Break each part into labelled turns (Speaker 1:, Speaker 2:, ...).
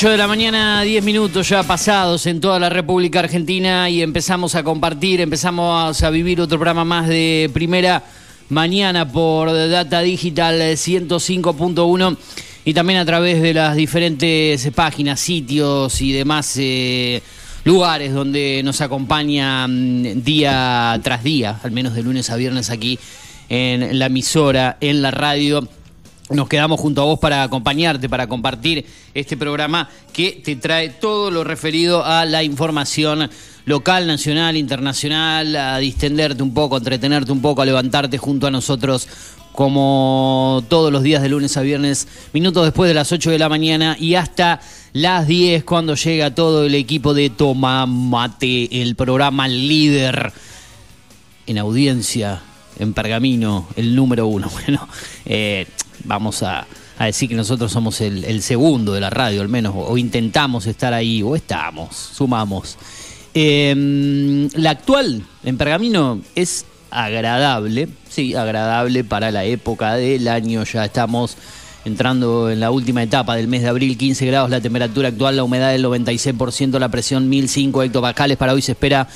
Speaker 1: 8 de la mañana, 10 minutos ya pasados en toda la República Argentina y empezamos a compartir, empezamos a vivir otro programa más de primera mañana por Data Digital 105.1 y también a través de las diferentes páginas, sitios y demás eh, lugares donde nos acompaña mm, día tras día, al menos de lunes a viernes aquí en la emisora, en la radio nos quedamos junto a vos para acompañarte, para compartir este programa que te trae todo lo referido a la información local, nacional, internacional, a distenderte un poco, a entretenerte un poco, a levantarte junto a nosotros como todos los días de lunes a viernes, minutos después de las 8 de la mañana y hasta las 10 cuando llega todo el equipo de Toma Mate, el programa líder en audiencia, en pergamino, el número uno. Bueno, eh, vamos a, decir que nosotros somos el, segundo de la radio, al menos, o, intentamos estar ahí, o estamos, sumamos. Em, la actual en Pergamino es agradable, sí, agradable para la época del año, ya estamos entrando en la última etapa del mes de abril, 15 grados la temperatura actual, la humedad del 96%, la presión 1005 hectopascales, para hoy se espera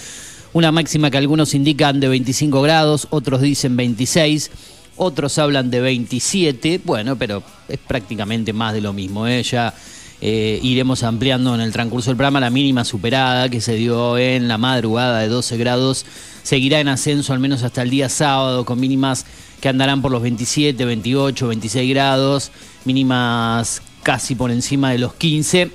Speaker 1: una máxima que algunos indican de 25 grados, otros dicen 26 otros hablan de 27, bueno, pero es prácticamente más de lo mismo. ¿eh? Ya eh, iremos ampliando en el transcurso del programa la mínima superada que se dio en la madrugada de 12 grados. Seguirá en ascenso al menos hasta el día sábado con mínimas que andarán por los 27, 28, 26 grados, mínimas casi por encima de los 15,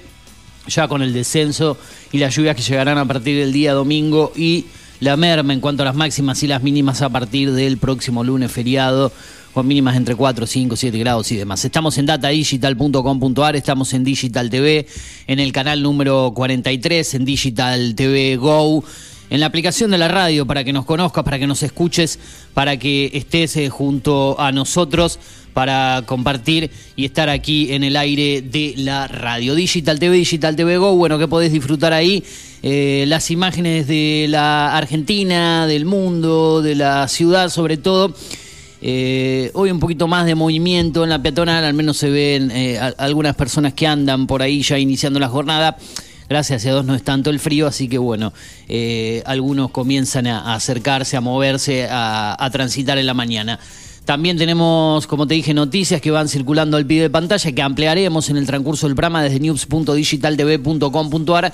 Speaker 1: ya con el descenso y las lluvias que llegarán a partir del día domingo y la merma en cuanto a las máximas y las mínimas a partir del próximo lunes feriado con mínimas entre 4, 5, 7 grados y demás. Estamos en datadigital.com.ar, estamos en Digital TV, en el canal número 43, en Digital TV Go, en la aplicación de la radio para que nos conozcas, para que nos escuches, para que estés eh, junto a nosotros para compartir y estar aquí en el aire de la radio. Digital TV, Digital TV Go, bueno, que podés disfrutar ahí. Eh, las imágenes de la Argentina, del mundo, de la ciudad sobre todo. Eh, hoy un poquito más de movimiento en la peatonal, al menos se ven eh, algunas personas que andan por ahí ya iniciando la jornada. Gracias a Dios no es tanto el frío, así que bueno, algunos comienzan a, acercarse, a moverse, a transitar en la mañana. También tenemos, como te dije, noticias que van circulando al pie de pantalla que ampliaremos en el transcurso del programa desde news.digitaltv.com.ar.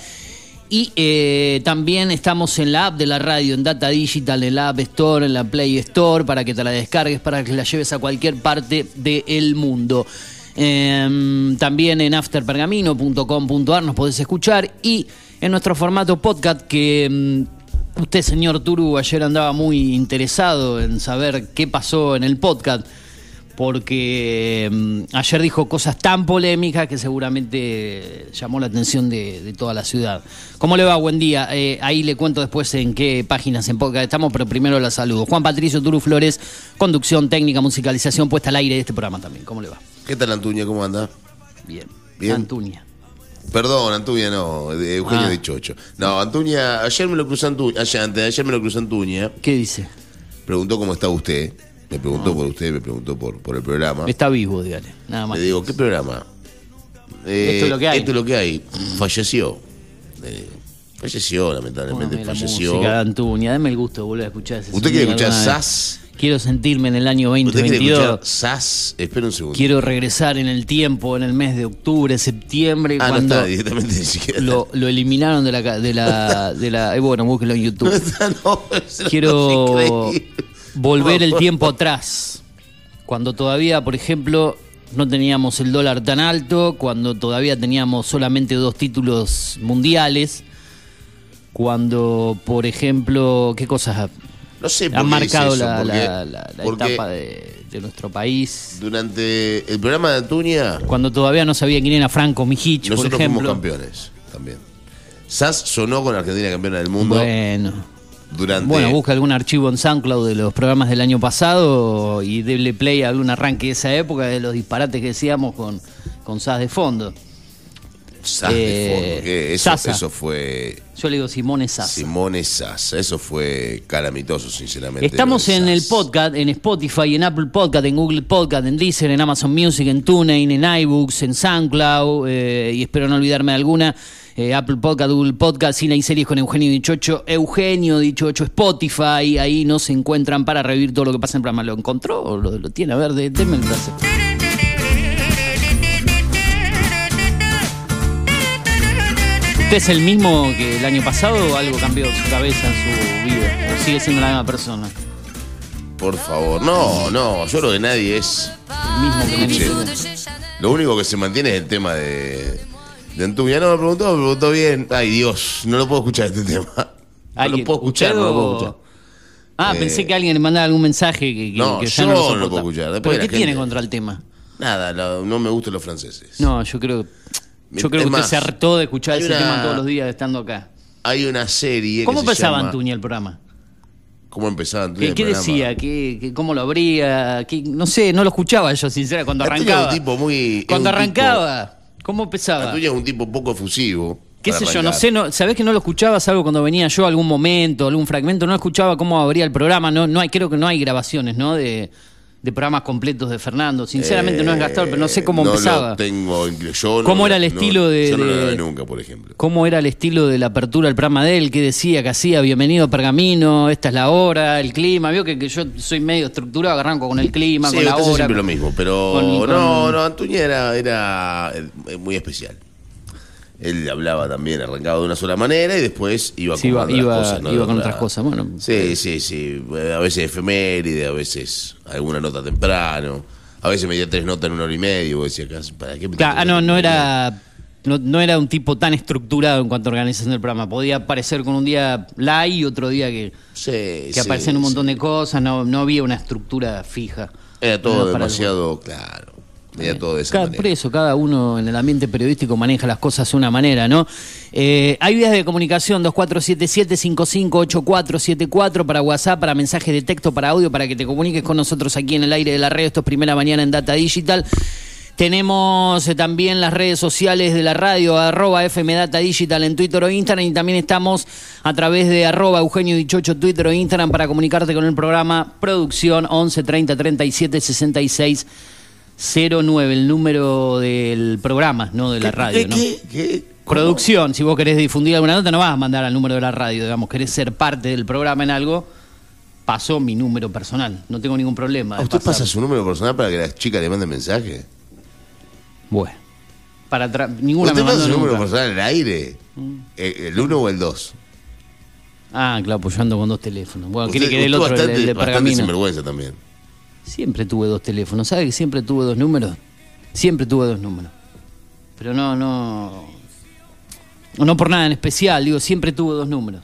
Speaker 1: Y eh, también estamos en la app de la radio, en Data Digital, en la App Store, en la Play Store, para que te la descargues, para que la lleves a cualquier parte del mundo. Em, también en afterpergamino.com.ar nos podés escuchar y en nuestro formato podcast que em, Usted, señor Turu, ayer andaba muy interesado en saber qué pasó en el podcast, porque mm, ayer dijo cosas tan polémicas que seguramente llamó la atención de, toda la ciudad. ¿Cómo le va? Buen día. Eh, ahí le cuento después en qué páginas en podcast estamos, pero primero la saludo. Juan Patricio Turu Flores, conducción técnica, musicalización puesta al aire de este programa también. ¿Cómo le va?
Speaker 2: ¿Qué tal, Antuña? ¿Cómo anda?
Speaker 1: Bien. Bien. Antuña.
Speaker 2: Perdón, Antuña no, Eugenio ah. de Chocho. No, Antuña, ayer me lo cruzó Antuña, ayer, antes, ayer me lo cruzó Antuña.
Speaker 1: ¿Qué dice?
Speaker 2: Preguntó cómo está usted. Me preguntó ah. por usted, me preguntó por, por el programa.
Speaker 1: Está vivo, dígale, nada más.
Speaker 2: Le digo, ¿qué programa?
Speaker 1: esto es lo que hay.
Speaker 2: Esto es lo que hay. Falleció. Eh, falleció, lamentablemente, falleció.
Speaker 1: La música de Antuña, dame el gusto de volver a escuchar ese
Speaker 2: ¿Usted quiere escuchar SAS?
Speaker 1: Quiero sentirme en el año 2022.
Speaker 2: SAS? Espera un segundo.
Speaker 1: Quiero regresar en el tiempo, en el mes de octubre, septiembre.
Speaker 2: Ah,
Speaker 1: cuando
Speaker 2: no está directamente
Speaker 1: lo, lo, eliminaron de la. De la, de la eh, bueno, búsquelo en YouTube. No Quiero volver el tiempo atrás. Cuando todavía, por ejemplo, no teníamos el dólar tan alto, cuando todavía teníamos solamente dos títulos mundiales, cuando, por ejemplo, ¿qué cosas?
Speaker 2: No sé
Speaker 1: Han marcado la, etapa de, nuestro país.
Speaker 2: Durante el programa de Antuña.
Speaker 1: Cuando todavía no sabía quién era Franco Mijich,
Speaker 2: por
Speaker 1: ejemplo.
Speaker 2: fuimos campeones también. SAS sonó con Argentina campeona del mundo.
Speaker 1: Bueno. Durante... Bueno, busca algún archivo en SoundCloud de los programas del año pasado y déle play a algún arranque de esa época de los disparates que decíamos con, con SAS de fondo.
Speaker 2: Sass de
Speaker 1: Eh.
Speaker 2: Eso,
Speaker 1: Sasa.
Speaker 2: eso fue
Speaker 1: Yo le digo Simone Sasa.
Speaker 2: Simone Sasa. Eso fue calamitoso, sinceramente.
Speaker 1: Estamos en el podcast, en Spotify, en Apple Podcast, en Google Podcast, en Deezer, en Amazon Music, en TuneIn, en iBooks, en SoundCloud, eh, y espero no olvidarme de alguna. eh, Apple Podcast, Google Podcast, Cine y Series con Eugenio Dichocho, Eugenio Dichocho, Spotify, ahí no se encuentran para revivir todo lo que pasa en el programa. ¿Lo encontró o lo, lo tiene? A ver, de- denme el placer. ¿Usted es el mismo que el año pasado o algo cambió su cabeza en su vida? ¿O sigue siendo la misma persona?
Speaker 2: Por favor. No, no. Yo lo de nadie es.
Speaker 1: El mismo que
Speaker 2: Escuche. Lo único que se mantiene es el tema de. De Antuña. No me preguntó, me preguntó bien. Ay, Dios. No lo puedo escuchar este tema. No lo puedo escuchar,
Speaker 1: ¿Usted
Speaker 2: no lo puedo escuchar.
Speaker 1: Ah,
Speaker 2: Eh,
Speaker 1: pensé que alguien le mandaba algún mensaje que, que-
Speaker 2: No,
Speaker 1: que ya
Speaker 2: yo
Speaker 1: no lo,
Speaker 2: no lo puedo escuchar. Después
Speaker 1: ¿Por
Speaker 2: la
Speaker 1: qué
Speaker 2: gente-
Speaker 1: tiene contra el tema?
Speaker 2: Nada, no, no me gustan los franceses.
Speaker 1: No, yo creo, yo creo que usted se hartó de escuchar ese
Speaker 2: una-
Speaker 1: tema todos los días estando acá.
Speaker 2: Hay una serie.
Speaker 1: ¿Cómo
Speaker 2: que se
Speaker 1: empezaba
Speaker 2: llama-
Speaker 1: Antuña el programa?
Speaker 2: ¿Cómo empezaba Antuña
Speaker 1: ¿Qué,
Speaker 2: el
Speaker 1: qué
Speaker 2: programa?
Speaker 1: decía? ¿Qué, qué- ¿Cómo lo abría? ¿Qué- no sé, no lo escuchaba yo, sinceramente, cuando
Speaker 2: Antuña es un
Speaker 1: arrancaba.
Speaker 2: tipo muy-
Speaker 1: cuando
Speaker 2: tipo-
Speaker 1: arrancaba, ¿cómo empezaba?
Speaker 2: Antuña es un tipo poco efusivo.
Speaker 1: ¿Qué sé yo? No sé, no, ¿sabés que no lo escuchaba? Salvo cuando venía yo algún momento, algún fragmento, no escuchaba cómo abría el programa, no, no hay, creo que no hay grabaciones, ¿no? De, de programas completos de Fernando. Sinceramente no es Gastón, pero no sé cómo
Speaker 2: Eh, no
Speaker 1: empezaba.
Speaker 2: Lo tengo, yo no
Speaker 1: ¿Cómo
Speaker 2: lo-
Speaker 1: era el
Speaker 2: no-
Speaker 1: estilo de-
Speaker 2: Yo no lo
Speaker 1: de-
Speaker 2: nunca, por ejemplo.
Speaker 1: ¿Cómo era el estilo de la apertura del programa de él? ¿Qué decía? ¿Qué hacía? Bienvenido a Pergamino, esta es la hora, el clima. Vio que, que yo soy medio estructurado, arranco con el clima,
Speaker 2: Sí,
Speaker 1: con la hora.
Speaker 2: siempre
Speaker 1: con-
Speaker 2: lo mismo, pero
Speaker 1: con- con-
Speaker 2: no, no, Antuña era, era eh, muy especial. Él hablaba también, arrancaba de una sola manera y después iba
Speaker 1: Sí,
Speaker 2: con
Speaker 1: iba,
Speaker 2: cosas. ¿no?
Speaker 1: iba con
Speaker 2: otra-
Speaker 1: otras cosas. Bueno,
Speaker 2: Sí, sí, sí. A veces efeméride, a veces alguna nota temprano. A veces metía tres notas en una hora y media. Vos decías, ¿para qué meter
Speaker 1: Claro, ah, no, no era. No, no era un tipo tan estructurado en cuanto a organización del programa. Podía aparecer con un día live y otro día que,
Speaker 2: Sí,
Speaker 1: que
Speaker 2: sí,
Speaker 1: aparecían un montón de cosas. No, no había una estructura fija.
Speaker 2: Era todo demasiado claro. Era todo de esa
Speaker 1: Cada-
Speaker 2: manera.
Speaker 1: por eso, cada uno en el ambiente periodístico maneja las cosas de una manera, ¿no? Eh, hay vías de comunicación 2477-558474 para WhatsApp, para mensajes de texto, para audio, para que te comuniques con nosotros aquí en el aire de la red. Esto es primera mañana en Data Digital. Tenemos eh, también las redes sociales de la radio, arroba FM Data Digital en Twitter o Instagram y también estamos a través de arroba Eugenio Dichocho Twitter o Instagram para comunicarte con el programa Producción 11 30 37 66 09, el número del programa, no de la radio.
Speaker 2: ¿Qué,
Speaker 1: ¿no?
Speaker 2: qué.
Speaker 1: Producción, si vos querés difundir alguna nota, no vas a mandar al número de la radio, digamos, querés ser parte del programa en algo, pasó mi número personal, no tengo ningún problema.
Speaker 2: ¿A ¿Usted
Speaker 1: pasar.
Speaker 2: pasa su número personal para que las chicas le manden mensaje?
Speaker 1: Bueno, para tra- ninguna
Speaker 2: ¿Usted
Speaker 1: me
Speaker 2: pasa su número personal al aire? ¿El, el uno o el dos?
Speaker 1: Ah, claro, pues yo ando con dos teléfonos. Bueno, quiere que dé el otro,
Speaker 2: bastante,
Speaker 1: el de
Speaker 2: bastante
Speaker 1: pergamino.
Speaker 2: sinvergüenza también.
Speaker 1: Siempre tuve dos teléfonos, ¿sabe que siempre tuve dos números? Siempre tuve dos números. Pero no, no. No por nada en especial, digo, siempre tuve dos números.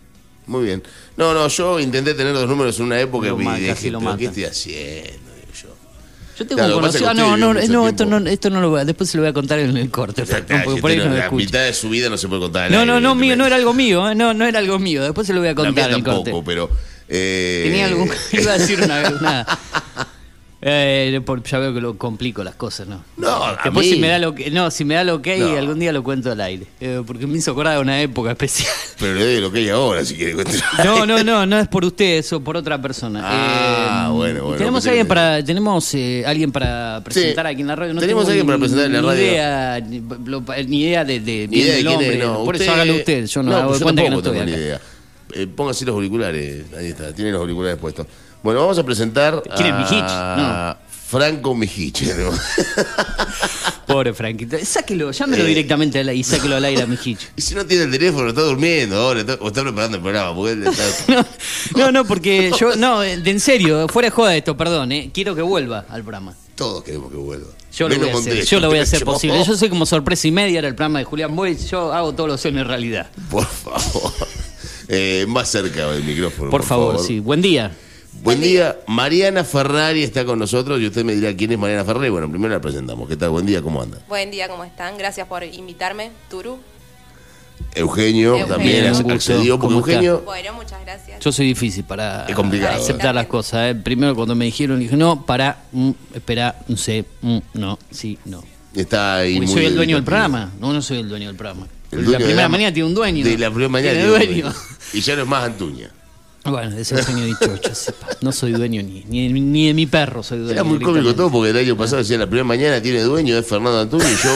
Speaker 2: Muy bien. No, no, yo intenté tener dos números en una época
Speaker 1: Lo
Speaker 2: y
Speaker 1: ma-
Speaker 2: dije,
Speaker 1: lo
Speaker 2: ¿pero qué estoy haciendo? Digo yo.
Speaker 1: Yo tengo
Speaker 2: Claro,
Speaker 1: un conocido. Ah, no, no, no,
Speaker 2: tiempo.
Speaker 1: esto no, esto no lo voy a, después se lo voy a contar en el corte.
Speaker 2: O sea,
Speaker 1: porque
Speaker 2: si
Speaker 1: por ahí no
Speaker 2: no-
Speaker 1: lo
Speaker 2: la
Speaker 1: escucha.
Speaker 2: mitad de su vida no se puede contar al
Speaker 1: No,
Speaker 2: aire,
Speaker 1: no, no, mío, no era algo mío, ¿eh? no, no era algo mío. Después se lo voy a
Speaker 2: La mía
Speaker 1: contar en el
Speaker 2: tampoco,
Speaker 1: corte.
Speaker 2: pero... eh,
Speaker 1: Tenía algún. Iba a decir una. una eh, por- ya veo que lo complico las cosas, ¿no?
Speaker 2: No, a
Speaker 1: Después
Speaker 2: mí-
Speaker 1: si me da lo que, no, si me da lo que
Speaker 2: No.
Speaker 1: algún día lo cuento al aire, Eh, porque me hizo acordar de una época especial.
Speaker 2: Pero le doy lo que hay ahora, si quiere contar.
Speaker 1: No, no, no, no es por usted, eso por otra persona.
Speaker 2: Ah,
Speaker 1: Eh,
Speaker 2: bueno, bueno,
Speaker 1: Tenemos
Speaker 2: pensé
Speaker 1: alguien
Speaker 2: que-
Speaker 1: para, tenemos eh, alguien para presentar aquí en la radio. No
Speaker 2: tenemos
Speaker 1: tengo
Speaker 2: alguien para presentar en la
Speaker 1: ni
Speaker 2: radio.
Speaker 1: Idea, ni, lo- ni idea de, de
Speaker 2: Ni idea de
Speaker 1: del
Speaker 2: quién
Speaker 1: hombre.
Speaker 2: es, no.
Speaker 1: Por eso hágalo usted. Yo no, hago
Speaker 2: pues
Speaker 1: de cuenta que no
Speaker 2: tampoco
Speaker 1: estoy
Speaker 2: tengo
Speaker 1: acá.
Speaker 2: ni idea. Eh, póngase los auriculares, ahí está, tiene los auriculares puestos. Bueno, vamos a presentar
Speaker 1: ¿Quién es,
Speaker 2: a
Speaker 1: Mijich?
Speaker 2: Franco Mijich. ¿no?
Speaker 1: Pobre Franquito. Sáquelo, llámelo
Speaker 2: Eh.
Speaker 1: directamente al- y sáquelo al aire a Mijich.
Speaker 2: y si no tiene el teléfono, está durmiendo ahora, está- o está preparando el programa, porque él está...
Speaker 1: No, no, porque yo, no, de- en serio, fuera de joda esto, perdón, eh, quiero que vuelva al programa.
Speaker 2: Todos queremos que vuelva.
Speaker 1: Yo lo, voy a hacer, yo lo voy a hacer posible. Yo soy como sorpresa y media, era el programa de Julián Boy, yo hago todos los sueños realidad.
Speaker 2: Por favor. Eh, más cerca del micrófono.
Speaker 1: Por, favor, sí. Buen día.
Speaker 2: Buen día, Mariana Ferrari está con nosotros y usted me dirá quién es Mariana Ferrari. Bueno, primero la presentamos. ¿Qué tal? Buen día, ¿cómo anda?
Speaker 3: Buen día, ¿cómo están? Gracias por invitarme, Turu.
Speaker 2: Eugenio,
Speaker 3: Eugenio.
Speaker 2: también accedió porque. Eugenio
Speaker 3: Bueno, muchas gracias.
Speaker 1: Yo soy difícil para
Speaker 2: Es complicado.
Speaker 1: aceptar las cosas. ¿eh? Primero cuando me dijeron, dije, no, para, mm, espera, no sé, mm, no, sí, no.
Speaker 2: Está ahí muy
Speaker 1: soy el dueño del programa. No, no soy el dueño del programa.
Speaker 2: El
Speaker 1: la
Speaker 2: de
Speaker 1: primera
Speaker 2: la-
Speaker 1: mañana tiene un dueño.
Speaker 2: De la primera mañana
Speaker 1: Tiene
Speaker 2: tiene un
Speaker 1: dueño.
Speaker 2: dueño. Y ya no es más Antuña.
Speaker 1: Bueno, ese es el sueño dicho. yo sepa. No soy dueño ni, ni, de mi- ni de mi perro soy dueño.
Speaker 2: Era muy cómico todo porque el año pasado decía la primera mañana tiene dueño, es Fernando Antuña y yo,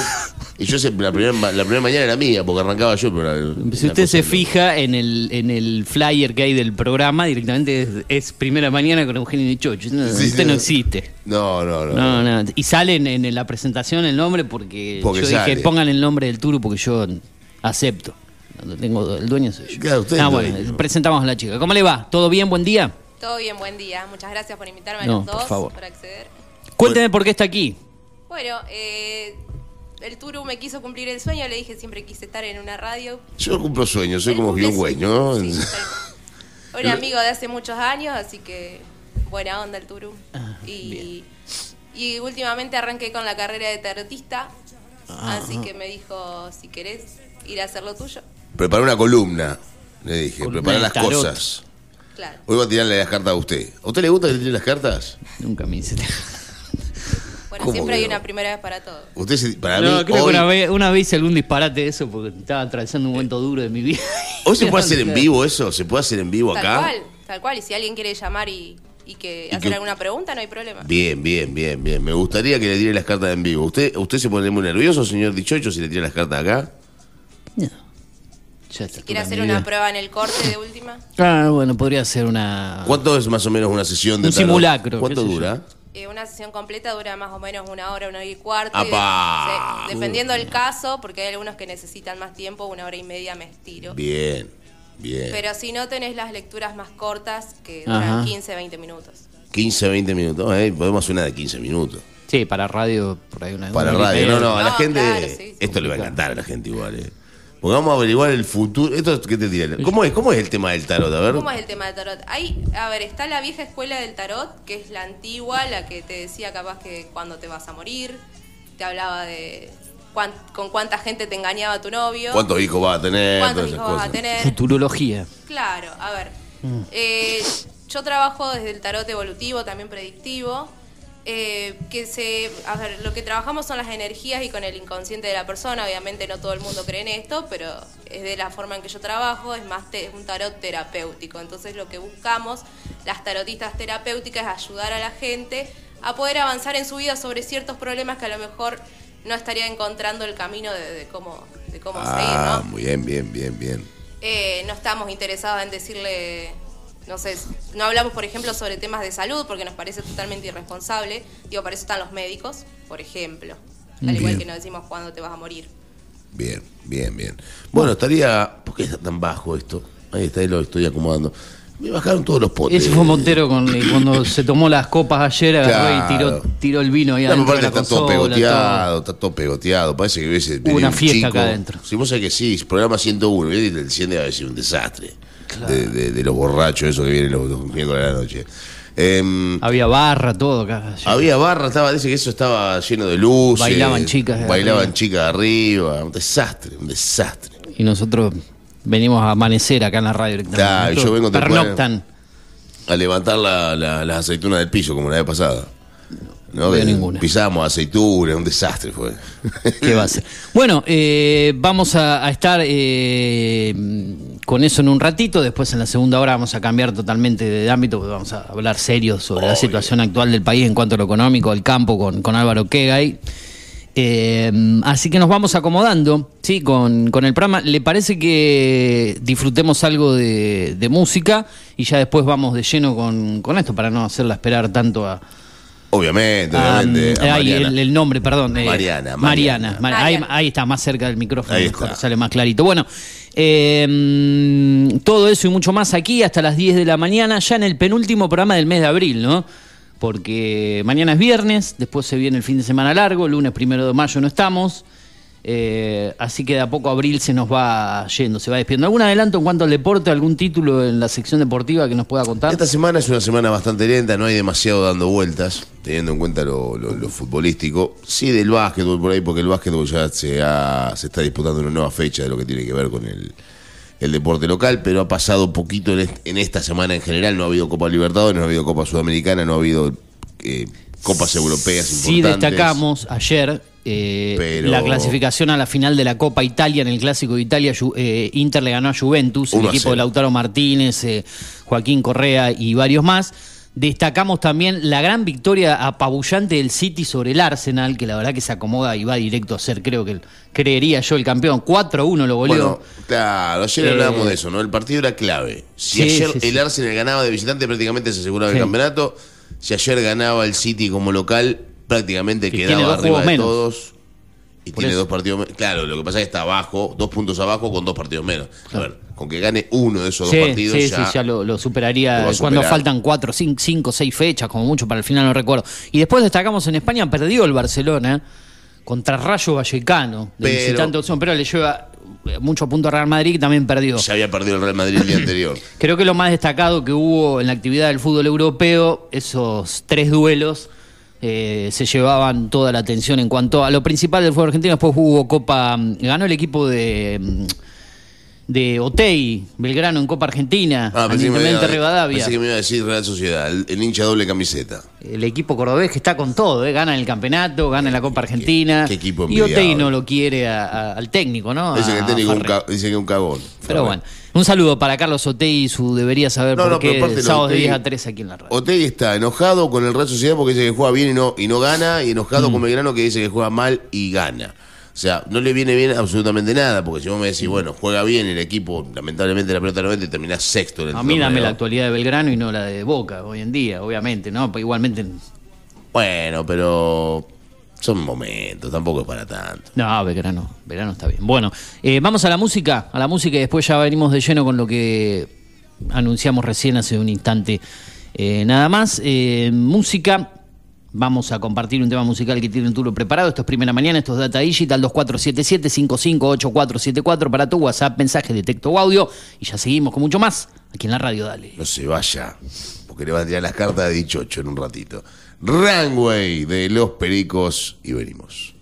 Speaker 2: y yo sé, la primera, ma- la primera mañana era mía porque arrancaba yo. Pero la-
Speaker 1: Si usted se
Speaker 2: no.
Speaker 1: fija en el, en el flyer que hay del programa, directamente es, es primera mañana con Eugenio Dichocho. No,
Speaker 2: Sí,
Speaker 1: usted
Speaker 2: sí.
Speaker 1: no existe.
Speaker 2: No, no, no.
Speaker 1: No, no. Y sale en, en la presentación el nombre porque,
Speaker 2: Porque
Speaker 1: yo
Speaker 2: sale.
Speaker 1: dije pongan el nombre del Turu porque yo acepto. Tengo el dueño soy yo.
Speaker 2: Claro, usted es
Speaker 1: Ah,
Speaker 2: el
Speaker 1: bueno,
Speaker 2: dueño.
Speaker 1: presentamos a la chica. ¿Cómo le va? ¿Todo bien? ¿Buen día?
Speaker 3: Todo bien, buen día. Muchas gracias por invitarme a
Speaker 1: No,
Speaker 3: los
Speaker 1: por
Speaker 3: dos
Speaker 1: favor.
Speaker 3: por acceder.
Speaker 1: Cuénteme por qué está aquí.
Speaker 3: Bueno, eh, el Turu me quiso cumplir el sueño, le dije siempre quise estar en una radio.
Speaker 2: Yo cumplo sueños, soy
Speaker 3: Él
Speaker 2: como Guión Güey, ¿no?
Speaker 3: sí. Un amigo de hace muchos años, así que buena onda el Turu.
Speaker 1: Ah,
Speaker 3: y, y últimamente arranqué con la carrera de tarotista,
Speaker 1: Ah,
Speaker 3: así que me dijo, si querés ir a hacer lo tuyo,
Speaker 2: Prepara una columna, le dije,
Speaker 1: Columna
Speaker 2: prepara
Speaker 1: de
Speaker 2: las
Speaker 1: tarot.
Speaker 2: cosas.
Speaker 3: claro.
Speaker 2: Hoy voy a tirarle las cartas a usted. ¿A usted le gusta que le tire las cartas?
Speaker 1: Nunca me hice.
Speaker 3: Bueno,
Speaker 2: ¿Cómo
Speaker 3: siempre
Speaker 2: que
Speaker 3: hay
Speaker 2: no?
Speaker 3: una primera vez para todo.
Speaker 2: Usted se- para
Speaker 1: No,
Speaker 2: mí
Speaker 1: creo
Speaker 2: hoy,
Speaker 1: que una vez, una vez hice algún disparate de eso porque estaba atravesando un momento duro de mi vida.
Speaker 2: hoy se puede hacer en vivo eso, se puede hacer en vivo
Speaker 3: Tal
Speaker 2: acá.
Speaker 3: cual, tal cual. Y si alguien quiere llamar y, y que
Speaker 2: Y
Speaker 3: hacer
Speaker 2: que-
Speaker 3: alguna pregunta, no hay problema.
Speaker 2: Bien, bien, bien, bien. Me gustaría que le tire las cartas en vivo. ¿Usted, usted se pone muy nervioso, señor Dichocho, si le tira las cartas acá?
Speaker 1: No. Ya está,
Speaker 3: ¿Quiere hacer una prueba en el corte de última?
Speaker 1: Ah, bueno, podría ser una.
Speaker 2: ¿Cuánto es más o menos una sesión de
Speaker 1: Un
Speaker 2: tarot?
Speaker 1: simulacro,
Speaker 2: ¿Cuánto
Speaker 1: qué sé yo.
Speaker 2: dura?
Speaker 3: Eh, una sesión completa dura más o menos una hora, una hora y cuarto. y
Speaker 2: ¡Apa!
Speaker 3: de- sí, dependiendo del caso, porque hay algunos que necesitan más tiempo, una hora y media me estiro.
Speaker 2: Bien, bien.
Speaker 3: Pero si no tenés las lecturas más cortas, que duran
Speaker 1: Ajá.
Speaker 3: 15, 20 minutos.
Speaker 2: 15, 20 minutos. ¿eh? Podemos hacer una de 15 minutos.
Speaker 1: Sí, para radio, por ahí una.
Speaker 2: Para
Speaker 1: una
Speaker 2: radio.
Speaker 1: hora y
Speaker 2: No, no, a la
Speaker 3: No,
Speaker 2: gente.
Speaker 3: claro, sí, sí.
Speaker 2: esto le va a encantar a la gente igual. ¿eh? Porque vamos a averiguar el futuro. ¿Esto qué te tira? ¿Cómo es, ¿Cómo es el tema del tarot? A ver.
Speaker 3: ¿Cómo es el tema del tarot? Hay, a ver, está la vieja escuela del tarot, que es la antigua, la que te decía capaz que cuando te vas a morir, te hablaba de cuán- con cuánta gente te engañaba tu novio,
Speaker 2: ¿Cuántos hijos va a tener?
Speaker 3: cuántos hijos vas a
Speaker 2: cosas.
Speaker 3: tener.
Speaker 1: Futurología.
Speaker 3: Claro, a ver. eh, yo trabajo desde el tarot evolutivo, también predictivo. Eh, que se. A ver, lo que trabajamos son las energías y con el inconsciente de la persona. Obviamente no todo el mundo cree en esto, pero es de la forma en que yo trabajo. Es más, te- es un tarot terapéutico. Entonces, lo que buscamos, las tarotistas terapéuticas, es ayudar a la gente a poder avanzar en su vida sobre ciertos problemas que a lo mejor no estaría encontrando el camino de, de cómo, de cómo
Speaker 2: Ah,
Speaker 3: seguir, ¿no?
Speaker 2: muy bien, bien, bien, bien.
Speaker 3: Eh, no estamos interesados en decirle, no sé, no hablamos, por ejemplo, sobre temas de salud porque nos parece totalmente irresponsable. Digo, para eso están los médicos, por ejemplo. Al igual que no decimos cuándo te vas a morir.
Speaker 2: Bien, bien, bien. Bueno, estaría. ¿Por qué está tan bajo esto? Ahí está, ahí lo estoy acomodando. Me bajaron todos los potes.
Speaker 1: Ese fue Montero con, cuando se tomó las copas ayer, agarró y tiró, tiró el vino ahí
Speaker 2: No,
Speaker 1: adentro de la
Speaker 2: está todo pegoteado, está todo pegoteado. Parece que hubiese
Speaker 1: una
Speaker 2: un
Speaker 1: fiesta
Speaker 2: chico.
Speaker 1: acá adentro.
Speaker 2: Si vos sabés que sí, programa 101, ¿viste? y el 100 debe haber sido un desastre. De, de- de los borrachos, esos que vienen los, los miércoles de la noche. Em,
Speaker 1: Había barra, todo acá.
Speaker 2: había barra, estaba, dice que eso estaba lleno de luces.
Speaker 1: Bailaban chicas de
Speaker 2: Bailaban
Speaker 1: arriba.
Speaker 2: chicas de arriba. Un desastre, un desastre.
Speaker 1: Y nosotros venimos a amanecer acá en la radio directamente.
Speaker 2: Claro, yo vengo.
Speaker 1: Pernoctan.
Speaker 2: A levantar la- la- las aceitunas del piso, como la vez pasada. No,
Speaker 1: veo
Speaker 2: Que
Speaker 1: ninguna.
Speaker 2: Pisamos aceitunas, un desastre fue.
Speaker 1: ¿Qué va a ser? Bueno, eh, vamos a, a estar eh, con eso en un ratito. Después, en la segunda hora, vamos a cambiar totalmente de ámbito. porque Vamos a hablar serio sobre la situación actual del país en cuanto a lo económico, al campo, con, con Álvaro Kegay. Eh, así que nos vamos acomodando ¿sí? con, con el programa. ¿Le parece que disfrutemos algo de, de música y ya después vamos de lleno con, con esto para no hacerla esperar tanto a,
Speaker 2: Obviamente, obviamente. a
Speaker 1: ay,
Speaker 2: Mariana.
Speaker 1: el, el nombre, perdón. eh,
Speaker 2: Mariana,
Speaker 1: Mariana.
Speaker 2: Mariana.
Speaker 1: Mar- ahí, ahí está, más cerca del micrófono,
Speaker 2: Ahí
Speaker 1: mejor, sale más clarito. Bueno, eh, todo eso y mucho más aquí hasta las 10 de la mañana, ya en el penúltimo programa del mes de abril, ¿no? Porque mañana es viernes, después se viene el fin de semana largo, lunes primero de mayo no estamos. Eh, así que de a poco abril se nos va yendo, se va despidiendo. ¿Algún adelanto en cuanto al deporte, algún título en la sección deportiva que nos pueda contar?
Speaker 2: Esta semana es una semana bastante lenta, no hay demasiado dando vueltas, teniendo en cuenta lo, lo- lo futbolístico. Sí, del básquetbol por ahí, porque el básquetbol ya se, ha- se está disputando una nueva fecha de lo que tiene que ver con el, el deporte local, pero ha pasado poquito en, est- en esta semana en general. No ha habido Copa Libertadores, no ha habido Copa Sudamericana, no ha habido eh, Copas Europeas
Speaker 1: Sí
Speaker 2: importantes.
Speaker 1: destacamos ayer eh,
Speaker 2: Pero-
Speaker 1: la clasificación a la final de la Copa Italia en el Clásico de Italia, eh, Inter le ganó a Juventus, el
Speaker 2: 1 a
Speaker 1: equipo
Speaker 2: 0.
Speaker 1: de Lautaro Martínez, eh, Joaquín Correa y varios más. Destacamos también la gran victoria apabullante del City sobre el Arsenal, que la verdad que se acomoda y va directo a ser, creo que creería yo, el campeón. 4-1 lo goleó.
Speaker 2: Bueno, claro, ayer
Speaker 1: Eh,
Speaker 2: hablábamos de eso, ¿no? El partido era clave. Si
Speaker 1: Sí,
Speaker 2: ayer
Speaker 1: sí, sí.
Speaker 2: el Arsenal ganaba de visitante, prácticamente se aseguraba el campeonato. Si ayer ganaba el City como local, prácticamente
Speaker 1: Que
Speaker 2: quedaba arriba de
Speaker 1: menos.
Speaker 2: todos. Y
Speaker 1: Por
Speaker 2: tiene
Speaker 1: eso.
Speaker 2: dos partidos menos. Claro, lo que pasa es que está abajo, dos puntos abajo con dos partidos menos. A ver, con que gane uno de esos
Speaker 1: Sí,
Speaker 2: dos partidos
Speaker 1: sí,
Speaker 2: ya.
Speaker 1: sí, ya lo, superaría cuando faltan cuatro, cinco, cinco, seis fechas, como mucho para el final, no recuerdo. Y después destacamos en España, perdió el Barcelona contra Rayo Vallecano, de
Speaker 2: Pero-
Speaker 1: visitante opción, pero le lleva eh, mucho punto a Real Madrid, que también perdió.
Speaker 2: Ya había perdido el Real Madrid el día anterior.
Speaker 1: Creo que lo más destacado que hubo en la actividad del fútbol europeo, esos tres duelos, eh, se llevaban toda la atención en cuanto a lo principal del fútbol argentino. Después hubo Copa, mm, ganó el equipo de, mm, de Otei, Belgrano en Copa Argentina,
Speaker 2: Ah, pensé que, iba,
Speaker 1: Rivadavia.
Speaker 2: pensé que me iba a decir Real Sociedad, el, el hincha doble camiseta.
Speaker 1: El equipo cordobés que está con todo, ¿eh? gana el campeonato, gana la Copa Argentina.
Speaker 2: qué equipo
Speaker 1: y Otei no lo quiere a- a- al técnico, ¿no?
Speaker 2: Dice que, el técnico un
Speaker 1: Farré.
Speaker 2: ca- dice que es un cagón.
Speaker 1: Pero bueno, un saludo para Carlos Otei y su debería saber
Speaker 2: No,
Speaker 1: por
Speaker 2: no,
Speaker 1: qué
Speaker 2: aparte de
Speaker 1: sábados de
Speaker 2: Otey-
Speaker 1: 10 a 3 aquí en la radio.
Speaker 2: Otey está enojado con el Real Sociedad porque dice que juega bien y no, y no gana, y
Speaker 1: Mm.
Speaker 2: enojado con Belgrano que dice que juega mal y gana. O sea, no le viene bien absolutamente nada, porque si vos me decís, bueno, juega bien el equipo, lamentablemente la pelota no vende y terminás sexto en el
Speaker 1: A mí dame la actualidad de Belgrano y no la de Boca hoy en día, obviamente, ¿no? Pues igualmente.
Speaker 2: Bueno, pero son momentos, tampoco es para tanto.
Speaker 1: No, Belgrano, Belgrano está bien. Bueno, eh, vamos a la música, a la música y después ya venimos de lleno con lo que anunciamos recién hace un instante. Eh, nada más, eh, música. Vamos a compartir un tema musical que tiene un tulo preparado. Esto es Primera Mañana, esto es Data Digital 2477-558444 para tu WhatsApp, mensaje de texto o audio. Y ya seguimos con mucho más aquí en la radio, dale.
Speaker 2: No se vaya, porque le van a tirar las cartas de dichocho en un ratito. Runway de los Pericos y venimos.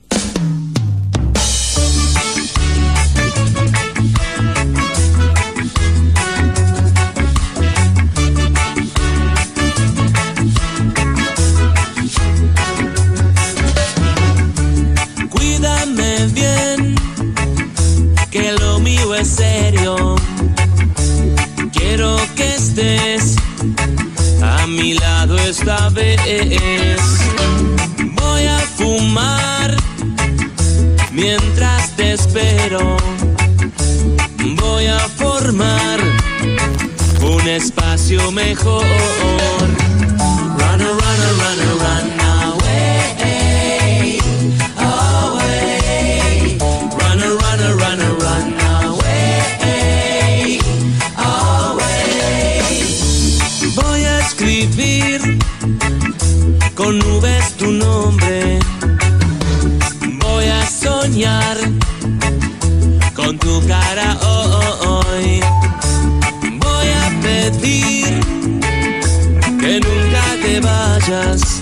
Speaker 4: A mi lado esta vez. Voy a fumar mientras te espero. Voy a formar un espacio mejor. Run, run, run, run. Con nubes tu nombre. Voy a soñar con tu cara hoy. Voy a pedir que nunca te vayas.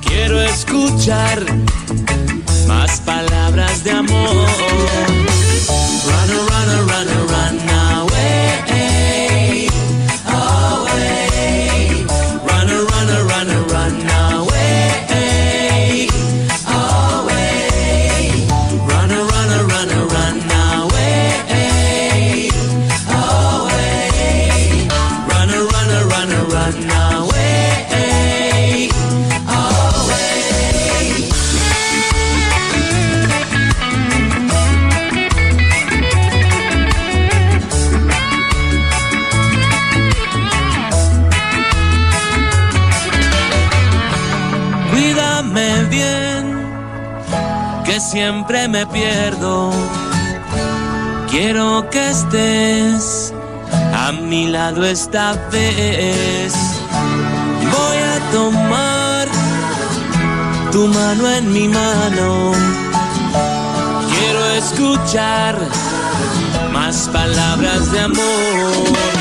Speaker 4: Quiero escuchar más palabras de amor. Me pierdo. Quiero que estés a mi lado esta vez. Voy a tomar tu mano en mi mano. Quiero escuchar más palabras de amor.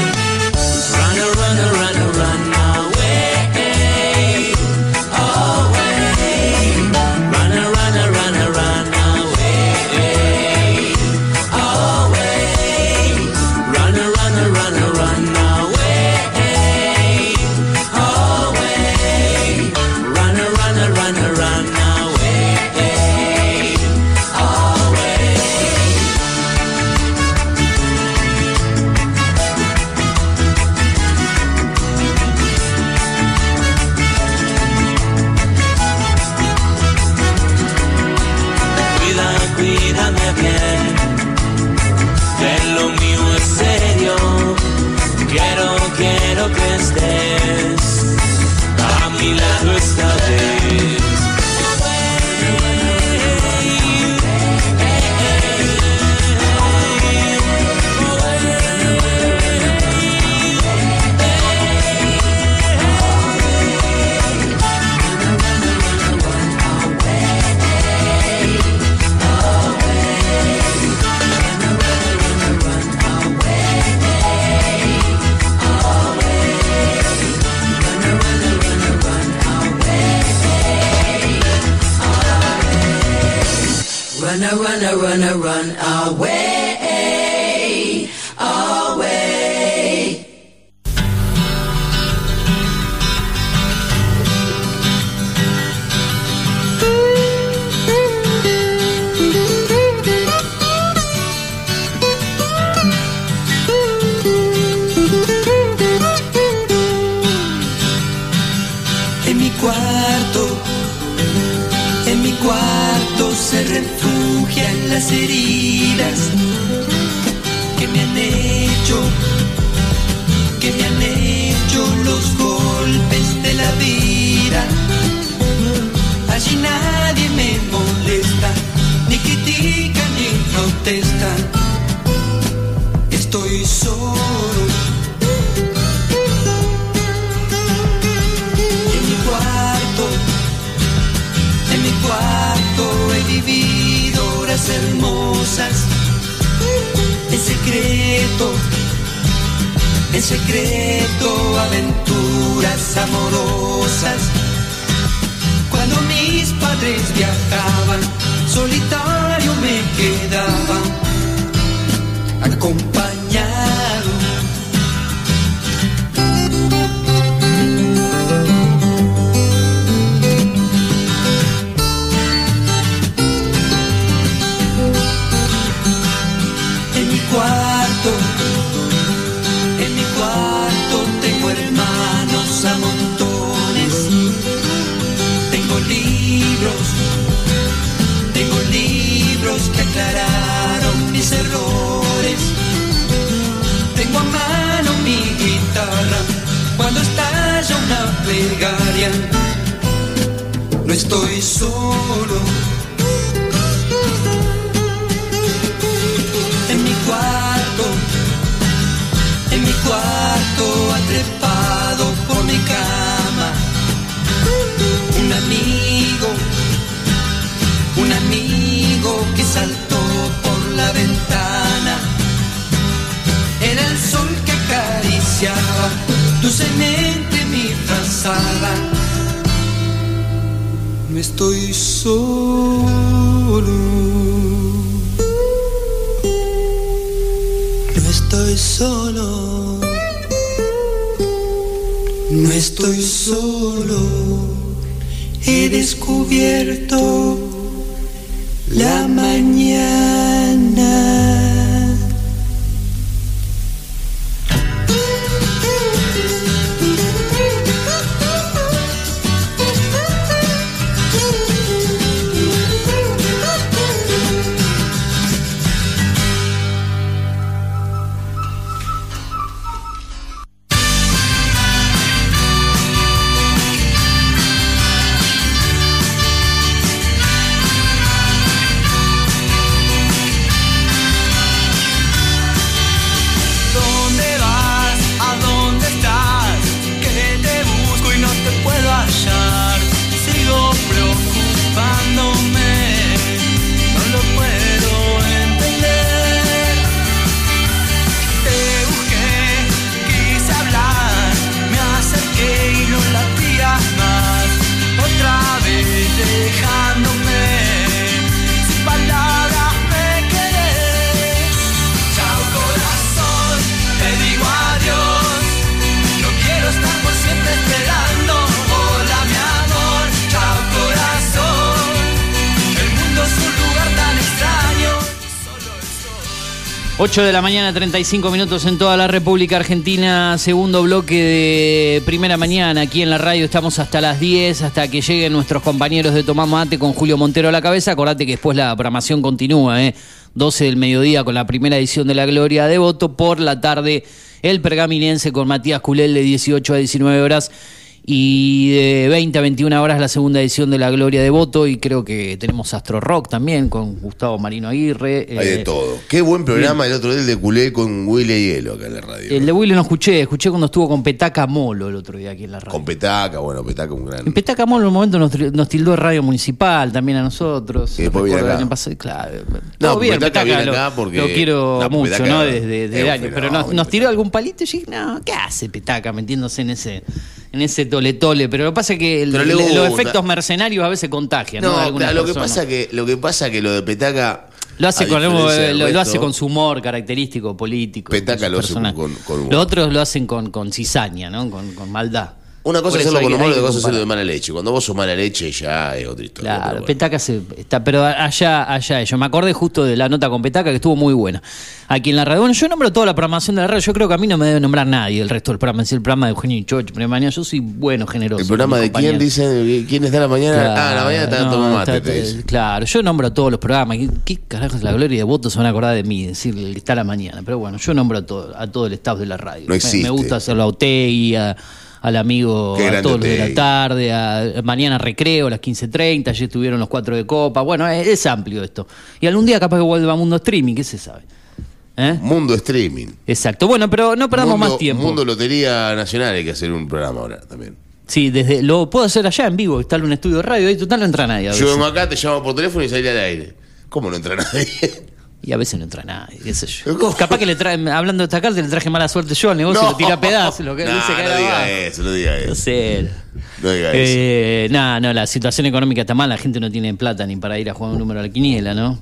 Speaker 1: 8 de la mañana, 35 minutos en toda la República Argentina. Segundo bloque de primera mañana. Aquí en la radio estamos hasta las 10, hasta que lleguen nuestros compañeros de Tomás Mate con Julio Montero a la cabeza. Acordate que después la programación continúa, ¿eh? 12 del mediodía con la primera edición de La Gloria de Voto. Por la tarde, el pergaminense con Matías Culel de 18 a 19 horas. Y de 20 a 21 horas la segunda edición de La Gloria de Voto. Y creo que tenemos Astro Rock también con Gustavo Marino Aguirre.
Speaker 2: Hay de
Speaker 1: eh,
Speaker 2: todo. Qué buen programa el otro día el de culé con Willy Hielo acá en la radio.
Speaker 1: El de Willy no escuché, escuché cuando estuvo con Petaca Molo el otro día aquí en la radio.
Speaker 2: Con Petaca, bueno, Petaca un gran.
Speaker 1: En Petaca Molo en un momento nos, nos tildó de radio municipal también a nosotros.
Speaker 2: Y después viene acá.
Speaker 1: año pasado, claro.
Speaker 2: No,
Speaker 1: Todo bien,
Speaker 2: Petaca viene
Speaker 1: lo,
Speaker 2: acá porque-
Speaker 1: lo quiero
Speaker 2: no,
Speaker 1: mucho,
Speaker 2: Petaca
Speaker 1: ¿no?
Speaker 2: es
Speaker 1: Desde, desde años. Pero nos, nos tiró algún palito y dije, no, ¿qué hace Petaca metiéndose en ese, en ese tole tole, pero lo que pasa es que el- los efectos mercenarios a veces contagian. ¿no?
Speaker 2: Claro, lo que pasa que lo que pasa que lo de Petaca
Speaker 1: Lo hace, con, lo, hace con su humor característico, político.
Speaker 2: Petaca lo hace con humor.
Speaker 1: Los otros lo hacen con, con cizaña, ¿no? Con, con maldad.
Speaker 2: Una cosa es hacerlo con humor y otra cosa es hacerlo de mala leche. Cuando vos sos mala leche ya es otra historia.
Speaker 1: Claro,
Speaker 2: pero bueno.
Speaker 1: Petaca se está, pero allá, allá yo me acordé justo de la nota con Petaca que estuvo muy buena. Aquí en la radio, bueno, yo nombro toda la programación de la radio, yo creo que a mí no me debe nombrar nadie el resto del programa, es el programa de Eugenio Choch, primera mañana, yo soy bueno, generoso.
Speaker 2: ¿El programa de quién dice? ¿Quién está a la mañana? ah, a la mañana está
Speaker 1: no,
Speaker 2: tomando mate,
Speaker 1: está-
Speaker 2: dice.
Speaker 1: Claro, yo nombro a todos los programas. ¿Qué, qué carajos la gloria de votos se van a acordar de mí? Decir el que está a la mañana. Pero bueno, yo nombro a todo, a todo el staff de la radio.
Speaker 2: No
Speaker 1: Me-
Speaker 2: existe.
Speaker 1: Me, gusta hacerlo a Otegi, a- al amigo, a todos los de la tarde, a, mañana recreo a las 15.30, ayer estuvieron los cuatro de copa. Bueno, es, es amplio esto. Y algún día capaz que vuelva a Mundo Streaming, ¿qué se sabe? ¿Eh?
Speaker 2: Mundo Streaming.
Speaker 1: Exacto. Bueno, pero no perdamos
Speaker 2: Mundo,
Speaker 1: más tiempo.
Speaker 2: Mundo Lotería Nacional hay que hacer un programa ahora también.
Speaker 1: Sí, desde lo puedo hacer allá en vivo, está en un estudio de radio, ahí total no entra nadie. A
Speaker 2: Yo
Speaker 1: veces.
Speaker 2: vengo acá, te llamo por teléfono y salí al aire. ¿Cómo no entra nadie?
Speaker 1: Y a veces no entra nadie, qué sé yo.
Speaker 2: ¿Cómo?
Speaker 1: Capaz que le trae, hablando de esta carta, le traje mala suerte yo al negocio, lo tira a pedazos, lo que dice que
Speaker 2: no diga
Speaker 1: abajo.
Speaker 2: eso, no diga
Speaker 1: No
Speaker 2: eso.
Speaker 1: sé.
Speaker 2: No diga eso.
Speaker 1: Eh, no, no, la situación económica está mal, la gente no tiene plata ni para ir a jugar un número a la quiniela, ¿no?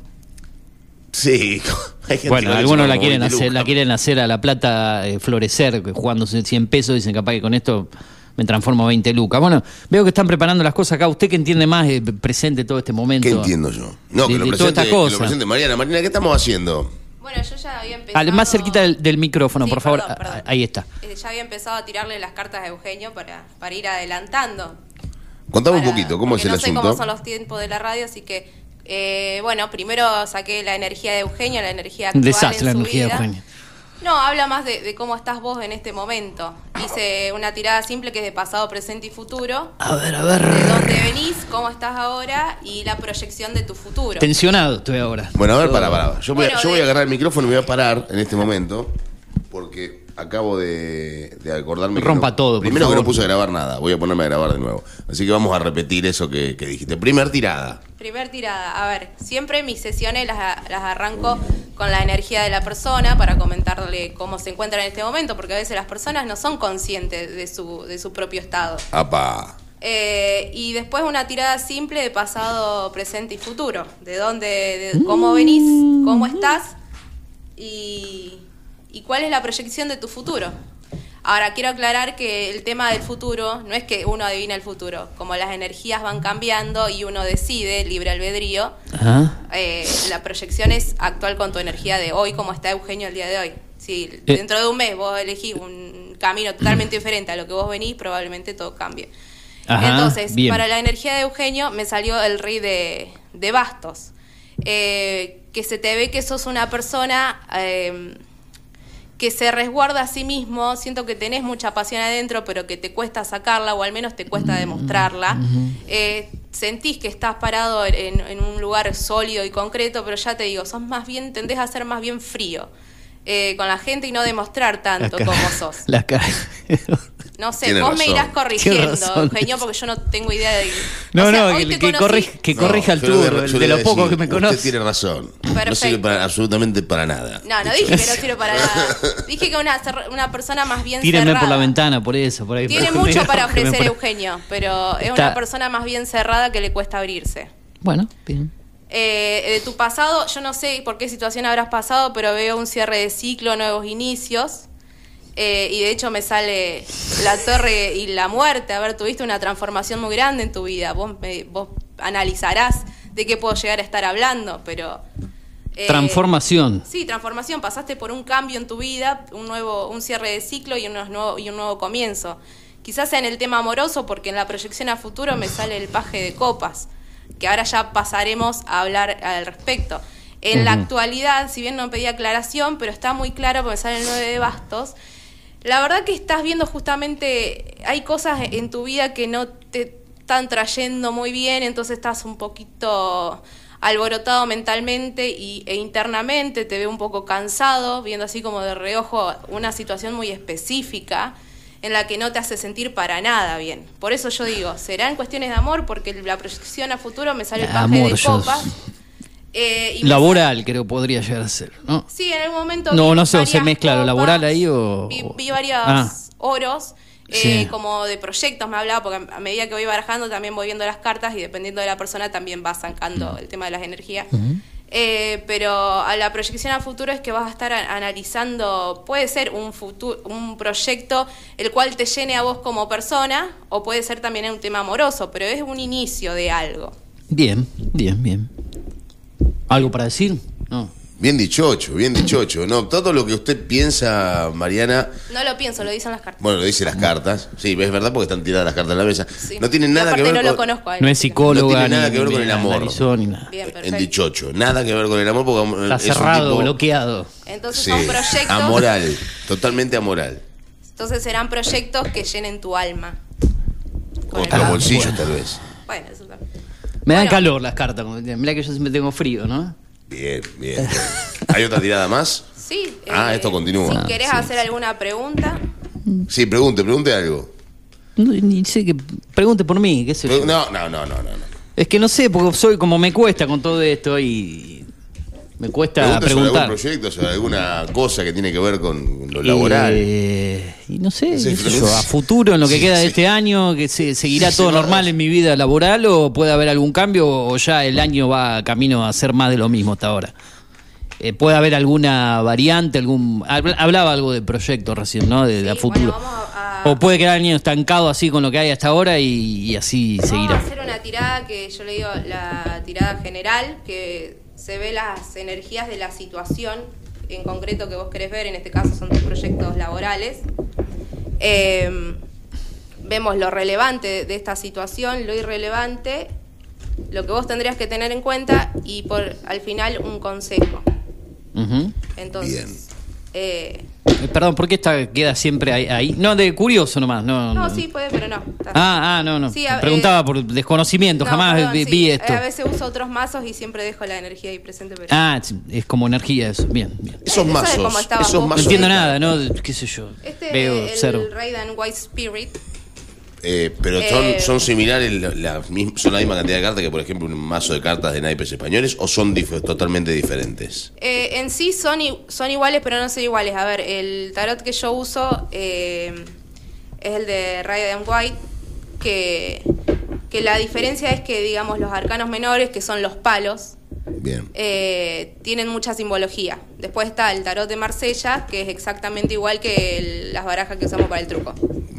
Speaker 2: Sí, hay gente
Speaker 1: Bueno, algunos la quieren
Speaker 2: como 20
Speaker 1: hacer, la quieren hacer a la plata eh, florecer, jugando 100 pesos, dicen capaz que con esto me transformo a 20 lucas. Bueno, veo que están preparando las cosas acá. ¿Usted que entiende más eh, presente todo este momento?
Speaker 2: ¿Qué entiendo yo? No,
Speaker 1: De-
Speaker 2: que lo,
Speaker 1: de toda
Speaker 2: presente,
Speaker 1: esta
Speaker 2: que
Speaker 1: cosa.
Speaker 2: lo presente Mariana. Mariana, ¿qué estamos haciendo?
Speaker 3: Bueno, yo ya había empezado.
Speaker 1: Al- más cerquita del, del micrófono,
Speaker 3: Sí,
Speaker 1: por favor.
Speaker 3: perdón.
Speaker 1: Ah, Ahí está.
Speaker 3: Eh, Ya había empezado a tirarle las cartas a Eugenio para, para ir adelantando.
Speaker 2: Contame un poquito, ¿cómo es
Speaker 3: porque
Speaker 2: el
Speaker 3: no sé
Speaker 2: asunto?
Speaker 3: cómo son los tiempos de la radio, así que, eh, bueno, primero saqué la energía de Eugenio, la energía
Speaker 1: Un
Speaker 3: actual
Speaker 1: desastre
Speaker 3: en
Speaker 1: la
Speaker 3: su
Speaker 1: energía de
Speaker 3: vida.
Speaker 1: Eugenio.
Speaker 3: No, habla más de, de cómo estás vos en este momento. Hice una tirada simple que es de pasado, presente y futuro.
Speaker 1: A ver, a
Speaker 3: De
Speaker 1: ver.
Speaker 3: dónde venís, cómo estás ahora y la proyección de tu futuro.
Speaker 1: Tensionado estoy ahora.
Speaker 2: Bueno, a ver, para, para. Yo, voy, a-
Speaker 3: Bueno,
Speaker 2: yo voy
Speaker 3: de-
Speaker 2: a agarrar el micrófono y me voy a parar en este momento porque acabo de, de acordarme que
Speaker 1: Rompa
Speaker 2: no-
Speaker 1: todo, por
Speaker 2: Primero que no puse a grabar nada. Voy a ponerme a grabar de nuevo. Así que vamos a repetir eso que, que dijiste. Primer tirada.
Speaker 3: Primer tirada. A ver, siempre mis sesiones las, las arranco con la energía de la persona para comentarle cómo se encuentra en este momento, porque a veces las personas no son conscientes de su, de su propio estado.
Speaker 2: Apa.
Speaker 3: Eh, y después una tirada simple de pasado, presente y futuro. De dónde, de cómo venís, cómo estás y, y cuál es la proyección de tu futuro. Ahora, quiero aclarar que el tema del futuro no es que uno adivina el futuro. Como las energías van cambiando y uno decide, libre albedrío, eh, la proyección es actual con tu energía de hoy, como está Eugenio el día de hoy. Si
Speaker 1: Eh.
Speaker 3: dentro de un mes vos elegís un camino totalmente diferente a lo que vos venís, probablemente todo cambie.
Speaker 1: Ajá,
Speaker 3: Entonces,
Speaker 1: bien.
Speaker 3: para la energía de Eugenio me salió el rey de, de bastos. Eh, que se te ve que sos una persona eh, que se resguarda a sí mismo. Siento que tenés mucha pasión adentro, pero que te cuesta sacarla, o al menos te cuesta demostrarla. Eh, sentís que estás parado en, en un lugar sólido y concreto, pero ya te digo, sos más bien, tendés a ser más bien frío. eh, con la gente y no demostrar tanto como sos.
Speaker 1: La cara.
Speaker 3: No sé,
Speaker 2: Tiene
Speaker 3: vos me irás corrigiendo,
Speaker 1: razón.
Speaker 3: Eugenio, porque yo no tengo idea de.
Speaker 1: No,
Speaker 3: O sea,
Speaker 1: no,
Speaker 3: hoy
Speaker 1: que,
Speaker 3: te
Speaker 1: que
Speaker 3: conocí-
Speaker 1: corrija, que
Speaker 2: No,
Speaker 1: corrija al turno, de lo poco
Speaker 2: decir,
Speaker 1: que me conoce.
Speaker 2: Usted tiene razón. No
Speaker 3: Perfecto.
Speaker 2: sirve para, absolutamente para nada.
Speaker 3: No, no dije que no sirve para nada. Dije que una, una persona más bien
Speaker 1: Tírenme
Speaker 3: cerrada.
Speaker 1: por la ventana, por eso, por ahí.
Speaker 3: Tiene
Speaker 1: por-
Speaker 3: mucho para ofrecer Eugenio, pero es
Speaker 1: Está-
Speaker 3: una persona más bien cerrada que le cuesta abrirse.
Speaker 1: Bueno, bien.
Speaker 3: Eh, de tu pasado, yo no sé por qué situación habrás pasado, pero veo un cierre de ciclo, nuevos inicios. Eh, y de hecho me sale la torre y la muerte. A ver, tuviste una transformación muy grande en tu vida. Vos, me- vos analizarás de qué puedo llegar a estar hablando, pero... eh,
Speaker 1: Transformación.
Speaker 3: Sí, transformación. Pasaste por un cambio en tu vida, un nuevo, un cierre de ciclo y, unos nuevo, y un nuevo comienzo. Quizás sea en el tema amoroso, porque en la proyección a futuro me sale el paje de copas, que ahora ya pasaremos a hablar al respecto. En la actualidad, si bien no pedí aclaración, pero está muy claro porque me sale el 9 de bastos, la verdad que estás viendo justamente, hay cosas en tu vida que no te están trayendo muy bien, entonces estás un poquito alborotado mentalmente y, e internamente, te veo un poco cansado, viendo así como de reojo una situación muy específica en la que no te hace sentir para nada bien. Por eso yo digo, será en cuestiones de amor, porque la proyección a futuro me sale el paje de copas. Eh, y me
Speaker 1: Laboral, creo que podría llegar a ser, ¿no?
Speaker 3: Sí, en algún momento.
Speaker 1: No, no sé, o se mezcla lo laboral ahí o-
Speaker 3: Vi, vi varios
Speaker 1: Ah.
Speaker 3: oros Eh,
Speaker 1: Sí.
Speaker 3: como de proyectos me hablaba, porque a medida que voy barajando también voy viendo las cartas y dependiendo de la persona también va sacando el tema de las energías. Eh, pero a la proyección a futuro es que vas a estar a- analizando, puede ser un, futuro, un proyecto el cual te llene a vos como persona o puede ser también un tema amoroso, pero es un inicio de algo.
Speaker 1: Bien, bien, bien. ¿Algo para decir? No.
Speaker 2: Bien dichocho, bien dichocho. No, todo lo que usted piensa, Mariana,
Speaker 3: No lo pienso, lo dicen las cartas.
Speaker 2: bueno, lo dice las cartas. Sí, es verdad porque están tiradas las cartas en la mesa.
Speaker 3: Sí.
Speaker 2: No tienen
Speaker 3: Y
Speaker 2: nada que ver
Speaker 3: no
Speaker 2: con
Speaker 3: lo conozco a él.
Speaker 1: No es psicóloga,
Speaker 2: No tiene nada
Speaker 1: ni-
Speaker 2: que ver con el amor.
Speaker 1: analizó, ni nada.
Speaker 3: Bien,
Speaker 2: en dichocho. Nada que ver con el amor porque
Speaker 1: Está
Speaker 2: es un
Speaker 1: cerrado,
Speaker 2: tipo-
Speaker 1: bloqueado.
Speaker 3: Entonces
Speaker 2: Sí,
Speaker 3: son proyectos.
Speaker 2: amoral, totalmente amoral.
Speaker 3: Entonces serán proyectos que llenen tu alma. Con
Speaker 2: O
Speaker 3: amor.
Speaker 2: bolsillos, tal vez.
Speaker 3: Bueno, eso también.
Speaker 1: Me dan calor las cartas. Mirá que yo siempre tengo frío, ¿no?
Speaker 2: Bien, bien. ¿Hay otra tirada más?
Speaker 3: Sí.
Speaker 2: Ah,
Speaker 3: eh,
Speaker 2: esto continúa.
Speaker 3: Si
Speaker 2: Ah,
Speaker 3: querés
Speaker 1: sí,
Speaker 3: hacer alguna pregunta.
Speaker 2: Sí, pregunte, pregunte algo.
Speaker 1: No, ni sé que pregunte por mí, qué sé yo.
Speaker 2: No, no, no, no, no. no.
Speaker 1: Es que no sé, porque soy como me cuesta con todo esto y me cuesta
Speaker 2: Pregunte sobre algún
Speaker 1: preguntar.
Speaker 2: proyecto, sobre alguna cosa que tiene que ver con lo laboral.
Speaker 1: Eh, y no sé,
Speaker 2: Sí,
Speaker 1: qué sé
Speaker 2: pero-
Speaker 1: yo, a futuro, en lo que
Speaker 2: Sí,
Speaker 1: queda de
Speaker 2: sí.
Speaker 1: este año, que se, seguirá
Speaker 2: Sí,
Speaker 1: todo normal
Speaker 2: no.
Speaker 1: en mi vida laboral o puede haber algún cambio o ya el año va camino a ser más de lo mismo hasta ahora. Eh, puede haber alguna variante, algún habl- hablaba algo de proyecto recién, ¿no? De, de a futuro.
Speaker 3: bueno, vamos a-
Speaker 1: O puede quedar el año estancado así con lo que hay hasta ahora y, y así
Speaker 3: Vamos a
Speaker 1: seguirá.
Speaker 3: hacer una tirada que yo le digo la tirada general, que se ve las energías de la situación en concreto que vos querés ver, en este caso son tus proyectos laborales. Eh, vemos lo relevante de esta situación, lo irrelevante, lo que vos tendrías que tener en cuenta y por al final un consejo. Entonces,
Speaker 2: Bien.
Speaker 3: Eh,
Speaker 1: Eh, Perdón, ¿por qué esta queda siempre ahí? ahí? No, de curioso nomás. No,
Speaker 3: no,
Speaker 1: no.
Speaker 3: sí puede, pero no.
Speaker 1: Ah, ah, no, no.
Speaker 3: Sí, a-
Speaker 1: Preguntaba
Speaker 3: eh,
Speaker 1: por desconocimiento,
Speaker 3: No,
Speaker 1: jamás
Speaker 3: perdón,
Speaker 1: vi,
Speaker 3: sí,
Speaker 1: vi
Speaker 3: eh,
Speaker 1: esto.
Speaker 3: A veces uso otros mazos y siempre dejo la energía ahí presente. Pero...
Speaker 1: Ah, es como energía eso. Bien, bien.
Speaker 2: Esos
Speaker 3: Eso es
Speaker 2: mazos, esos
Speaker 3: vos.
Speaker 1: No
Speaker 2: mazos.
Speaker 1: entiendo nada, ¿no? ¿Qué sé yo?
Speaker 3: Este
Speaker 1: Veo
Speaker 3: el
Speaker 1: cero.
Speaker 3: Raiden White Spirit.
Speaker 2: Eh, pero son,
Speaker 3: Eh,
Speaker 2: son similares, la- la misma- son la misma cantidad de cartas que, por ejemplo, un mazo de cartas de naipes españoles o son dif- totalmente diferentes.
Speaker 3: Eh, en sí son, son iguales, pero no son iguales. A ver, el tarot que yo uso eh, es el de Raiden White, que, que la diferencia es que, digamos, los arcanos menores, que son los palos,
Speaker 2: Bien.
Speaker 3: eh, tienen mucha simbología. Después está el tarot de Marsella, que es exactamente igual que el- las barajas que usamos para el truco.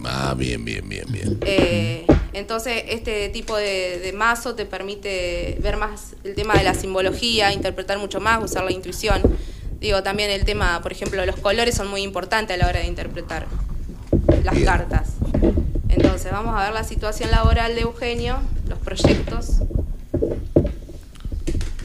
Speaker 2: Ah, bien, bien, bien, bien.
Speaker 3: Eh, entonces, este tipo de, de mazo te permite ver más el tema de la simbología, interpretar mucho más, usar la intuición. Digo, también el tema, por ejemplo, los colores son muy importantes a la hora de interpretar las
Speaker 2: Bien.
Speaker 3: cartas. Entonces, vamos a ver la situación laboral de Eugenio, los proyectos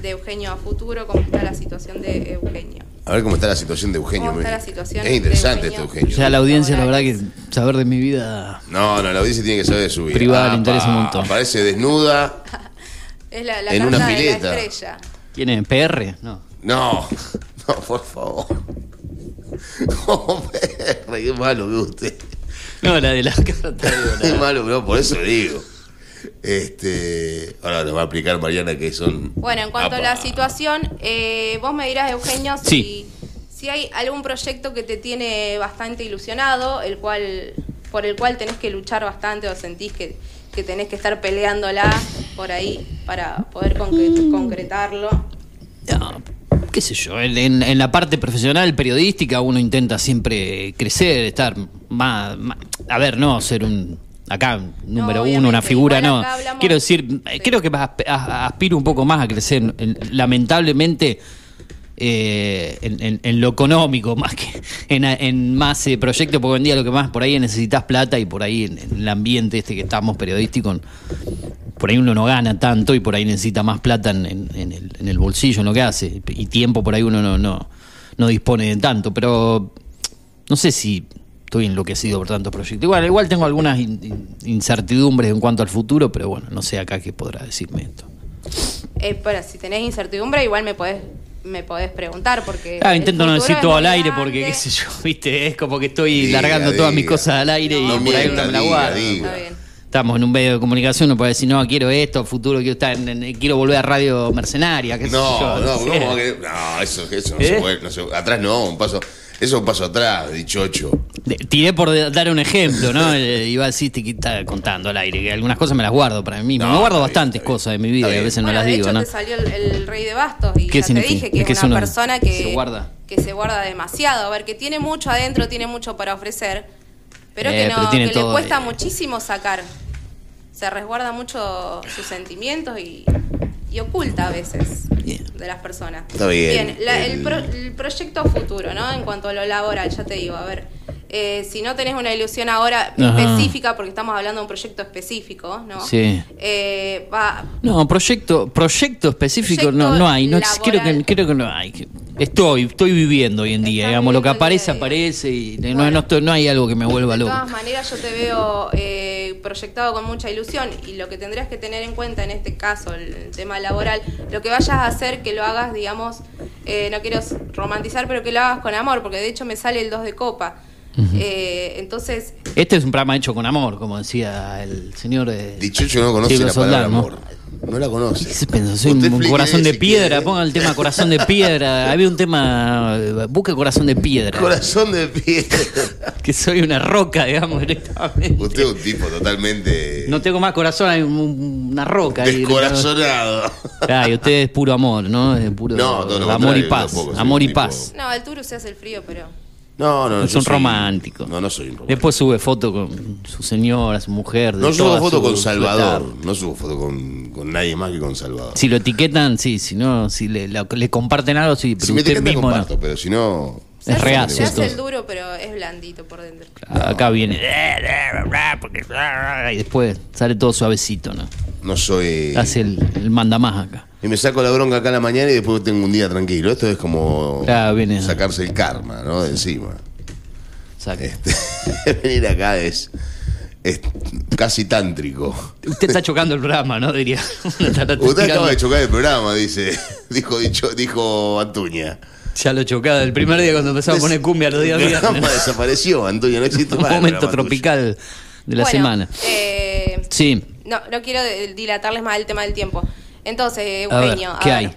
Speaker 3: de Eugenio a futuro, cómo está la situación de Eugenio.
Speaker 2: A ver cómo está la situación de Eugenio.
Speaker 3: ¿Cómo está la situación
Speaker 2: es interesante
Speaker 3: de
Speaker 2: este
Speaker 3: Eugenio?
Speaker 2: Eugenio.
Speaker 1: Ya la audiencia, la verdad que saber de mi vida.
Speaker 2: No, no, la audiencia tiene que saber de su vida.
Speaker 1: Privada, le
Speaker 2: Ah,
Speaker 1: interesa un montón.
Speaker 2: Aparece desnuda.
Speaker 3: Es la, la
Speaker 2: En una
Speaker 3: de la
Speaker 2: pileta.
Speaker 3: estrella.
Speaker 1: ¿Quién es? ¿PR? No.
Speaker 2: No, no, por favor. No, perra, qué malo que usted.
Speaker 1: No, la de la carta.
Speaker 2: Qué malo, no, por eso le digo. Este, ahora nos va a explicar Mariana que son.
Speaker 3: Bueno, en cuanto a la situación, eh, vos me dirás, Eugenio, si,
Speaker 1: Sí.
Speaker 3: si hay algún proyecto que te tiene bastante ilusionado, el cual, por el cual tenés que luchar bastante o sentís que, que tenés que estar peleándola por ahí para poder concre- concretarlo.
Speaker 1: No, qué sé yo, en, en- en la parte profesional periodística uno intenta siempre crecer, estar más, más- a ver, no ser un acá número uno, una figura, no.
Speaker 3: hablamos-
Speaker 1: Quiero decir, eh,
Speaker 3: Sí.
Speaker 1: creo que aspiro un poco más a crecer, en- lamentablemente eh, en, en- en lo económico más que en, en más eh, proyectos, porque hoy en día lo que más por ahí necesitas plata y por ahí en, el ambiente este que estamos periodístico, por ahí uno no gana tanto y por ahí necesita más plata en el, en el bolsillo en lo que hace y tiempo por ahí uno no, no, no dispone de tanto, pero no sé si estoy enloquecido por tantos proyectos. Igual, igual tengo algunas in- in- incertidumbres en cuanto al futuro, pero bueno, no sé acá qué podrá decirme esto.
Speaker 3: Eh, pero si tenés incertidumbre, igual me podés, me podés preguntar, porque...
Speaker 1: Ah, intento no decir todo al aire porque, qué sé yo, viste, es como que estoy
Speaker 2: Diga,
Speaker 1: largando todas mis cosas al aire
Speaker 3: No,
Speaker 1: y por ahí no me la guardo.
Speaker 2: diga.
Speaker 3: Está bien.
Speaker 1: estamos en un medio de comunicación, uno puede decir, no, quiero esto, futuro, quiero estar en- en- quiero volver a radio mercenaria, qué sé
Speaker 2: No,
Speaker 1: yo,
Speaker 2: no,
Speaker 1: sé.
Speaker 2: ¿cómo que- no, eso, eso no
Speaker 1: ¿Eh?
Speaker 2: se puede. no se- atrás no, un paso. Eso es un paso atrás, dichocho.
Speaker 1: De- Tiré por dar un ejemplo, ¿no? Eh, Iba a decir, te está contando al aire, que algunas cosas me las guardo para mí mismo.
Speaker 2: No,
Speaker 1: me guardo bastantes cosas de mi vida y a veces no las
Speaker 3: de
Speaker 1: digo,
Speaker 3: hecho
Speaker 1: ¿no?
Speaker 3: te salió el, el rey de bastos y
Speaker 1: ¿Qué
Speaker 3: ya
Speaker 1: significa?
Speaker 3: te dije que
Speaker 1: Es
Speaker 3: es,
Speaker 1: que es
Speaker 3: una
Speaker 1: uno-
Speaker 3: persona que
Speaker 1: se guarda.
Speaker 3: que se guarda demasiado, a ver, que tiene mucho adentro, tiene mucho para ofrecer, pero
Speaker 1: Eh,
Speaker 3: que no,
Speaker 1: pero tiene
Speaker 3: que le cuesta
Speaker 1: ahí.
Speaker 3: muchísimo sacar. Se resguarda mucho sus sentimientos y, y oculta a veces
Speaker 1: Bien.
Speaker 3: de las personas.
Speaker 2: Está bien.
Speaker 3: la- el,
Speaker 2: El-
Speaker 3: pro- el proyecto futuro, ¿no? En cuanto a lo laboral, ya te digo, a ver, eh, si no tenés una ilusión ahora
Speaker 1: Ajá.
Speaker 3: específica, porque estamos hablando de un proyecto específico, ¿no?
Speaker 1: Sí.
Speaker 3: Eh, va,
Speaker 1: No, proyecto, proyecto específico
Speaker 3: Proyecto
Speaker 1: no, no hay. No, creo, que, creo que no hay. Estoy, estoy viviendo hoy en día, digamos, lo que aparece, aparece y no,
Speaker 3: Bueno.
Speaker 1: no, estoy- no hay algo que me vuelva
Speaker 3: De
Speaker 1: loco.
Speaker 3: todas maneras, yo te veo eh, proyectado con mucha ilusión y lo que tendrías que tener en cuenta en este caso, el, tema laboral, lo que vayas a hacer, que lo hagas, digamos, eh, no quiero romantizar, pero que lo hagas con amor, porque de hecho me sale el 2 de copa. Eh, entonces,
Speaker 1: Este es un programa hecho con amor, como decía el señor. eh,
Speaker 2: Dichocho no conoce la palabra amor. No la conoce.
Speaker 1: ¿Qué se piensa? Soy un corazón de
Speaker 2: si
Speaker 1: piedra.
Speaker 2: quiere.
Speaker 1: Pongan el tema corazón de piedra. Había un tema. eh, Busque corazón de piedra.
Speaker 2: Corazón de piedra.
Speaker 1: Que soy una roca, digamos, directamente.
Speaker 2: Usted es un tipo totalmente
Speaker 1: No tengo más corazón, hay un- una roca ahí.
Speaker 2: descorazonado.
Speaker 1: Ah, y usted es puro amor, ¿no? Es puro
Speaker 2: No, todo lo
Speaker 1: amor y paz. Amor y
Speaker 2: tipo-
Speaker 1: paz.
Speaker 3: no, el Turu se hace el frío, pero...
Speaker 2: No, no, no.
Speaker 1: Son
Speaker 2: yo soy-
Speaker 1: románticos.
Speaker 2: No, no soy un romántico.
Speaker 1: Después sube foto con su señora, su mujer. de
Speaker 2: No subo foto
Speaker 1: su-
Speaker 2: con Salvador. No subo foto con, con nadie más que con Salvador.
Speaker 1: Si lo etiquetan, sí. Si no, si le, la- le comparten algo, sí. Pero
Speaker 2: si me etiquetan,
Speaker 1: mismo
Speaker 2: comparto,
Speaker 1: no.
Speaker 2: pero si no.
Speaker 3: Se
Speaker 1: Es
Speaker 3: hace,
Speaker 1: reacio,
Speaker 3: se hace el duro, pero es blandito por dentro.
Speaker 1: Acá viene. porque- Y después sale todo suavecito, ¿no?
Speaker 2: No soy.
Speaker 1: Hace el, el manda más acá.
Speaker 2: Y me saco la bronca acá a la mañana y después tengo un día tranquilo. Esto es como
Speaker 1: Claro, viene-
Speaker 2: sacarse el karma, ¿no? De encima.
Speaker 1: Exacto.
Speaker 2: Este, venir acá es, es casi tántrico.
Speaker 1: Usted está chocando el programa, ¿no? Diría.
Speaker 2: Usted acaba de chocar el programa, dice. Dijo, dicho, dijo Antuña.
Speaker 1: Ya lo chocaba el primer día cuando empezamos a poner cumbia los días
Speaker 2: El
Speaker 1: viernes.
Speaker 2: programa desapareció, Antuña, no existe
Speaker 1: Un
Speaker 2: más. el
Speaker 1: momento
Speaker 2: tuyo.
Speaker 1: tropical de la
Speaker 3: Bueno,
Speaker 1: semana.
Speaker 3: eh,
Speaker 1: Sí.
Speaker 3: No, no quiero dilatarles más el tema del tiempo. Entonces,
Speaker 1: A ver,
Speaker 3: Eugenio, a
Speaker 1: ¿qué
Speaker 3: ver.
Speaker 1: hay?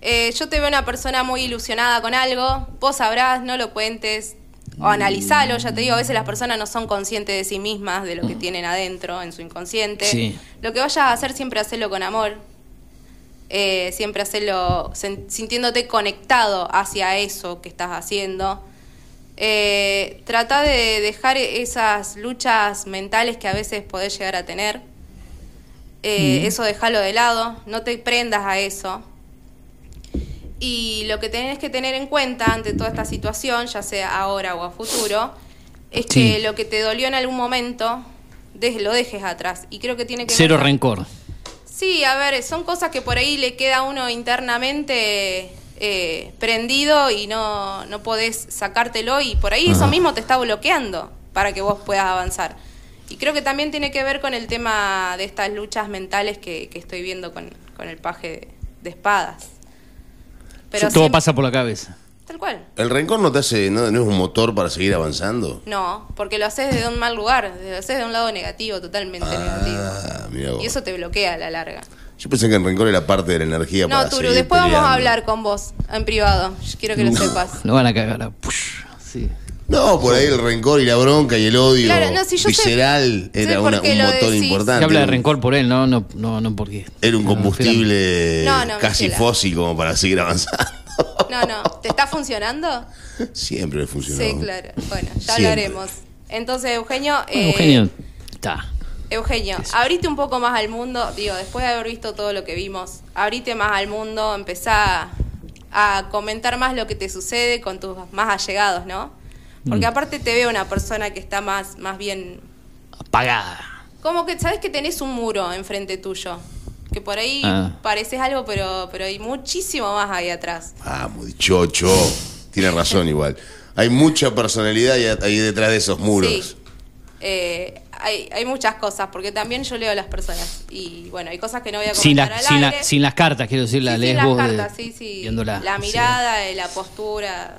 Speaker 3: Eh, yo te veo una persona muy ilusionada con algo, vos sabrás, no lo cuentes o analizalo, ya te digo, a veces las personas no son conscientes de sí mismas, de lo que tienen adentro, en su inconsciente.
Speaker 1: Sí.
Speaker 3: Lo que vayas a hacer, siempre hacerlo con amor, eh, siempre hacerlo sintiéndote conectado hacia eso que estás haciendo. Eh, trata de dejar esas luchas mentales que a veces podés llegar a tener. Eh, Eso déjalo de lado, no te prendas a eso. Y lo que tenés que tener en cuenta ante toda esta situación, ya sea ahora o a futuro, es
Speaker 1: Sí.
Speaker 3: que lo que te dolió en algún momento, lo dejes atrás. Y creo que tiene que
Speaker 1: Cero
Speaker 3: ver-
Speaker 1: rencor.
Speaker 3: Sí, a ver, son cosas que por ahí le queda a uno internamente eh, prendido y no, no podés sacártelo y por ahí eso mismo te está bloqueando para que vos puedas avanzar. Y creo que también tiene que ver con el tema de estas luchas mentales que, que estoy viendo con, con el paje de, de espadas. Pero
Speaker 1: Todo
Speaker 3: siempre-
Speaker 1: pasa por la cabeza.
Speaker 3: Tal cual.
Speaker 2: ¿El rencor no te hace, no, no es un motor para seguir avanzando?
Speaker 3: No, porque lo haces desde un mal lugar, lo haces de un lado negativo, totalmente negativo.
Speaker 2: Ah, vos.
Speaker 3: Y eso te bloquea a la larga.
Speaker 2: Yo pensé que el rencor era parte de la energía
Speaker 3: No,
Speaker 2: para
Speaker 3: Turu, después vamos a hablar con vos en privado. Yo quiero que lo sepas.
Speaker 1: Lo van a cagar. a push. Sí.
Speaker 2: No, por ahí el rencor y la bronca y el odio
Speaker 3: Claro, no, si yo sé-
Speaker 2: visceral
Speaker 3: sé
Speaker 2: era
Speaker 3: por
Speaker 2: una-
Speaker 3: qué
Speaker 2: un
Speaker 3: lo
Speaker 2: motor
Speaker 3: decís.
Speaker 2: importante.
Speaker 1: Se habla de
Speaker 2: Era un-
Speaker 1: rencor por él, no, no, no, no porque.
Speaker 2: Era un combustible
Speaker 3: No, no,
Speaker 2: casi
Speaker 3: Michela.
Speaker 2: fósil como para seguir avanzando.
Speaker 3: No, no. ¿Te está funcionando?
Speaker 2: Siempre le funcionó.
Speaker 3: Sí, claro. Bueno, ya
Speaker 2: Siempre.
Speaker 3: hablaremos. Entonces, Eugenio.
Speaker 1: Bueno,
Speaker 3: eh,
Speaker 1: Eugenio, está.
Speaker 3: Eugenio, abrite un poco más al mundo, digo, después de haber visto todo lo que vimos, abrite más al mundo, empezá a comentar más lo que te sucede con tus más allegados, ¿no? Porque
Speaker 1: Mm.
Speaker 3: aparte te veo una persona que está más, más bien
Speaker 1: Apagada.
Speaker 3: Como que sabes que tenés un muro enfrente tuyo. Que por ahí
Speaker 1: Ah.
Speaker 3: pareces algo, pero, pero hay muchísimo más ahí atrás.
Speaker 2: Vamos, dichocho. Tiene razón igual. Hay mucha personalidad ahí, ahí detrás de esos muros.
Speaker 3: Sí. Eh, hay, hay muchas cosas, porque también yo leo a las personas. Y bueno, hay cosas que no voy a
Speaker 1: Sin,
Speaker 3: comentar
Speaker 1: la-
Speaker 3: al
Speaker 1: sin, la- sin las cartas, quiero decir, la
Speaker 3: Sí,
Speaker 1: lees
Speaker 3: sin las
Speaker 1: vos. de-
Speaker 3: cartas, sí, sí.
Speaker 1: viéndola.
Speaker 3: La
Speaker 1: Sí.
Speaker 3: mirada, eh, la postura.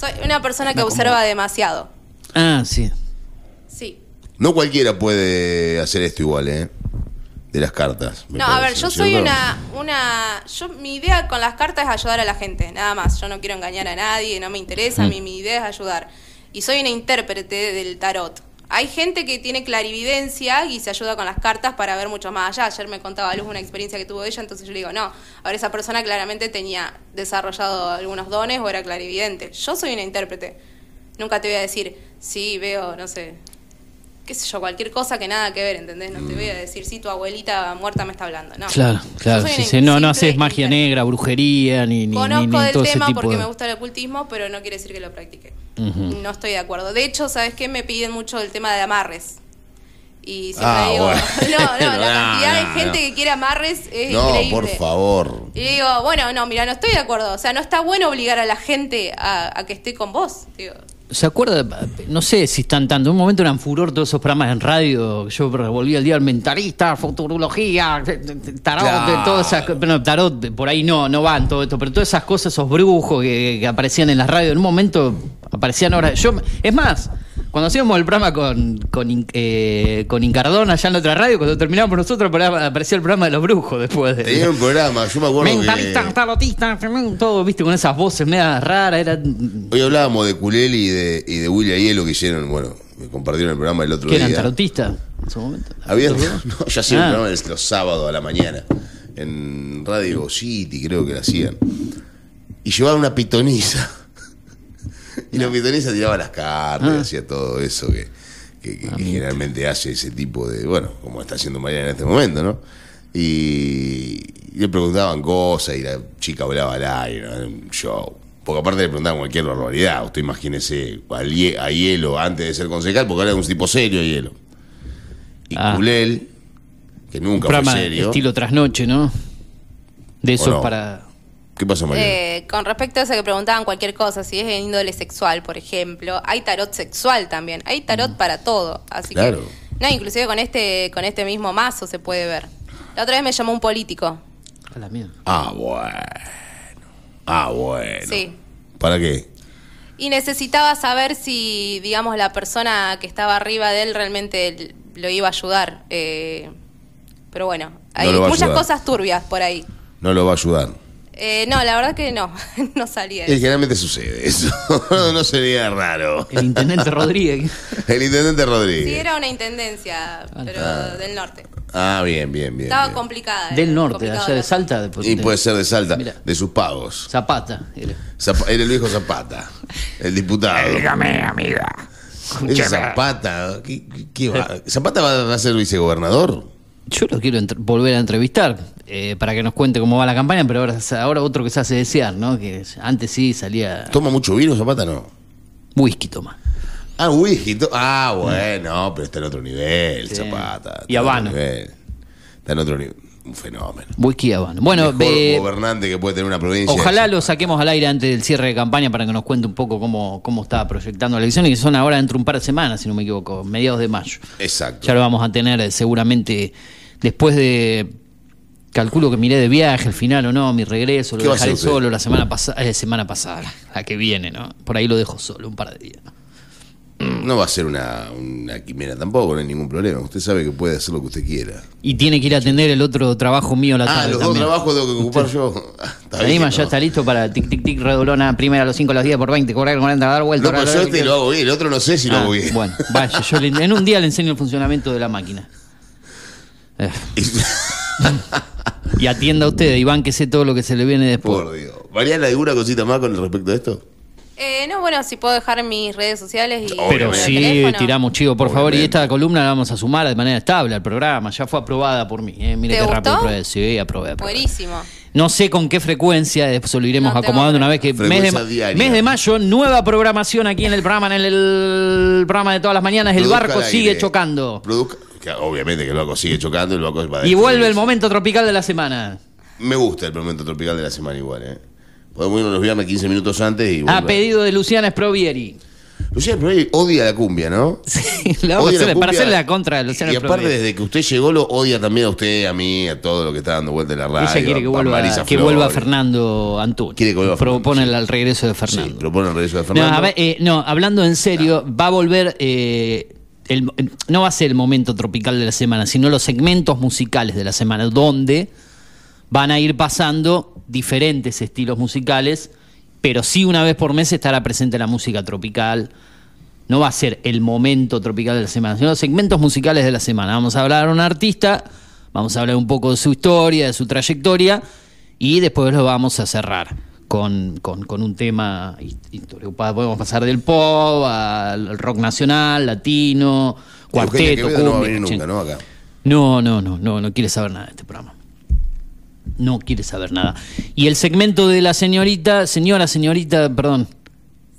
Speaker 3: Soy una persona que observa
Speaker 1: como-
Speaker 3: demasiado.
Speaker 1: Ah, sí.
Speaker 3: Sí.
Speaker 2: No cualquiera puede hacer esto igual, ¿eh? De las cartas. me
Speaker 3: No, a ver,
Speaker 2: parece,
Speaker 3: yo
Speaker 2: ¿no
Speaker 3: soy
Speaker 2: cierto?
Speaker 3: una, una, yo mi idea con las cartas es ayudar a la gente, nada más. Yo no quiero engañar a nadie, no me interesa,
Speaker 1: Mm.
Speaker 3: mi, mi idea es ayudar. Y soy una intérprete del tarot. Hay gente que tiene clarividencia y se ayuda con las cartas para ver mucho más allá. Ayer me contaba Luz una experiencia que tuvo ella, entonces yo le digo, no, ahora esa persona claramente tenía desarrollado algunos dones o era clarividente. Yo soy una intérprete. Nunca te voy a decir, sí, veo, no sé, qué sé yo, cualquier cosa que nada que ver, ¿entendés? No te voy a decir, sí, tu abuelita muerta me está hablando, no.
Speaker 1: Claro, claro. Sí, sí. No, no haces magia negra, brujería, ni, ni, ni-
Speaker 3: Conozco
Speaker 1: ni
Speaker 3: del
Speaker 1: todo ese
Speaker 3: tema
Speaker 1: tipo
Speaker 3: porque
Speaker 1: de...
Speaker 3: me gusta el ocultismo, pero no quiere decir que lo practique. No estoy de acuerdo. De hecho, ¿sabes qué? Me piden mucho el tema de amarres. Y siempre
Speaker 2: Ah,
Speaker 3: digo,
Speaker 2: bueno.
Speaker 3: no, no, la cantidad
Speaker 2: no,
Speaker 3: de gente
Speaker 2: no.
Speaker 3: que quiere amarres es
Speaker 2: No,
Speaker 3: increíble.
Speaker 2: por favor.
Speaker 3: Y digo, bueno, no, mira, no estoy de acuerdo. O sea, no está bueno obligar a la gente a, a que esté con vos. Digo,
Speaker 1: ¿Se acuerda? No sé si están tanto. En un momento eran furor todos esos programas en radio. Yo revolvía el día el mentalista, futurología, tarot,
Speaker 2: Claro.
Speaker 1: todas esas Bueno, tarot, por ahí no, no van todo esto. Pero todas esas cosas, esos brujos que, que aparecían en las radios, en un momento aparecían ahora. Yo, es más, cuando hacíamos el programa con, con, eh, con Incardón allá en la otra radio, cuando terminábamos nosotros, aparecía el programa de los brujos después de.
Speaker 2: Tenía un programa, yo me acuerdo
Speaker 1: Mentalista,
Speaker 2: que...
Speaker 1: tarotista, todo, viste, con esas voces medias raras. Era,
Speaker 2: Hoy hablábamos de Culel y de, y de William Hielo que hicieron, bueno, me compartieron el programa el otro día.
Speaker 1: eran tarotistas en su momento.
Speaker 2: Había, no, ya hacían
Speaker 1: Ah.
Speaker 2: un programa los- los sábados a la mañana en Radio City, creo que lo hacían. Y llevaban una pitoniza. Y la pitoniza tiraba las cartas
Speaker 1: Ah.
Speaker 2: hacía todo eso que, que- que- que generalmente hace ese tipo de. Bueno, como está haciendo Mariana en este momento, ¿no? Y, y le preguntaban cosas y la chica volaba al aire, ¿no? Un show. Porque aparte le preguntaban cualquier barbaridad. Usted imagínese a, Hie- a Hielo antes de ser concejal, porque ahora era un tipo serio, Hielo. Y
Speaker 1: Ah.
Speaker 2: Culel, que nunca fue
Speaker 1: programa
Speaker 2: serio.
Speaker 1: estilo trasnoche, ¿no? De eso
Speaker 2: ¿O no?
Speaker 1: para.
Speaker 2: ¿Qué pasó, Mariana?
Speaker 3: Eh, con respecto a eso que preguntaban cualquier cosa, si es de índole sexual, por ejemplo, hay tarot sexual también, hay tarot para todo, así
Speaker 2: Claro.
Speaker 3: que no, inclusive con este con este mismo mazo se puede ver. La otra vez me llamó un político,
Speaker 1: A la mierda.
Speaker 2: Ah, bueno. Ah, bueno.
Speaker 3: sí,
Speaker 2: ¿Para qué?
Speaker 3: y necesitaba saber si, digamos, la persona que estaba arriba de él realmente lo iba a ayudar. eh, pero bueno, hay muchas
Speaker 2: ayudar.
Speaker 3: cosas turbias por ahí.
Speaker 2: No lo va a ayudar.
Speaker 3: Eh, no, la verdad que no, no salía.
Speaker 2: Y generalmente sucede eso. no sería raro.
Speaker 1: El intendente Rodríguez.
Speaker 2: El intendente Rodríguez.
Speaker 3: Sí, era una intendencia, pero
Speaker 2: Ah.
Speaker 3: del norte.
Speaker 2: Ah, bien, bien, bien.
Speaker 3: Estaba
Speaker 2: bien.
Speaker 3: complicada.
Speaker 1: Del norte, allá de Salta. después
Speaker 2: Y
Speaker 1: de-
Speaker 2: puede ser de Salta,
Speaker 1: Mira.
Speaker 2: de sus pagos.
Speaker 1: Zapata. era.
Speaker 2: Zap- Era el viejo Zapata, el diputado.
Speaker 5: Dígame, amiga.
Speaker 2: Zapata, ¿qué, qué- qué va? ¿Zapata va a ser vicegobernador?
Speaker 1: Yo lo quiero volver a entrevistar eh, para que nos cuente cómo va la campaña, pero ahora, ahora otro que se hace desear, ¿no? Que antes sí salía
Speaker 2: ¿Toma mucho vino Zapata no?
Speaker 1: whisky, toma.
Speaker 2: Ah, whisky. to- Ah, bueno, pero está en otro nivel,
Speaker 1: Sí.
Speaker 2: Zapata.
Speaker 1: Y Habano.
Speaker 2: Está en otro nivel. Un fenómeno.
Speaker 1: Whisky y Habano. Bueno,
Speaker 2: Mejor
Speaker 1: eh,
Speaker 2: gobernante que puede tener una provincia.
Speaker 1: Ojalá lo saquemos al aire antes del cierre de campaña para que nos cuente un poco cómo, cómo está proyectando la elección y que son ahora dentro de un par de semanas, si no me equivoco, mediados de mayo.
Speaker 2: Exacto.
Speaker 1: Ya lo vamos a tener eh, seguramente después de. Calculo que miré de viaje al final o no, mi regreso, lo
Speaker 2: ¿Qué va a
Speaker 1: dejaré solo la semana pasada, eh, semana pasada, la que viene, ¿no? Por ahí lo dejo solo un par de días.
Speaker 2: No va a ser una, una quimera tampoco, no hay ningún problema. Usted sabe que puede hacer lo que usted quiera.
Speaker 1: Y tiene que ir a atender el otro trabajo mío la
Speaker 2: Ah,
Speaker 1: tarde.
Speaker 2: los dos
Speaker 1: también.
Speaker 2: trabajos tengo que ocupar yo. Ah, Está bien,
Speaker 1: ya está listo para tic tic tic redolona primera a los 5 a las 10 por 20, cobrar 40, dar vuelta.
Speaker 2: No, pero yo este lo hago bien, el otro no sé si lo
Speaker 1: Ah,
Speaker 2: hago bien.
Speaker 1: Bueno, vaya, yo le- en un día le enseño el funcionamiento de la máquina. Y atienda a usted, Iván, que sé todo lo que se le viene después.
Speaker 2: Por Dios. Mariana, ¿alguna cosita más con respecto a esto?
Speaker 3: Eh, no, bueno, si puedo dejar mis redes sociales y.
Speaker 1: Pero sí,
Speaker 3: teléfono.
Speaker 1: tiramos chivo, por favor. Y esta columna la vamos a sumar de manera estable al programa. Ya fue aprobada por mí. eh. Mire
Speaker 3: ¿Te
Speaker 1: qué rápido
Speaker 3: gustó?
Speaker 1: aprobé. Sí, aprobé, aprobé.
Speaker 3: Buenísimo.
Speaker 1: No sé con qué frecuencia, después lo iremos
Speaker 3: No
Speaker 1: acomodando una vez que mes de, mes mayo, nueva programación aquí en el programa, en el, el programa de todas las mañanas, el
Speaker 2: Produzca
Speaker 1: barco sigue chocando.
Speaker 2: Produzca- que obviamente que el barco sigue chocando, el barco va a
Speaker 1: Y vuelve el momento tropical de la semana.
Speaker 2: Me gusta el momento tropical de la semana igual, ¿eh? Podemos irnos los viernes 15 minutos antes y
Speaker 1: A pedido de Luciana Sprovieri.
Speaker 2: Luciano Provieri odia la cumbia, ¿no?
Speaker 1: Sí, la vamos a
Speaker 2: Odia la
Speaker 1: hacerle- para hacerle la contra de Luciana
Speaker 2: Y aparte,
Speaker 1: Sprovieri.
Speaker 2: desde que usted llegó, lo odia también a usted, a mí, a todo lo que está dando vuelta en la radio.
Speaker 1: Ella quiere que
Speaker 2: a
Speaker 1: vuelva,
Speaker 2: Marisa
Speaker 1: que vuelva Fernando Antunes.
Speaker 2: Quiere que vuelva Fernando,
Speaker 1: Propone
Speaker 2: sí.
Speaker 1: el, regreso de
Speaker 2: Sí,
Speaker 1: Fernando.
Speaker 2: propone el regreso de
Speaker 1: No,
Speaker 2: Fernando.
Speaker 1: a ver, eh, no, hablando en serio, va a volver. eh, no va a ser el momento tropical de la semana, sino los segmentos musicales de la semana, donde van a ir pasando diferentes estilos musicales, pero sí una vez por mes estará presente la música tropical. No va a ser el momento tropical de la semana, sino los segmentos musicales de la semana. Vamos a hablar a un artista, vamos a hablar un poco de su historia, de su trayectoria, y después lo vamos a cerrar con, con- con un tema histórico. Podemos pasar del pop al rock nacional, latino, cuarteto,
Speaker 2: Quevedo no va a
Speaker 1: cumbia,
Speaker 2: venir nunca, ¿no? Acá.
Speaker 1: No, no, no, no, no quiere saber nada de este programa. No quiere saber nada. Y el segmento de la señorita, señora, señorita, perdón.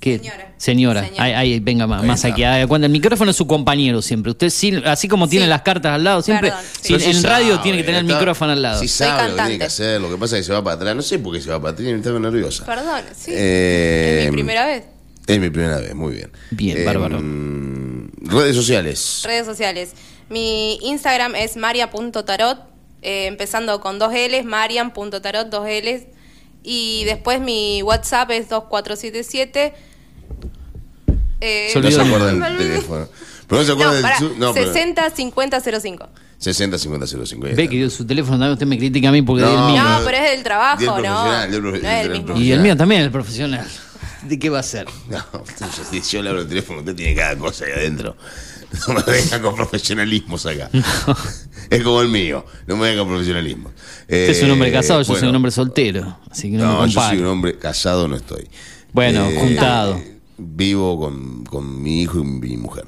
Speaker 1: ¿Qué?
Speaker 3: Señora.
Speaker 1: Señora.
Speaker 3: Señora.
Speaker 1: Ahí, ahí, venga más, más aquí. cuenta. El micrófono es su compañero siempre. Usted, sí, así como tiene
Speaker 3: Sí.
Speaker 1: las cartas al lado, siempre.
Speaker 3: Perdón,
Speaker 1: sí,
Speaker 3: sí.
Speaker 2: Pero
Speaker 1: en
Speaker 2: sí
Speaker 1: radio
Speaker 2: sabe,
Speaker 1: tiene que tener el micrófono al lado.
Speaker 2: Sí
Speaker 3: Soy
Speaker 2: sabe lo que tiene
Speaker 3: cantante.
Speaker 2: que hacer. Lo que pasa es que se va para atrás. No sé por qué se va para atrás. Está nerviosa.
Speaker 3: Perdón, sí.
Speaker 2: Eh,
Speaker 3: es mi primera vez.
Speaker 2: Es mi primera vez, muy bien.
Speaker 1: Bien, bárbaro.
Speaker 2: Redes sociales.
Speaker 3: Redes sociales. Mi Instagram es maria.tarot, eh, empezando con dos L's, marian.tarot, dos L's. Y después mi WhatsApp es 2477. Eh,
Speaker 1: Se
Speaker 2: No se
Speaker 1: olvidó.
Speaker 2: acuerda del teléfono. Pero no se acuerda
Speaker 3: no,
Speaker 2: del su- no, pero-
Speaker 3: 60 50 05.
Speaker 2: 60 50 05. ahí
Speaker 1: Ve que su teléfono, también usted me critica a mí porque
Speaker 2: No,
Speaker 1: di el mío.
Speaker 3: No, pero es del trabajo,
Speaker 2: del
Speaker 3: ¿no?
Speaker 2: profesional, del profe-
Speaker 3: no es
Speaker 2: del
Speaker 3: el mismo.
Speaker 1: Y el mío también, el profesional. ¿De qué va a ser?
Speaker 2: No, si yo le hablo del teléfono, usted tiene cada cosa ahí adentro. No me venga con profesionalismos acá. Es como el mío. No me venga con profesionalismo.
Speaker 1: Usted es un hombre
Speaker 2: Eh,
Speaker 1: casado, yo soy un hombre soltero. Así que no,
Speaker 2: No,
Speaker 1: me
Speaker 2: yo soy un hombre casado, no estoy.
Speaker 1: Bueno, juntado.
Speaker 2: Vivo con, con mi hijo y mi mujer.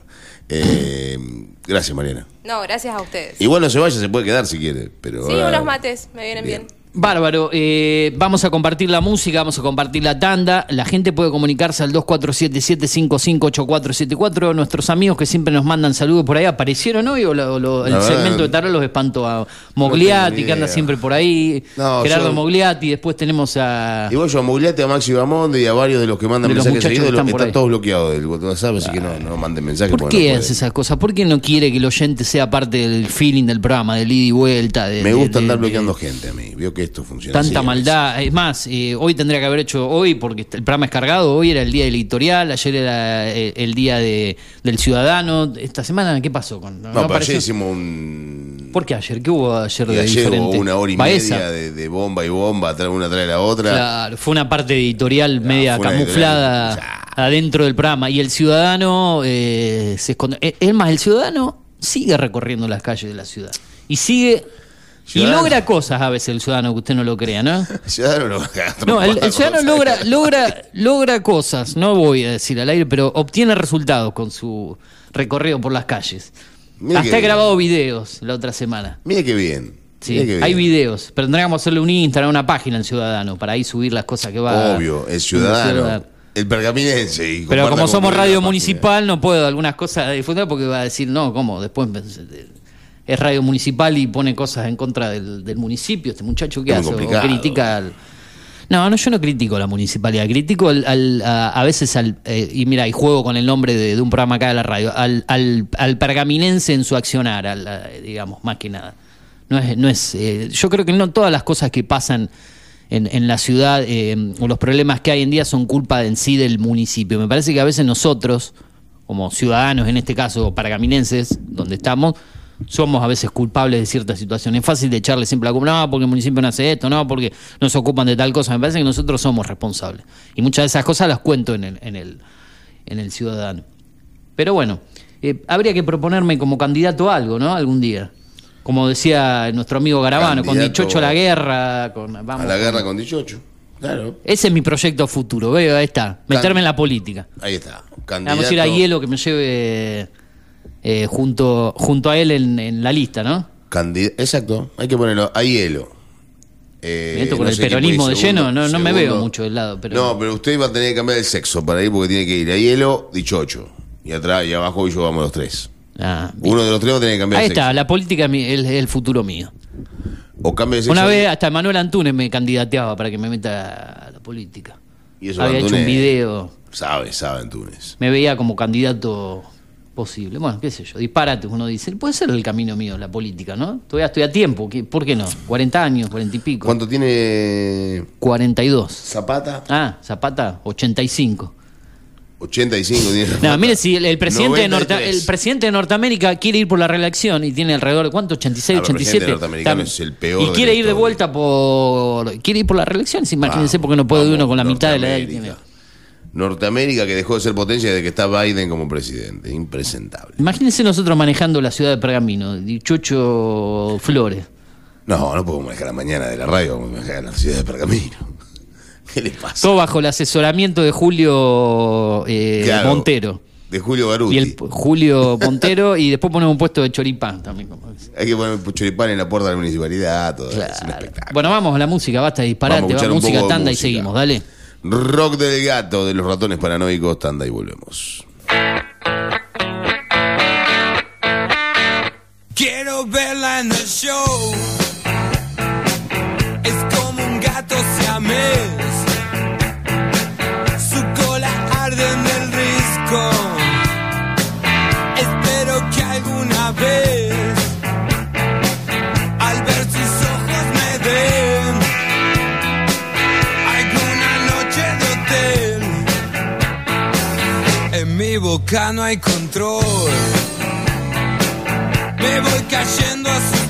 Speaker 2: Eh, gracias, Mariana.
Speaker 3: No, gracias a ustedes.
Speaker 2: Igual no se vaya, se puede quedar si quiere. Pero
Speaker 3: Sí,
Speaker 2: ahora-
Speaker 3: unos mates, me vienen bien.
Speaker 1: Bárbaro, eh, vamos a compartir la música, vamos a compartir la tanda. La gente puede comunicarse al 2477-558474. Nuestros amigos que siempre nos mandan saludos por ahí, ¿aparecieron hoy o, lo- lo- el segmento de tarot los espanto a Mogliati, que anda siempre por ahí? Gerardo
Speaker 2: yo-
Speaker 1: Mogliati, después tenemos a...
Speaker 2: Igual yo a Mugliate, a Maxi Bamonde y a varios de los que mandan mensajes
Speaker 1: muchachos
Speaker 2: seguidos,
Speaker 1: están
Speaker 2: están todos bloqueados del WhatsApp, así que no, manden mensajes.
Speaker 1: ¿Por qué
Speaker 2: no
Speaker 1: hace
Speaker 2: pueden.
Speaker 1: esas cosas? ¿Por qué no quiere que el oyente sea parte del feeling del programa, del ida y vuelta? de-
Speaker 2: Me gusta
Speaker 1: de-
Speaker 2: andar
Speaker 1: de-
Speaker 2: bloqueando gente a mí. Veo que esto funciona
Speaker 1: Tanta
Speaker 2: así
Speaker 1: maldad. Es más, eh, hoy tendría que haber hecho hoy, porque el programa es cargado. Hoy era el día del editorial, ayer era eh, el día de, del ciudadano. Esta semana, ¿qué pasó? Con,
Speaker 2: No, pero
Speaker 1: apareció?
Speaker 2: ayer hicimos un.
Speaker 1: ¿Por qué ayer? ¿Qué hubo ayer de
Speaker 2: ayer hubo
Speaker 1: diferente?
Speaker 2: una hora y
Speaker 1: Baeza.
Speaker 2: media de, de bomba y bomba, una tras la otra.
Speaker 1: Claro, fue una parte editorial media camuflada
Speaker 2: editorial,
Speaker 1: adentro del programa. Y el ciudadano eh, se esconde. Eh, Es más, el ciudadano sigue recorriendo las calles de la ciudad. Y sigue.
Speaker 2: Ciudadano.
Speaker 1: Y logra cosas a veces el ciudadano, que usted no lo crea, ¿no?
Speaker 2: Ciudadano lo va a cagar
Speaker 1: No, el, el ciudadano logra, logra, logra cosas, no voy a decir al aire, pero obtiene resultados con su recorrido por las calles. Hasta he
Speaker 2: bien.
Speaker 1: grabado videos la otra semana.
Speaker 2: Mire qué bien.
Speaker 1: Sí, hay videos, pero tendríamos que hacerle un Instagram, una página al ciudadano, para ahí subir las cosas que va.
Speaker 2: Obvio, el ciudadano, el pergaminense. y
Speaker 1: Pero como somos radio municipal, no puedo algunas cosas difundir porque va a decir, no, ¿cómo? Después es radio municipal y pone cosas en contra del, del municipio. Este muchacho que hace o critica al. No, no, yo no critico la municipalidad, critico al, al- a, a veces al. eh, y mira, y juego con el nombre de, de un programa acá de la radio, al, al, al pergaminense en su accionar, al, a- digamos, más que nada. No es, no es, eh, yo creo que no todas las cosas que pasan en, en la ciudad eh, o los problemas que hay en día son culpa en sí del municipio. Me parece que a veces nosotros, como ciudadanos en este caso, o paracaminenses, donde estamos, somos a veces culpables de ciertas situaciones. Es fácil de echarle siempre la culpa, no, porque el municipio no hace esto, no, porque no se ocupan de tal cosa. Me parece que nosotros somos responsables. Y muchas de esas cosas las cuento en el, en el, en el ciudadano. Pero bueno, eh, habría que proponerme como candidato a algo, ¿no? Algún día. Como decía nuestro amigo Garabano, con Dichocho a la guerra, con, vamos,
Speaker 2: A la guerra con 18. Claro.
Speaker 1: Ese es mi proyecto futuro, veo, ahí está. Meterme en la política.
Speaker 2: Ahí está.
Speaker 1: Vamos
Speaker 2: Candidato.
Speaker 1: a ir a Hielo que me lleve eh, junto, junto a él en, en la lista, ¿no?
Speaker 2: Candid- Exacto, hay que ponerlo a hielo. Eh,
Speaker 1: Me meto con
Speaker 2: no
Speaker 1: el peronismo de
Speaker 2: segundo,
Speaker 1: lleno, no- no me veo mucho del lado, pero-
Speaker 2: No, pero usted va a tener que cambiar el sexo para ir porque tiene que ir a hielo, dichocho. Y atrás y abajo y yo vamos los tres.
Speaker 1: Ah.
Speaker 2: Uno de los tres va a tener que cambiar
Speaker 1: ahí
Speaker 2: el sexo.
Speaker 1: está, la política es el futuro mío.
Speaker 2: O cambia de sexo.
Speaker 1: Una vez hasta Manuel Antunes me candidateaba para que me meta a la política.
Speaker 2: Y eso
Speaker 1: Había hecho un video,
Speaker 2: Sabe, sabe Antunes.
Speaker 1: me veía como candidato posible. Bueno, qué sé yo, disparate, uno dice, puede ser el camino mío la política, ¿no? Todavía estoy a tiempo, ¿qué- ¿por qué no? 40 años, 40 y pico.
Speaker 2: ¿Cuánto tiene
Speaker 1: 42.
Speaker 2: Zapata?
Speaker 1: Ah, Zapata, 85.
Speaker 2: 85 tiene
Speaker 1: No, mire si el, el presidente de Norte-
Speaker 2: 93.
Speaker 1: el presidente de Norteamérica quiere ir por la reelección y tiene alrededor de cuánto, 86,
Speaker 2: Ah, pero el
Speaker 1: 87.
Speaker 2: presidente norteamericano es el peor
Speaker 1: Y quiere ir de vuelta por quiere ir por la reelección, imagínense porque no puede
Speaker 2: vamos,
Speaker 1: uno con la mitad de la edad que tiene.
Speaker 2: Norteamérica. Que dejó de ser potencia desde que está Biden como presidente. Impresentable.
Speaker 1: Imagínense nosotros manejando la ciudad de Pergamino, Dichocho Flores.
Speaker 2: No, no puedo manejar la mañana de la radio, vamos a manejar la ciudad de Pergamino. ¿Qué le pasa?
Speaker 1: Todo bajo el asesoramiento de Julio eh,
Speaker 2: Claro,
Speaker 1: Montero.
Speaker 2: De Julio Garuti.
Speaker 1: Y el Julio Montero y después ponemos un puesto de choripán también.
Speaker 2: Hay que poner choripán en la puerta de la municipalidad, todo. Es un
Speaker 1: Claro.
Speaker 2: espectáculo.
Speaker 1: Bueno, vamos a la música, basta de disparate,
Speaker 2: Vamos a un
Speaker 1: música
Speaker 2: poco de
Speaker 1: tanda y seguimos, dale.
Speaker 2: Rock del gato de los ratones paranoicos, tanda y volvemos.
Speaker 6: Quiero verla en el show. Es como un gato siamés. Boca no hay control. Me voy cayendo a sus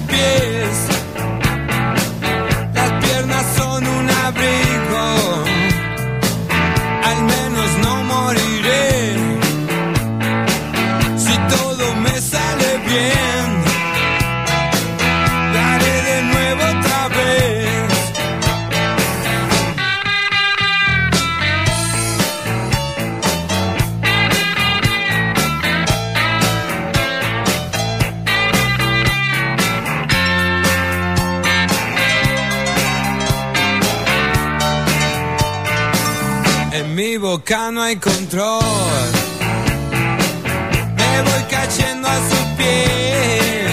Speaker 6: Boca no hay control. Me voy cayendo a sus pies.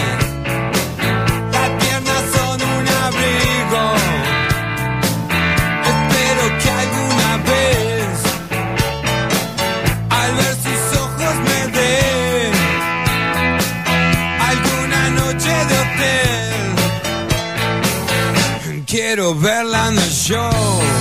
Speaker 6: Las piernas son un abrigo. Espero que alguna vez, al ver sus ojos, me den alguna noche de hotel. Quiero verla en el show.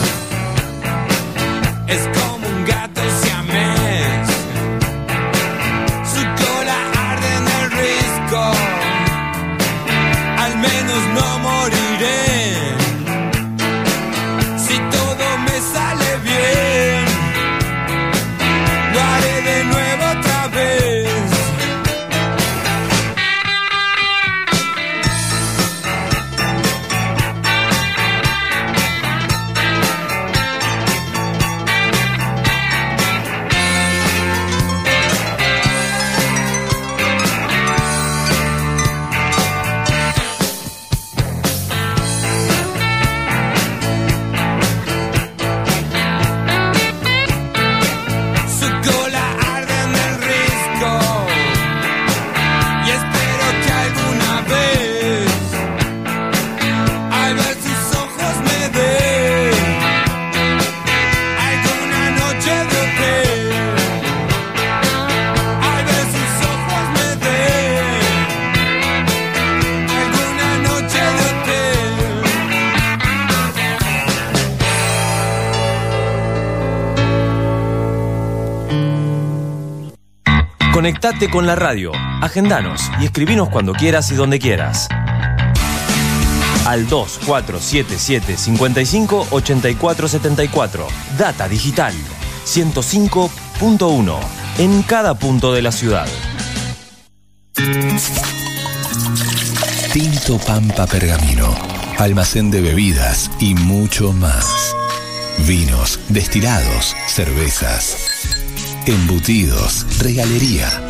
Speaker 5: Conectate con la radio, agendanos y escribinos cuando quieras y donde quieras. Al 2477 55 84 74. Data Digital 105.1. En cada punto de la ciudad.
Speaker 7: Tinto Pampa Pergamino, almacén de bebidas y mucho más. Vinos, destilados, cervezas, embutidos, regalería.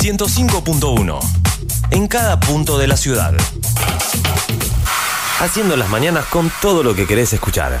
Speaker 5: 105.1. En cada punto de la ciudad. Haciendo las mañanas con todo lo que querés escuchar.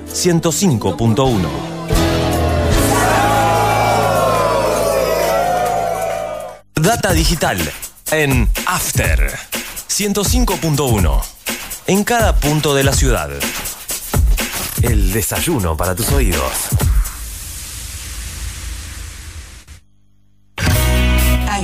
Speaker 5: 105.1. Data Digital en After 105.1. En cada punto de la ciudad. El desayuno para tus oídos.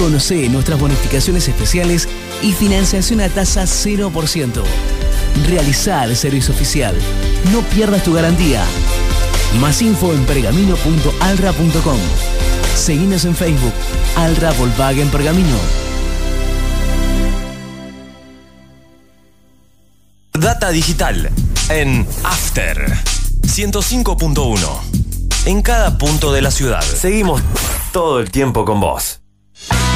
Speaker 8: Conoce nuestras bonificaciones especiales y financiación a tasa 0%. Realiza el servicio oficial. No pierdas tu garantía. Más info en pergamino.alra.com. Seguinos en Facebook. Alra Volkswagen Pergamino.
Speaker 5: Data Digital en After 105.1. En cada punto de la ciudad. Seguimos todo el tiempo con vos.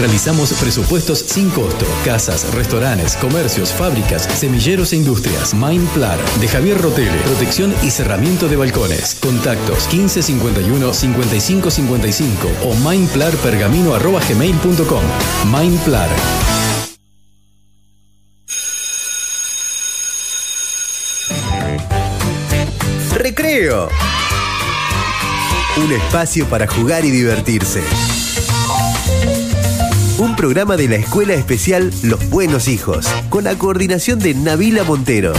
Speaker 9: Realizamos presupuestos sin costo. Casas, restaurantes, comercios, fábricas, semilleros e industrias. Mindplar de Javier Rotele. Protección y cerramiento de balcones. Contactos 1551 5555 o mindplarpergamino.gmail.com. Mindplar.
Speaker 10: Recreo. Un espacio para jugar y divertirse. Un programa de la Escuela Especial Los Buenos Hijos, con la coordinación de Navila Montero.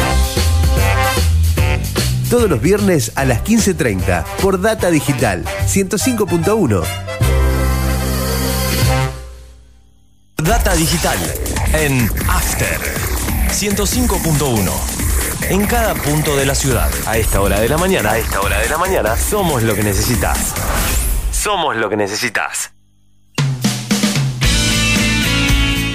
Speaker 10: Todos los viernes a las 15.30 por Data Digital 105.1.
Speaker 5: Data Digital en After 105.1. En cada punto de la ciudad. A esta hora de la mañana. A esta hora de la mañana. Somos lo que necesitas. Somos lo que necesitas.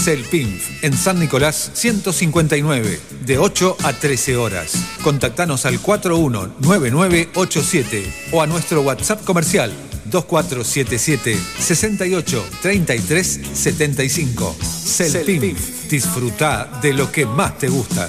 Speaker 11: Celpinf, en San Nicolás 159, de 8 a 13 horas. Contactanos al 419987 o a nuestro WhatsApp comercial 2477 68 33 75. Celpinf, disfruta de lo que más te gusta.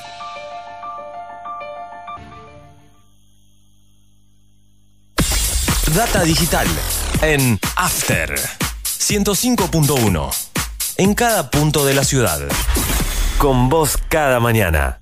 Speaker 5: Data digital en After 105.1. En cada punto de la ciudad. Con vos cada mañana.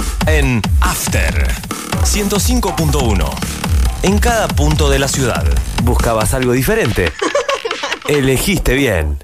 Speaker 5: en After 105.1. En cada punto de la ciudad. ¿Buscabas algo diferente? Elegiste bien.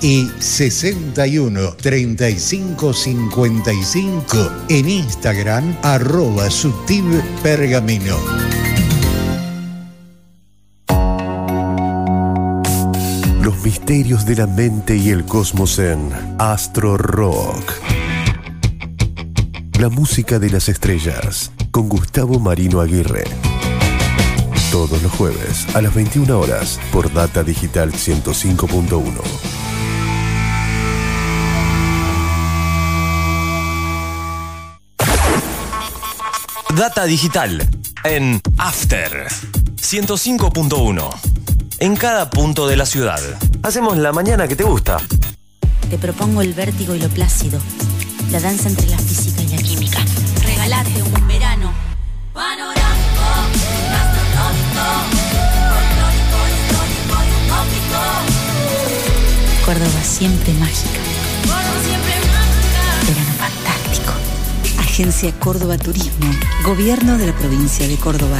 Speaker 12: y 61 35 55 en Instagram arroba Pergamino.
Speaker 10: Los misterios de la mente y el cosmos en Astro Rock. La música de las estrellas con Gustavo Marino Aguirre. Todos los jueves a las 21 horas por Data Digital 105.1.
Speaker 5: Data digital en After 105.1. En cada punto de la ciudad. Hacemos la mañana que te gusta.
Speaker 13: Te propongo el vértigo y lo plácido, la danza entre la física y la química. Regalate un verano panorámico, gastronómico, folclórico, histórico y utópico. Córdoba siempre mágica. Córdoba siempre. Agencia Córdoba Turismo, Gobierno de la provincia de Córdoba.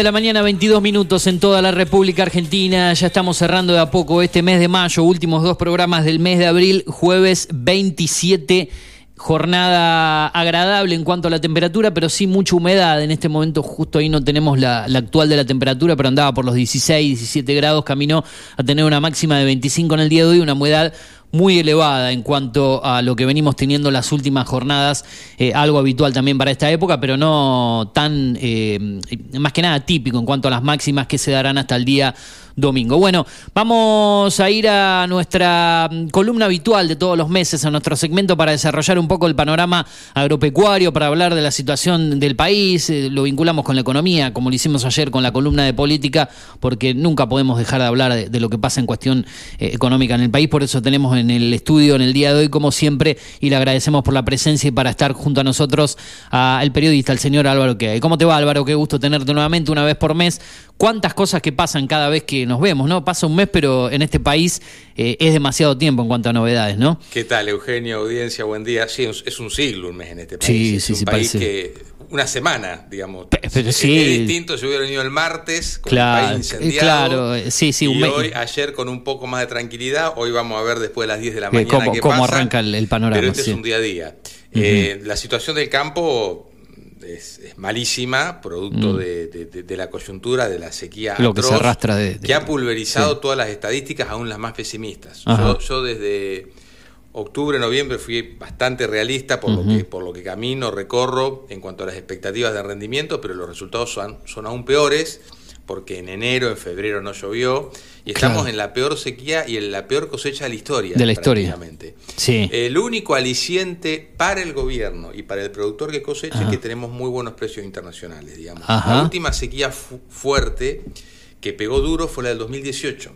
Speaker 14: De la
Speaker 1: mañana, 22 minutos en toda la República Argentina. Ya estamos cerrando de a poco este mes de mayo, últimos dos programas del mes de abril, jueves 27. Jornada agradable en cuanto a la temperatura, pero sí mucha humedad. En este momento, justo ahí no tenemos la, actual de la temperatura, pero andaba por los 16, 17 grados. Caminó a tener una máxima de 25 en el día de hoy, una humedad muy elevada en cuanto a lo que venimos teniendo las últimas jornadas, eh, algo habitual también para esta época, pero no tan, eh, más que nada típico en cuanto a las máximas que se darán hasta el día domingo. Bueno, vamos a ir a nuestra mm, columna habitual de todos los meses, a nuestro segmento para desarrollar un poco el panorama agropecuario, para hablar de la situación del país, eh, lo vinculamos con la economía, como lo hicimos ayer con la columna de política, porque nunca podemos dejar de hablar de, lo que pasa en cuestión eh, económica en el país, por eso tenemos en el estudio en el día de hoy, como siempre, y le agradecemos por la presencia y para estar junto a nosotros al periodista, el señor Álvaro que ¿Cómo te va Álvaro? Qué gusto tenerte nuevamente una vez por mes. Cuántas cosas que pasan cada vez que nos vemos, ¿no? Pasa un mes, pero en este país eh, es demasiado tiempo en cuanto a novedades, ¿no?
Speaker 15: ¿Qué tal, Eugenio? Audiencia, buen día. Sí, es un siglo un mes en este país.
Speaker 1: Sí,
Speaker 15: es
Speaker 1: sí,
Speaker 15: un
Speaker 1: sí,
Speaker 15: país
Speaker 1: parece.
Speaker 15: que. Una semana, digamos.
Speaker 1: pero
Speaker 15: Es-
Speaker 1: sí.
Speaker 15: Es distinto si hubiera venido el martes con
Speaker 1: Claro,
Speaker 15: país
Speaker 1: eh,
Speaker 15: incendiado.
Speaker 1: claro, eh, sí, sí,
Speaker 15: y
Speaker 1: un mes-
Speaker 15: hoy, ayer con un poco más de tranquilidad. Hoy vamos a ver después de las 10 de la
Speaker 1: Eh,
Speaker 15: mañana
Speaker 1: cómo,
Speaker 15: qué
Speaker 1: cómo
Speaker 15: pasa.
Speaker 1: arranca el, el panorama.
Speaker 15: Pero este
Speaker 1: sí.
Speaker 15: es un día a día. Eh, la situación del campo es, es malísima, producto
Speaker 1: Mm.
Speaker 15: de, de- la coyuntura, de la sequía
Speaker 1: Lo que se arrastra de-
Speaker 15: que ha pulverizado
Speaker 1: sí.
Speaker 15: todas las estadísticas, aún las más pesimistas. Yo, yo desde octubre, noviembre fui bastante realista por, lo que, por lo que camino, recorro en cuanto a las expectativas de rendimiento, pero los resultados son, son aún peores porque en enero, en febrero no llovió, y estamos
Speaker 1: Claro.
Speaker 15: en la peor sequía y en la peor cosecha de la historia.
Speaker 1: De la historia. Sí.
Speaker 15: El único aliciente para el gobierno y para el productor que cosecha
Speaker 1: Ajá.
Speaker 15: es que tenemos muy buenos precios internacionales, digamos.
Speaker 1: Ajá.
Speaker 15: La última sequía fu- fuerte que pegó duro fue la del 2018,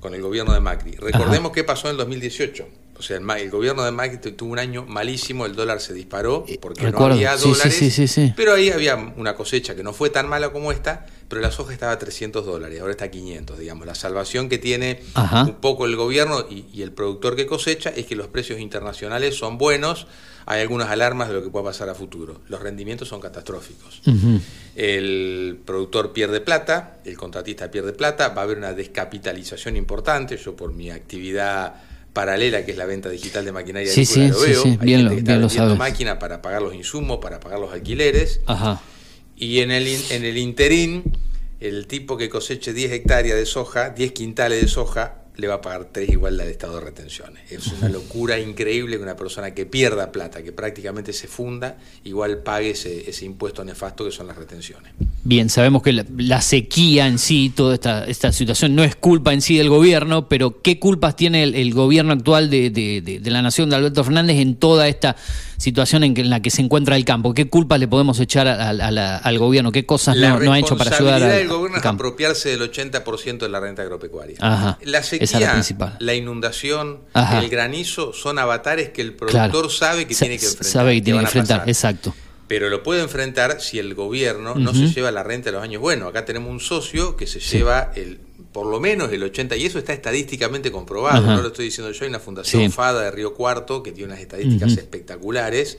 Speaker 15: con el gobierno de Macri. Recordemos qué pasó en el 2018. O sea, el, gobierno de Macri tu- tuvo un año malísimo, el dólar se disparó porque no
Speaker 1: recuerdo.
Speaker 15: había
Speaker 1: Sí, sí,
Speaker 15: dólares.
Speaker 1: sí, sí, sí.
Speaker 15: Pero ahí había una cosecha que no fue tan mala como esta, pero la soja estaba a 300 dólares, ahora está a 500, digamos. La salvación que tiene
Speaker 1: Ajá.
Speaker 15: un poco el gobierno y, y el productor que cosecha es que los precios internacionales son buenos, hay algunas alarmas de lo que pueda pasar a futuro. Los rendimientos son catastróficos. El productor pierde plata, el contratista pierde plata, va a haber una descapitalización importante. Yo por mi actividad paralela, que es la venta digital de maquinaria
Speaker 1: Sí,
Speaker 15: agrícola,
Speaker 1: sí,
Speaker 15: lo veo.
Speaker 1: sí,
Speaker 15: Hay
Speaker 1: bien
Speaker 15: gente
Speaker 1: lo-
Speaker 15: que está
Speaker 1: bien
Speaker 15: vendiendo máquina para pagar los insumos, para pagar los alquileres.
Speaker 1: Ajá.
Speaker 15: Y en el, en el interín, el tipo que coseche 10 hectáreas de soja, 10 quintales de soja, le va a pagar 3 igual la de estado de retenciones. Es una locura increíble que una persona que pierda plata, que prácticamente se funda, igual pague ese, ese impuesto nefasto que son las retenciones.
Speaker 1: Bien, sabemos que la, la sequía en sí, toda esta, esta situación, no es culpa en sí del gobierno, pero ¿qué culpas tiene el, el gobierno actual de, de- de- de la nación de Alberto Fernández en toda esta situación en, que, en la que se encuentra el campo? ¿Qué culpas le podemos echar a- a- a la- al gobierno? ¿Qué cosas
Speaker 15: La
Speaker 1: no, no ha hecho para ayudar
Speaker 15: responsabilidad
Speaker 1: al,
Speaker 15: del gobierno es apropiarse del 80% de la renta agropecuaria.
Speaker 1: Ajá,
Speaker 15: La
Speaker 1: esa es
Speaker 15: sequía,
Speaker 1: la principal.
Speaker 15: la inundación,
Speaker 1: Ajá.
Speaker 15: el granizo son avatares que el
Speaker 1: Claro.
Speaker 15: productor sabe que
Speaker 1: Sa-
Speaker 15: tiene que enfrentar.
Speaker 1: Sabe que tiene que enfrentar,
Speaker 15: pasar.
Speaker 1: exacto.
Speaker 15: Pero lo puede enfrentar si el gobierno no se lleva la renta de los años buenos. Acá tenemos un socio que se
Speaker 1: Sí.
Speaker 15: lleva el por lo menos el 80, y eso está estadísticamente comprobado,
Speaker 1: Ajá.
Speaker 15: no lo estoy diciendo yo, hay una fundación
Speaker 1: Sí.
Speaker 15: FADA de Río Cuarto que tiene unas estadísticas espectaculares,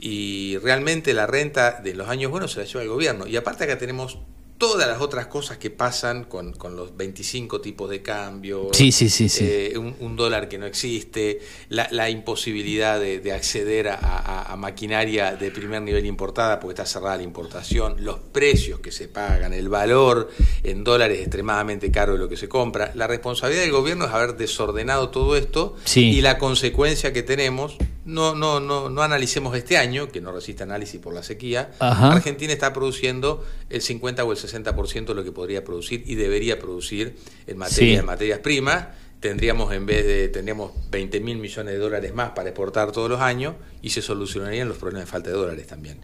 Speaker 15: y realmente la renta de los años buenos se la lleva el gobierno. Y aparte acá tenemos todas las otras cosas que pasan con, con los 25 tipos de cambio,
Speaker 1: Sí, sí, sí, sí.
Speaker 15: eh, un, un dólar que no existe, la, la imposibilidad de, de acceder a, a- a maquinaria de primer nivel importada porque está cerrada la importación, los precios que se pagan, el valor en dólares extremadamente caro de lo que se compra. La responsabilidad del gobierno es haber desordenado todo esto
Speaker 1: Sí.
Speaker 15: y la consecuencia que tenemos, no, no, no, no analicemos este año, que no resiste análisis por la sequía,
Speaker 1: Ajá.
Speaker 15: Argentina está produciendo el 50 o el 60% de lo que podría producir y debería producir en materia
Speaker 1: Sí.
Speaker 15: de materias primas. Tendríamos en vez de tendríamos 20 mil millones de dólares más para exportar todos los años y se solucionarían los problemas de falta de dólares también.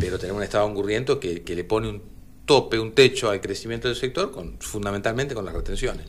Speaker 15: Pero tenemos un estado angurriento que, que le pone un tope, un techo al crecimiento del sector, con, fundamentalmente con las retenciones.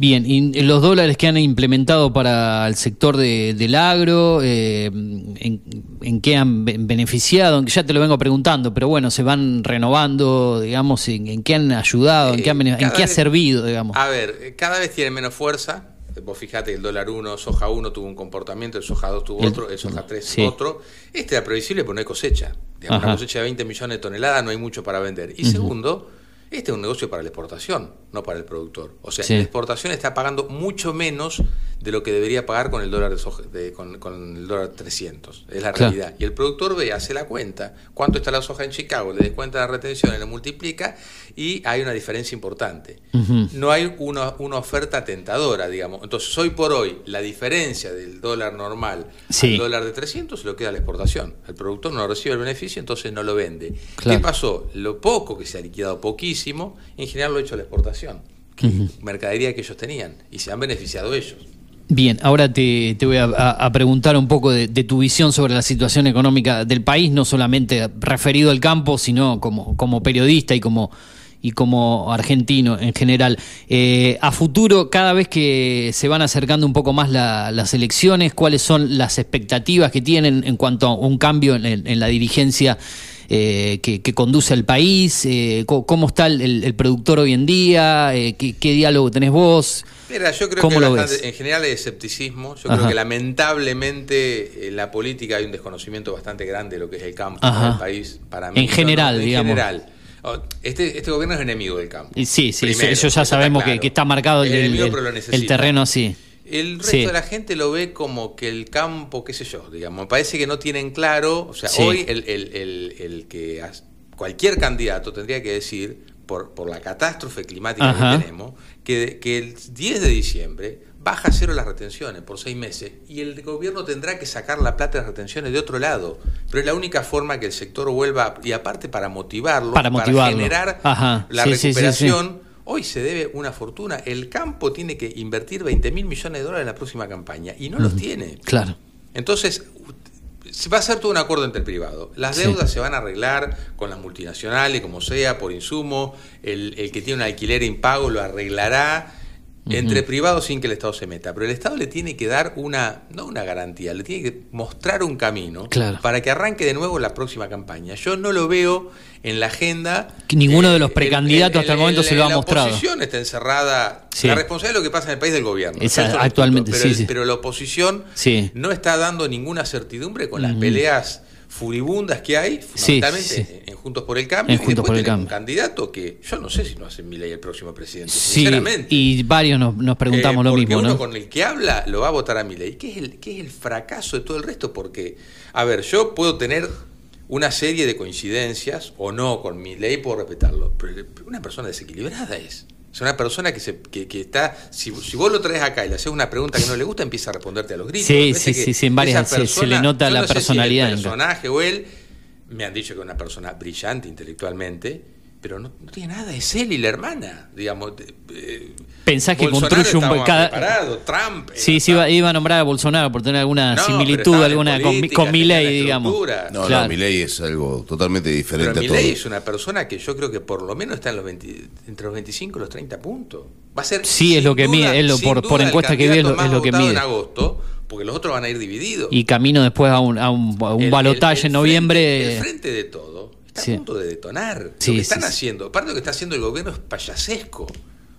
Speaker 1: Bien, y los dólares que han implementado para el sector de- del agro, eh, en, en qué han be- beneficiado? Ya te lo vengo preguntando, pero bueno, se van renovando, digamos, en, en qué han ayudado, en qué, han en qué ha
Speaker 15: vez-
Speaker 1: servido, digamos.
Speaker 15: A ver, eh, cada vez tiene menos fuerza. Vos fijate que el dólar 1, soja 1 tuvo un comportamiento, el soja 2 tuvo otro, el soja 3
Speaker 1: sí.
Speaker 15: otro. Este era previsible porque no hay cosecha. Digamos, una cosecha de 20 millones de toneladas no hay mucho para vender. Y segundo, este es un negocio para la exportación, no para el productor. O sea,
Speaker 1: Sí.
Speaker 15: la exportación está pagando mucho menos de lo que debería pagar con el dólar de soja- de- con, con el dólar 300. Es la
Speaker 1: Claro.
Speaker 15: realidad. Y el productor ve, hace la cuenta, cuánto está la soja en Chicago, le descuenta la retención, le multiplica y hay una diferencia importante no hay una, una oferta tentadora, digamos. Entonces, hoy por hoy, la diferencia del dólar normal
Speaker 1: Sí.
Speaker 15: al dólar de 300 se lo queda a la exportación. El productor no recibe el beneficio, entonces no lo vende.
Speaker 1: Claro.
Speaker 15: ¿Qué pasó? Lo poco que se ha liquidado, poquísimo, en general lo ha hecho a la exportación. Mercadería que ellos tenían y se han beneficiado ellos.
Speaker 1: Bien, ahora te, te voy a, a- a preguntar un poco de, de tu visión sobre la situación económica del país, no solamente referido al campo, sino como, como periodista y como, y como argentino en general. Eh, a futuro, cada vez que se van acercando un poco más la- las elecciones, ¿cuáles son las expectativas que tienen en cuanto a un cambio en, en la dirigencia? Eh, que, que conduce al país, eh, cómo está el, el- el productor hoy en día, eh, qué, qué diálogo tenés vos,
Speaker 15: Mira, yo creo
Speaker 1: ¿Cómo
Speaker 15: que bastante- en general hay escepticismo. Yo
Speaker 1: Ajá.
Speaker 15: creo que lamentablemente en la política hay un desconocimiento bastante grande de lo que es el campo
Speaker 1: Ajá.
Speaker 15: en el país. Para mí,
Speaker 1: En general,
Speaker 15: en
Speaker 1: digamos.
Speaker 15: general. Este, este gobierno es enemigo del campo.
Speaker 1: Sí, sí,
Speaker 15: Primero,
Speaker 1: eso ya sabemos que, está marcado el, el- el- el terreno así.
Speaker 15: El resto
Speaker 1: Sí.
Speaker 15: de la gente lo ve como que el campo, qué sé yo, digamos, me parece que no tienen claro, o sea,
Speaker 1: Sí.
Speaker 15: hoy el, el- el- el que cualquier candidato tendría que decir por, por la catástrofe climática
Speaker 1: Ajá.
Speaker 15: que tenemos, que, que el 10 de diciembre baja a cero las retenciones por seis meses y el gobierno tendrá que sacar la plata de las retenciones de otro lado. Pero es la única forma que el sector vuelva, y aparte para motivarlo,
Speaker 1: Para motivarlo.
Speaker 15: generar
Speaker 1: Ajá.
Speaker 15: la
Speaker 1: sí,
Speaker 15: recuperación. Hoy se debe una fortuna. El campo tiene que invertir 20 mil millones de dólares en la próxima campaña y no los tiene.
Speaker 1: Claro.
Speaker 15: Entonces, va a hacer todo un acuerdo entre privados. Las
Speaker 1: Sí.
Speaker 15: deudas se van a arreglar con las multinacionales, como sea, por insumo. El, el que tiene un alquiler impago lo arreglará entre privados sin que el Estado se meta. Pero el Estado le tiene que dar una, no una garantía, le tiene que mostrar un camino
Speaker 1: Claro.
Speaker 15: para que arranque de nuevo la próxima campaña. Yo no lo veo en la agenda.
Speaker 1: Que ninguno de los
Speaker 15: El-
Speaker 1: precandidatos hasta el momento se lo ha mostrado.
Speaker 15: La oposición está encerrada.
Speaker 1: Sí.
Speaker 15: La responsabilidad de lo que pasa en el país del gobierno. Lo
Speaker 1: actualmente,
Speaker 15: pero,
Speaker 1: sí.
Speaker 15: pero la oposición
Speaker 1: Sí.
Speaker 15: no está dando ninguna certidumbre con las peleas furibundas que hay, fundamentalmente
Speaker 1: sí.
Speaker 15: En, en Juntos por el Cambio.
Speaker 1: En
Speaker 15: y
Speaker 1: Juntos
Speaker 15: después
Speaker 1: por el Cambio.
Speaker 15: un candidato que yo no sé si no hace mi ley el próximo presidente.
Speaker 1: Sí,
Speaker 15: sinceramente.
Speaker 1: y varios nos, nos preguntamos
Speaker 15: Eh,
Speaker 1: lo
Speaker 15: porque
Speaker 1: mismo,
Speaker 15: uno
Speaker 1: ¿no?
Speaker 15: con el que habla lo va a votar a mi ley. ¿Qué es, el, ¿Qué es el fracaso de todo el resto? Porque, a ver, yo puedo tener una serie de coincidencias o no con mi ley, puedo respetarlo. Pero una persona desequilibrada es. Es una persona que, se, que, que está. Si, si vos lo traes acá y le haces una pregunta que no le gusta, empieza a responderte a los gritos.
Speaker 1: Sí, sí, sí, sí, en varias se- se le nota
Speaker 15: yo
Speaker 1: la
Speaker 15: sé
Speaker 1: personalidad
Speaker 15: el personaje o él. Me han dicho que es una persona brillante intelectualmente, pero no, no tiene nada. Es él y la hermana, digamos. de- eh,
Speaker 1: Pensás que
Speaker 15: Bolsonaro
Speaker 1: construye un cada-
Speaker 15: preparado, Trump.
Speaker 1: Sí, sí, iba, iba a nombrar a Bolsonaro por tener alguna
Speaker 15: No,
Speaker 1: similitud,
Speaker 15: en
Speaker 1: alguna con, mi-
Speaker 15: política,
Speaker 1: con mi
Speaker 15: tenían
Speaker 1: ley, digamos.
Speaker 2: No,
Speaker 1: Claro.
Speaker 2: no, mi ley es algo totalmente diferente
Speaker 15: Pero
Speaker 2: a todo.
Speaker 15: Milei es una persona que yo creo que por lo menos está en los 20 entre los 25 y los 30 puntos. Va a ser
Speaker 1: Sí, es lo que
Speaker 15: duda-
Speaker 1: mide, es lo- por-
Speaker 15: duda
Speaker 1: por encuesta que vi, es lo- es lo que mide.
Speaker 15: en agosto, porque los otros van a ir divididos.
Speaker 1: Y camino después a un, a un, a un
Speaker 15: El-
Speaker 1: balotaje
Speaker 15: el-
Speaker 1: en
Speaker 15: el
Speaker 1: noviembre.
Speaker 15: frente- el frente de todo está
Speaker 1: Sí.
Speaker 15: a punto de detonar.
Speaker 1: Sí,
Speaker 15: lo que están haciendo, aparte de lo que está haciendo el gobierno es payasesco.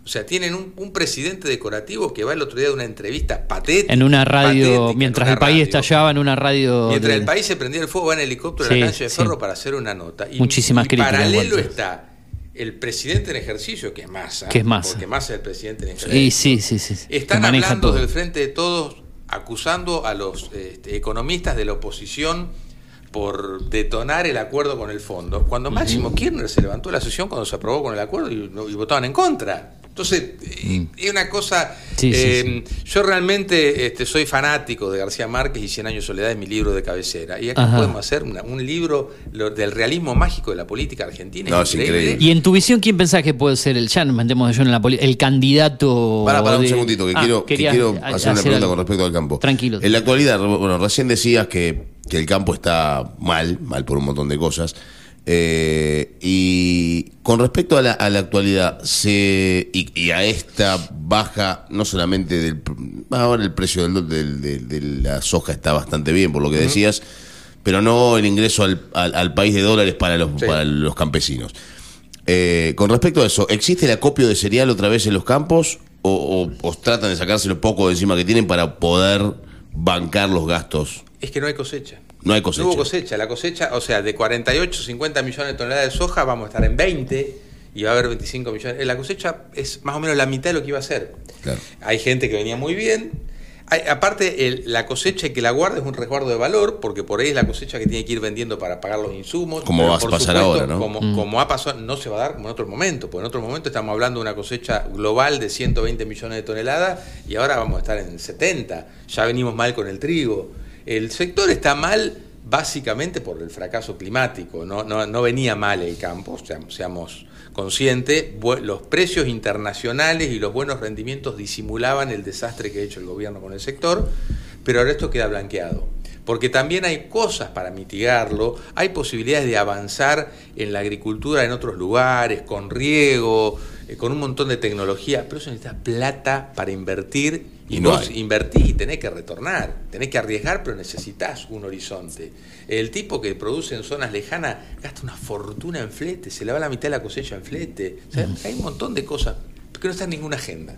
Speaker 15: O sea, tienen un, un presidente decorativo que va el otro día de una entrevista patética.
Speaker 1: en una radio, mientras
Speaker 15: una
Speaker 1: el país
Speaker 15: radio.
Speaker 1: estallaba en una radio.
Speaker 15: Mientras
Speaker 1: de-
Speaker 15: el país se prendía el fuego, va en helicóptero
Speaker 1: Sí,
Speaker 15: a la cancha de
Speaker 1: sí.
Speaker 15: ferro para hacer una nota. Y,
Speaker 1: Muchísimas
Speaker 15: y
Speaker 1: críticas
Speaker 15: paralelo está el presidente en ejercicio, que es Massa.
Speaker 1: Que es Massa.
Speaker 15: Porque Massa es el presidente en ejercicio.
Speaker 1: Y sí, sí, sí. sí, que
Speaker 15: Están hablando
Speaker 1: todo.
Speaker 15: del frente de todos, acusando a los este, economistas de la oposición por detonar el acuerdo con el fondo, cuando Máximo Kirchner se levantó la sesión cuando se aprobó con el acuerdo y, y votaban en contra. Entonces, eh, es una cosa...
Speaker 1: Mm. Sí, sí,
Speaker 15: eh, Yo realmente este, soy fanático de García Márquez y Cien años de soledad es mi libro de cabecera. Y acá
Speaker 1: Ajá.
Speaker 15: podemos hacer una- un libro lo- del realismo mágico de la política argentina.
Speaker 2: No, es increíble.
Speaker 1: Y en tu visión, ¿quién pensás que puede ser el, ya nos metemos de lleno en la el candidato?
Speaker 2: Para, para un
Speaker 1: de-
Speaker 2: segundito, que
Speaker 1: Ah,
Speaker 2: quiero, que quiero
Speaker 1: a-
Speaker 2: hacer una pregunta
Speaker 1: algo.
Speaker 2: con respecto al campo.
Speaker 1: Tranquilo.
Speaker 2: En la actualidad, bueno, recién decías que, que el campo está mal, mal por un montón de cosas. Eh, y con respecto a la, a la actualidad se, y, y a esta baja, no solamente del. Ahora el precio del, del- del- de la soja está bastante bien, por lo que decías, pero no el ingreso al, al- al país de dólares para los,
Speaker 15: Sí.
Speaker 2: para los campesinos. Eh, con respecto a eso, ¿existe el acopio de cereal otra vez en los campos o, o- o tratan de sacárselo poco de encima que tienen para poder bancar los gastos?
Speaker 15: Es que no hay cosecha.
Speaker 2: No hay cosecha.
Speaker 15: No hubo cosecha. La cosecha, o sea, de 48, 50 millones de toneladas de soja, vamos a estar en 20 y va a haber 25 millones. Eh, La cosecha es más o menos la mitad de lo que iba a ser.
Speaker 2: Claro.
Speaker 15: Hay gente que venía muy bien. Hay- aparte, el- la cosecha y que la guarda es un resguardo de valor, porque por ahí es la cosecha que tiene que ir vendiendo para pagar los insumos.
Speaker 2: Como va a
Speaker 15: por
Speaker 2: pasar
Speaker 15: supuesto,
Speaker 2: ahora, ¿no?
Speaker 15: Como,
Speaker 1: Mm.
Speaker 15: como ha pasado, no se va a dar como en otro momento, porque en otro momento estamos hablando de una cosecha global de 120 millones de toneladas y ahora vamos a estar en 70. Ya venimos mal con el trigo. El sector está mal básicamente por el fracaso climático, no, no, no venía mal el campo, seamos, seamos conscientes, Bu- los precios internacionales y los buenos rendimientos disimulaban el desastre que ha hecho el gobierno con el sector, pero ahora esto queda blanqueado. Porque también hay cosas para mitigarlo, hay posibilidades de avanzar en la agricultura en otros lugares, con riego, eh, con un montón de tecnología, pero eso necesita plata para invertir y,
Speaker 2: Y no
Speaker 15: vos
Speaker 2: hay.
Speaker 15: invertís y tenés que retornar, tenés que arriesgar, pero necesitas un horizonte. El tipo que produce en zonas lejanas gasta una fortuna en flete, se le va la mitad de la cosecha en flete. O sea, hay un montón de cosas que no está en ninguna agenda.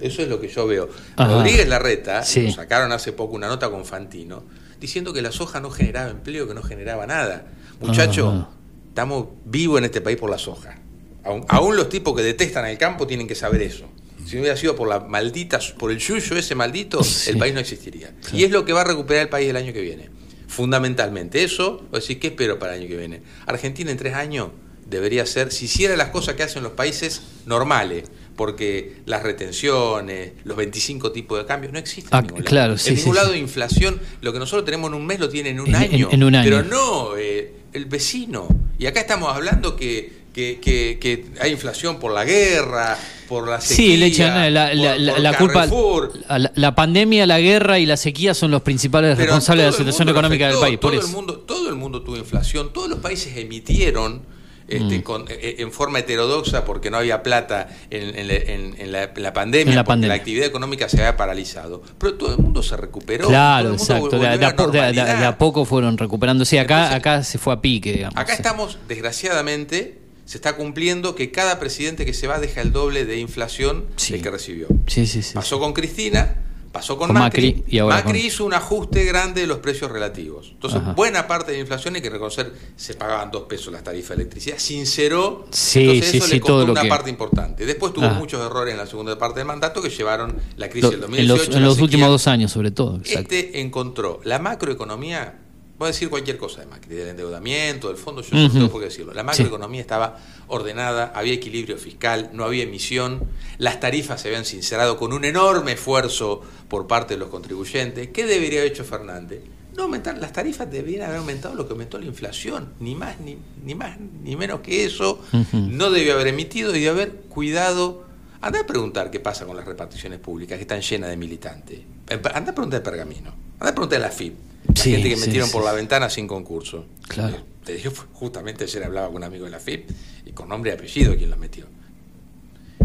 Speaker 15: Eso es lo que yo veo.
Speaker 1: Ajá.
Speaker 15: Rodríguez Larreta,
Speaker 1: Sí.
Speaker 15: sacaron hace poco una nota con Fantino, diciendo que la soja no generaba empleo, que no generaba nada. Muchachos,
Speaker 1: Ajá.
Speaker 15: estamos vivos en este país por la soja. Aún, aún los tipos que detestan el campo tienen que saber eso. Si no hubiera sido por la maldita, por el yuyo ese maldito,
Speaker 1: Sí.
Speaker 15: el país no existiría. Y es lo que va a recuperar el país el año que viene. Fundamentalmente eso, o decir, ¿qué espero para el año que viene? Argentina en tres años debería ser, si hiciera las cosas que hacen los países normales, porque las retenciones, los 25 tipos de cambios no existen.
Speaker 1: Ah,
Speaker 15: en ningún lado.
Speaker 1: claro, sí,
Speaker 15: En
Speaker 1: sí,
Speaker 15: ningún lado
Speaker 1: sí.
Speaker 15: inflación, lo que nosotros tenemos en un mes lo tienen en un
Speaker 1: En- en-
Speaker 15: año.
Speaker 1: en un año.
Speaker 15: Pero no eh, el vecino. Y acá estamos hablando que, que, que- que hay inflación por la guerra, por la sequía,
Speaker 1: Sí, le echan eh, la, la-
Speaker 15: por-
Speaker 1: la-
Speaker 15: por
Speaker 1: la culpa. La, la pandemia, la guerra y la sequía son los principales
Speaker 15: Pero
Speaker 1: responsables de la situación económica del país. Por
Speaker 15: todo
Speaker 1: eso.
Speaker 15: El mundo, todo el mundo tuvo inflación, todos los países emitieron este,
Speaker 1: Mm.
Speaker 15: con- eh, en forma heterodoxa porque no había plata en, en la- en- en la, pandemia,
Speaker 1: En la
Speaker 15: porque
Speaker 1: pandemia.
Speaker 15: la actividad económica se había paralizado. Pero todo el mundo se recuperó.
Speaker 1: Claro, exacto. De,
Speaker 15: a
Speaker 1: de de poco fueron recuperando. Sí, acá, acá se fue a pique, digamos.
Speaker 15: Acá estamos, desgraciadamente, se está cumpliendo que cada presidente que se va deja el doble de inflación del que recibió.
Speaker 1: Sí, sí, sí.
Speaker 15: Pasó con Cristina, pasó con,
Speaker 1: Con
Speaker 15: Macri,
Speaker 1: Macri y ahora
Speaker 15: Macri
Speaker 1: con-
Speaker 15: hizo un ajuste grande de los precios relativos. Entonces,
Speaker 1: Ajá.
Speaker 15: buena parte de la inflación hay que reconocer, se pagaban dos pesos las tarifas de electricidad, sinceró,
Speaker 1: Sí,
Speaker 15: entonces
Speaker 1: sí,
Speaker 15: eso
Speaker 1: sí,
Speaker 15: le costó una
Speaker 1: que-
Speaker 15: parte importante. Después tuvo
Speaker 1: Ajá.
Speaker 15: muchos errores en la segunda parte del mandato que llevaron la crisis del
Speaker 1: en
Speaker 15: 2018.
Speaker 1: los, en los últimos dos años, sobre todo. exacto.
Speaker 15: Este encontró la macroeconomía, voy a decir cualquier cosa de Macri, del endeudamiento, del fondo, yo no
Speaker 1: Ujú.
Speaker 15: tengo por qué decirlo. La macroeconomía estaba ordenada, había equilibrio fiscal, no había emisión, las tarifas se habían sincerado con un enorme esfuerzo por parte de los contribuyentes. ¿Qué debería haber hecho Fernández? No aumentar, las tarifas deberían haber aumentado lo que aumentó la inflación, ni más ni, ni más ni menos que eso. No debió haber emitido y de haber cuidado. Anda a preguntar qué pasa con las reparticiones públicas que están llenas de militantes. Anda a preguntar el pergamino. Anda a preguntar la FIP. La
Speaker 1: Sí,
Speaker 15: gente que
Speaker 1: sí,
Speaker 15: metieron
Speaker 1: sí,
Speaker 15: por
Speaker 1: sí.
Speaker 15: la ventana sin concurso.
Speaker 1: Claro.
Speaker 15: Te digo, justamente ayer hablaba con un amigo de la FIP y con nombre y apellido quien los metió.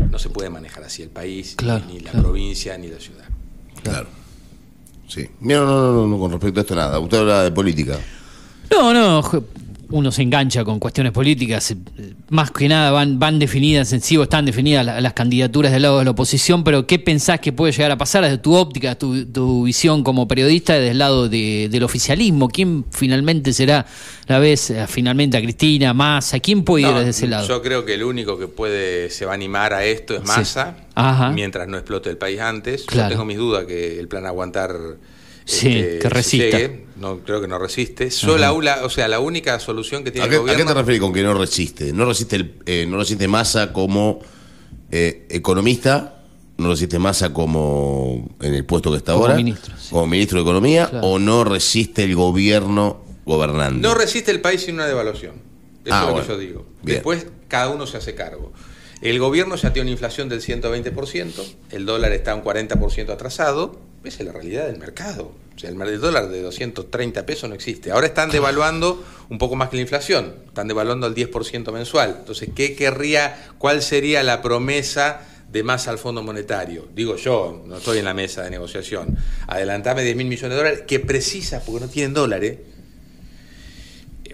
Speaker 15: No se puede manejar así el país,
Speaker 1: Claro,
Speaker 15: ni la
Speaker 1: claro.
Speaker 15: provincia, ni la ciudad.
Speaker 2: Claro. Sí. Mira, no, no, no, no, con respecto a esto nada. Usted habla de política.
Speaker 1: No, no, uno se engancha con cuestiones políticas, eh, más que nada van, van definidas en sí o están definidas la- las candidaturas del lado de la oposición, pero ¿qué pensás que puede llegar a pasar desde tu óptica, tu, tu visión como periodista desde el lado de- del oficialismo? ¿Quién finalmente será la vez, eh, finalmente a Cristina, Massa? ¿Quién puede ir desde ese lado?
Speaker 15: Yo creo que el único que puede se va a animar a esto es
Speaker 1: Sí.
Speaker 15: Massa,
Speaker 1: Ajá.
Speaker 15: mientras no explote el país antes.
Speaker 1: Claro.
Speaker 15: Yo tengo mis dudas que el plan aguantar
Speaker 1: Sí,
Speaker 15: este,
Speaker 1: que resista.
Speaker 15: llegue. No creo que no resiste. Solo la, la- o sea, la única solución que tiene
Speaker 2: ¿A qué,
Speaker 15: el
Speaker 2: a qué
Speaker 15: gobierno
Speaker 2: te refieres con que no resiste? No resiste, el, eh, no resiste Massa como eh, economista, no resiste Massa como en el puesto que está
Speaker 1: Como
Speaker 2: ahora,
Speaker 1: ministro,
Speaker 2: como ministro de Economía,
Speaker 1: Claro.
Speaker 2: o no resiste el gobierno gobernando.
Speaker 15: No resiste el país sin una devaluación. Eso
Speaker 2: Ah,
Speaker 15: es lo
Speaker 2: bueno.
Speaker 15: que yo digo.
Speaker 2: Bien.
Speaker 15: Después cada uno se hace cargo. El gobierno ya tiene una inflación del 120%, el dólar está un 40% atrasado, esa es la realidad del mercado. O sea, el dólar de 230 pesos no existe. Ahora están devaluando un poco más que la inflación, están devaluando al 10% mensual. Entonces, ¿qué querría, cuál sería la promesa de más al Fondo Monetario? Digo yo, no estoy en la mesa de negociación. Adelantame 10 mil millones de dólares que precisa, porque no tienen dólares,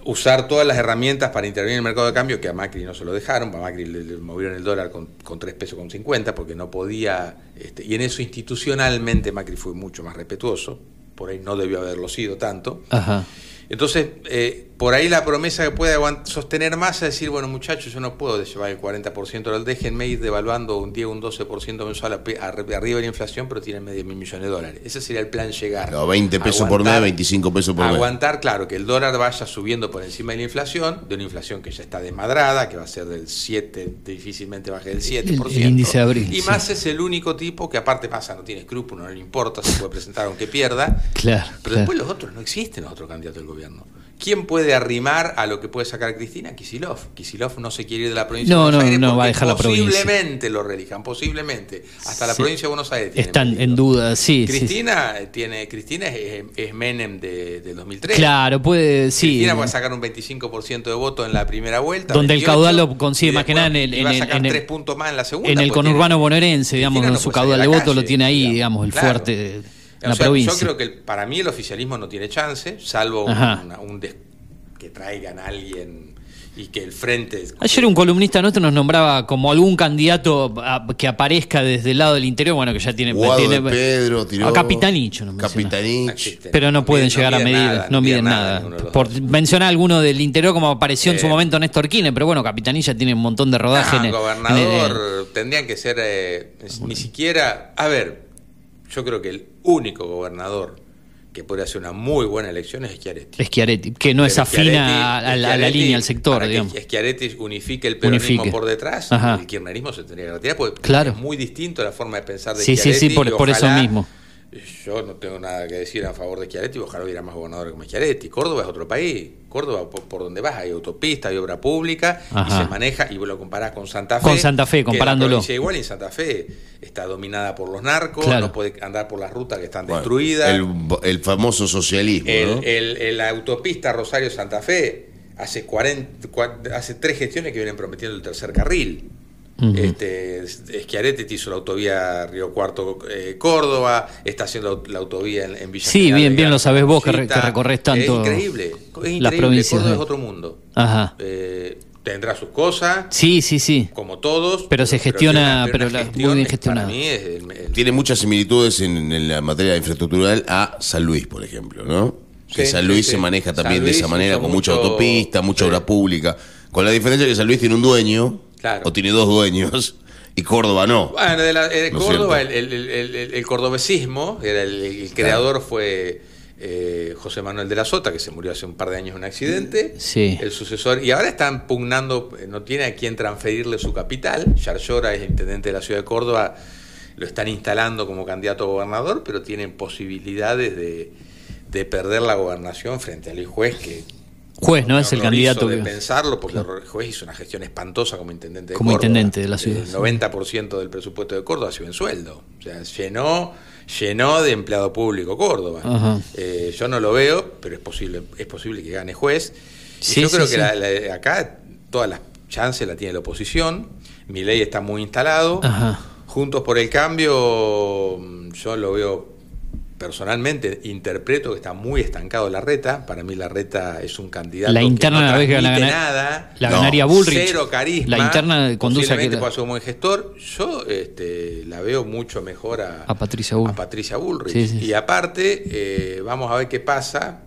Speaker 15: usar todas las herramientas para intervenir en el mercado de cambio, que a Macri no se lo dejaron, a Macri le, movieron el dólar con, con 3 pesos con 50, porque no podía, este, y en eso institucionalmente Macri fue mucho más respetuoso, por ahí no debió haberlo sido tanto.
Speaker 1: Ajá.
Speaker 15: Entonces, eh, por ahí la promesa que puede sostener más es decir, bueno muchachos, yo no puedo llevar el 40%, del déjenme ir devaluando un 10, un 12% mensual a arri- arriba de la inflación, pero tienen medio mil millones de dólares. Ese sería el plan llegar.
Speaker 2: No, 20 pesos por mes, 25 pesos por mes.
Speaker 15: Aguantar, claro, que el dólar vaya subiendo por encima de la inflación, de una inflación que ya está desmadrada, que va a ser del 7, difícilmente baje del 7%.
Speaker 1: El- el índice de abril,
Speaker 15: Y
Speaker 1: sí.
Speaker 15: más es el único tipo que aparte pasa, no tiene escrúpulos, no le importa, se puede presentar aunque pierda.
Speaker 1: Claro,
Speaker 15: Pero
Speaker 1: claro.
Speaker 15: después los otros no existen los otros candidatos del gobierno. ¿Quién puede arrimar a lo que puede sacar Cristina? Kisilov. Kisilov no se quiere ir de la provincia
Speaker 1: No,
Speaker 15: de Buenos
Speaker 1: no,
Speaker 15: Aires
Speaker 1: no va a dejar la provincia.
Speaker 15: Posiblemente lo relijan, posiblemente. Hasta la provincia de Buenos Aires tiene
Speaker 1: Están en duda, sí. sí, sí.
Speaker 15: Cristina eh, tiene Cristina es, es Menem de, de 2003.
Speaker 1: Claro, puede, sí.
Speaker 15: Cristina va a sacar un 25% de voto en la primera vuelta.
Speaker 1: Donde el
Speaker 15: 28,
Speaker 1: caudal lo consigue más que nada en el-
Speaker 15: y va a
Speaker 1: en
Speaker 15: sacar
Speaker 1: en el-
Speaker 15: tres puntos más en la segunda.
Speaker 1: En el conurbano bonaerense, digamos,
Speaker 15: no
Speaker 1: su caudal de voto lo tiene ahí,
Speaker 15: digamos.
Speaker 1: digamos, el
Speaker 15: Claro.
Speaker 1: fuerte de
Speaker 15: O
Speaker 1: la
Speaker 15: sea,
Speaker 1: provincia.
Speaker 15: Yo creo que el- para mí el oficialismo no tiene chance, salvo un,
Speaker 1: Ajá.
Speaker 15: una- un des- que traigan a alguien y que el frente.
Speaker 1: Ayer un columnista nuestro nos nombraba como algún candidato a- que aparezca desde el lado del interior, bueno, que ya tiene... Tiene
Speaker 2: Pedro, tiró-
Speaker 1: a Capitanicho nos menciona.
Speaker 2: Capitanich.
Speaker 1: Pero no pueden llegar a medir,
Speaker 15: nada,
Speaker 1: no miden nada.
Speaker 15: los
Speaker 1: Por mencionar alguno del interior como apareció en su momento Néstor Kirchner, pero bueno, Capitanilla tiene un montón de rodaje
Speaker 15: Ah,
Speaker 1: en el-
Speaker 15: gobernador
Speaker 1: en el-
Speaker 15: tendrían que ser eh, ni siquiera. A ver, yo creo que el único gobernador que puede hacer una muy buena elección es Schiaretti.
Speaker 1: Schiaretti, que no es afina a, a la, a la
Speaker 15: Schiaretti,
Speaker 1: línea, al sector, digamos.
Speaker 15: Schiaretti unifique el peronismo
Speaker 1: Unifique.
Speaker 15: por detrás,
Speaker 1: Ajá.
Speaker 15: el kirchnerismo se tendría que retirar, porque
Speaker 1: Claro.
Speaker 15: es muy distinto la forma de pensar de
Speaker 1: Sí, sí,
Speaker 15: Schiaretti.
Speaker 1: sí, por,
Speaker 15: y
Speaker 1: por eso mismo.
Speaker 15: Yo no tengo nada que decir a favor de Schiaretti, ojalá hubiera más gobernadores como Schiaretti. Córdoba es otro país. Córdoba, por, por donde vas, hay autopista, hay obra pública, y se maneja, y vos lo comparás con Santa Fe.
Speaker 1: Con Santa Fe,
Speaker 15: que la
Speaker 1: comparándolo.
Speaker 15: provincia igual, y Santa Fe está dominada por los narcos,
Speaker 1: Claro.
Speaker 15: no puede andar por las rutas que están
Speaker 2: Bueno,
Speaker 15: destruidas.
Speaker 2: El, el famoso socialismo,
Speaker 15: El,
Speaker 2: ¿no?
Speaker 15: el- el- la autopista Rosario-Santa Fe hace 40, cua- hace tres gestiones que vienen prometiendo el tercer carril.
Speaker 1: Ujú.
Speaker 15: Este, Schiaretti hizo la autovía Río Cuarto eh, Córdoba, está haciendo la autovía en, en Villa
Speaker 1: Sí,
Speaker 15: General
Speaker 1: bien, bien lo sabés vos que, re-
Speaker 15: Chita.
Speaker 1: que recorres tanto
Speaker 15: Es increíble, es increíble.
Speaker 1: las provincias.
Speaker 15: Córdoba es otro mundo.
Speaker 1: Ajá.
Speaker 15: Eh, tendrá sus cosas,
Speaker 1: Sí, sí, sí.
Speaker 15: como todos.
Speaker 1: Pero se gestiona, pero
Speaker 15: gestión,
Speaker 1: muy bien
Speaker 15: es el- el-
Speaker 2: Tiene muchas similitudes en, en la materia infraestructural a San Luis, por ejemplo, ¿no? Que
Speaker 15: Sí,
Speaker 2: San Luis
Speaker 15: sí.
Speaker 2: se maneja también de esa manera, con mucha autopista, mucha obra pública. Con la diferencia que San Luis tiene un dueño,
Speaker 15: Claro.
Speaker 2: o tiene dos dueños, y Córdoba no.
Speaker 15: Bueno, de, la- de
Speaker 2: ¿No es
Speaker 15: Córdoba, el,
Speaker 2: cierto?
Speaker 15: el- el- el- el cordobesismo, el, el creador fue eh, José Manuel de la Sota, que se murió hace un par de años en un accidente.
Speaker 1: Sí.
Speaker 15: El sucesor, y ahora están pugnando, eh, no tiene a quién transferirle su capital. Yarlora es intendente de la ciudad de Córdoba, lo están instalando como candidato a gobernador, pero tienen posibilidades de, de perder la gobernación frente a Luis Juez, que
Speaker 1: Juez, ¿no? Es el candidato
Speaker 15: de
Speaker 1: que-
Speaker 15: pensarlo, porque el juez hizo una gestión espantosa como intendente de
Speaker 1: Como
Speaker 15: Córdoba.
Speaker 1: intendente de la ciudad,
Speaker 15: El
Speaker 1: sí.
Speaker 15: 90% del presupuesto de Córdoba ha sido en sueldo. O sea, llenó, llenó de empleado público Córdoba. Eh, yo no lo veo, pero es posible, es posible que gane juez.
Speaker 1: Sí,
Speaker 15: yo
Speaker 1: sí,
Speaker 15: creo
Speaker 1: sí.
Speaker 15: que la- la- acá todas las chances la tiene la oposición. Mi ley está muy instalado.
Speaker 1: Ajá.
Speaker 15: Juntos por el cambio, mm, yo lo veo personalmente, interpreto que está muy estancado la reta. Para mí la reta es un candidato
Speaker 1: La interna
Speaker 15: que no
Speaker 1: la ves que la gana-
Speaker 15: nada.
Speaker 1: la ganaría Bullrich.
Speaker 15: Cero carisma.
Speaker 1: La interna conduce a que-
Speaker 15: posiblemente pueda ser un buen gestor. Yo este, la veo mucho mejor a,
Speaker 1: A Patricia Bull.
Speaker 15: a Patricia Bullrich.
Speaker 1: Sí, sí.
Speaker 15: Y aparte, eh, vamos a ver qué pasa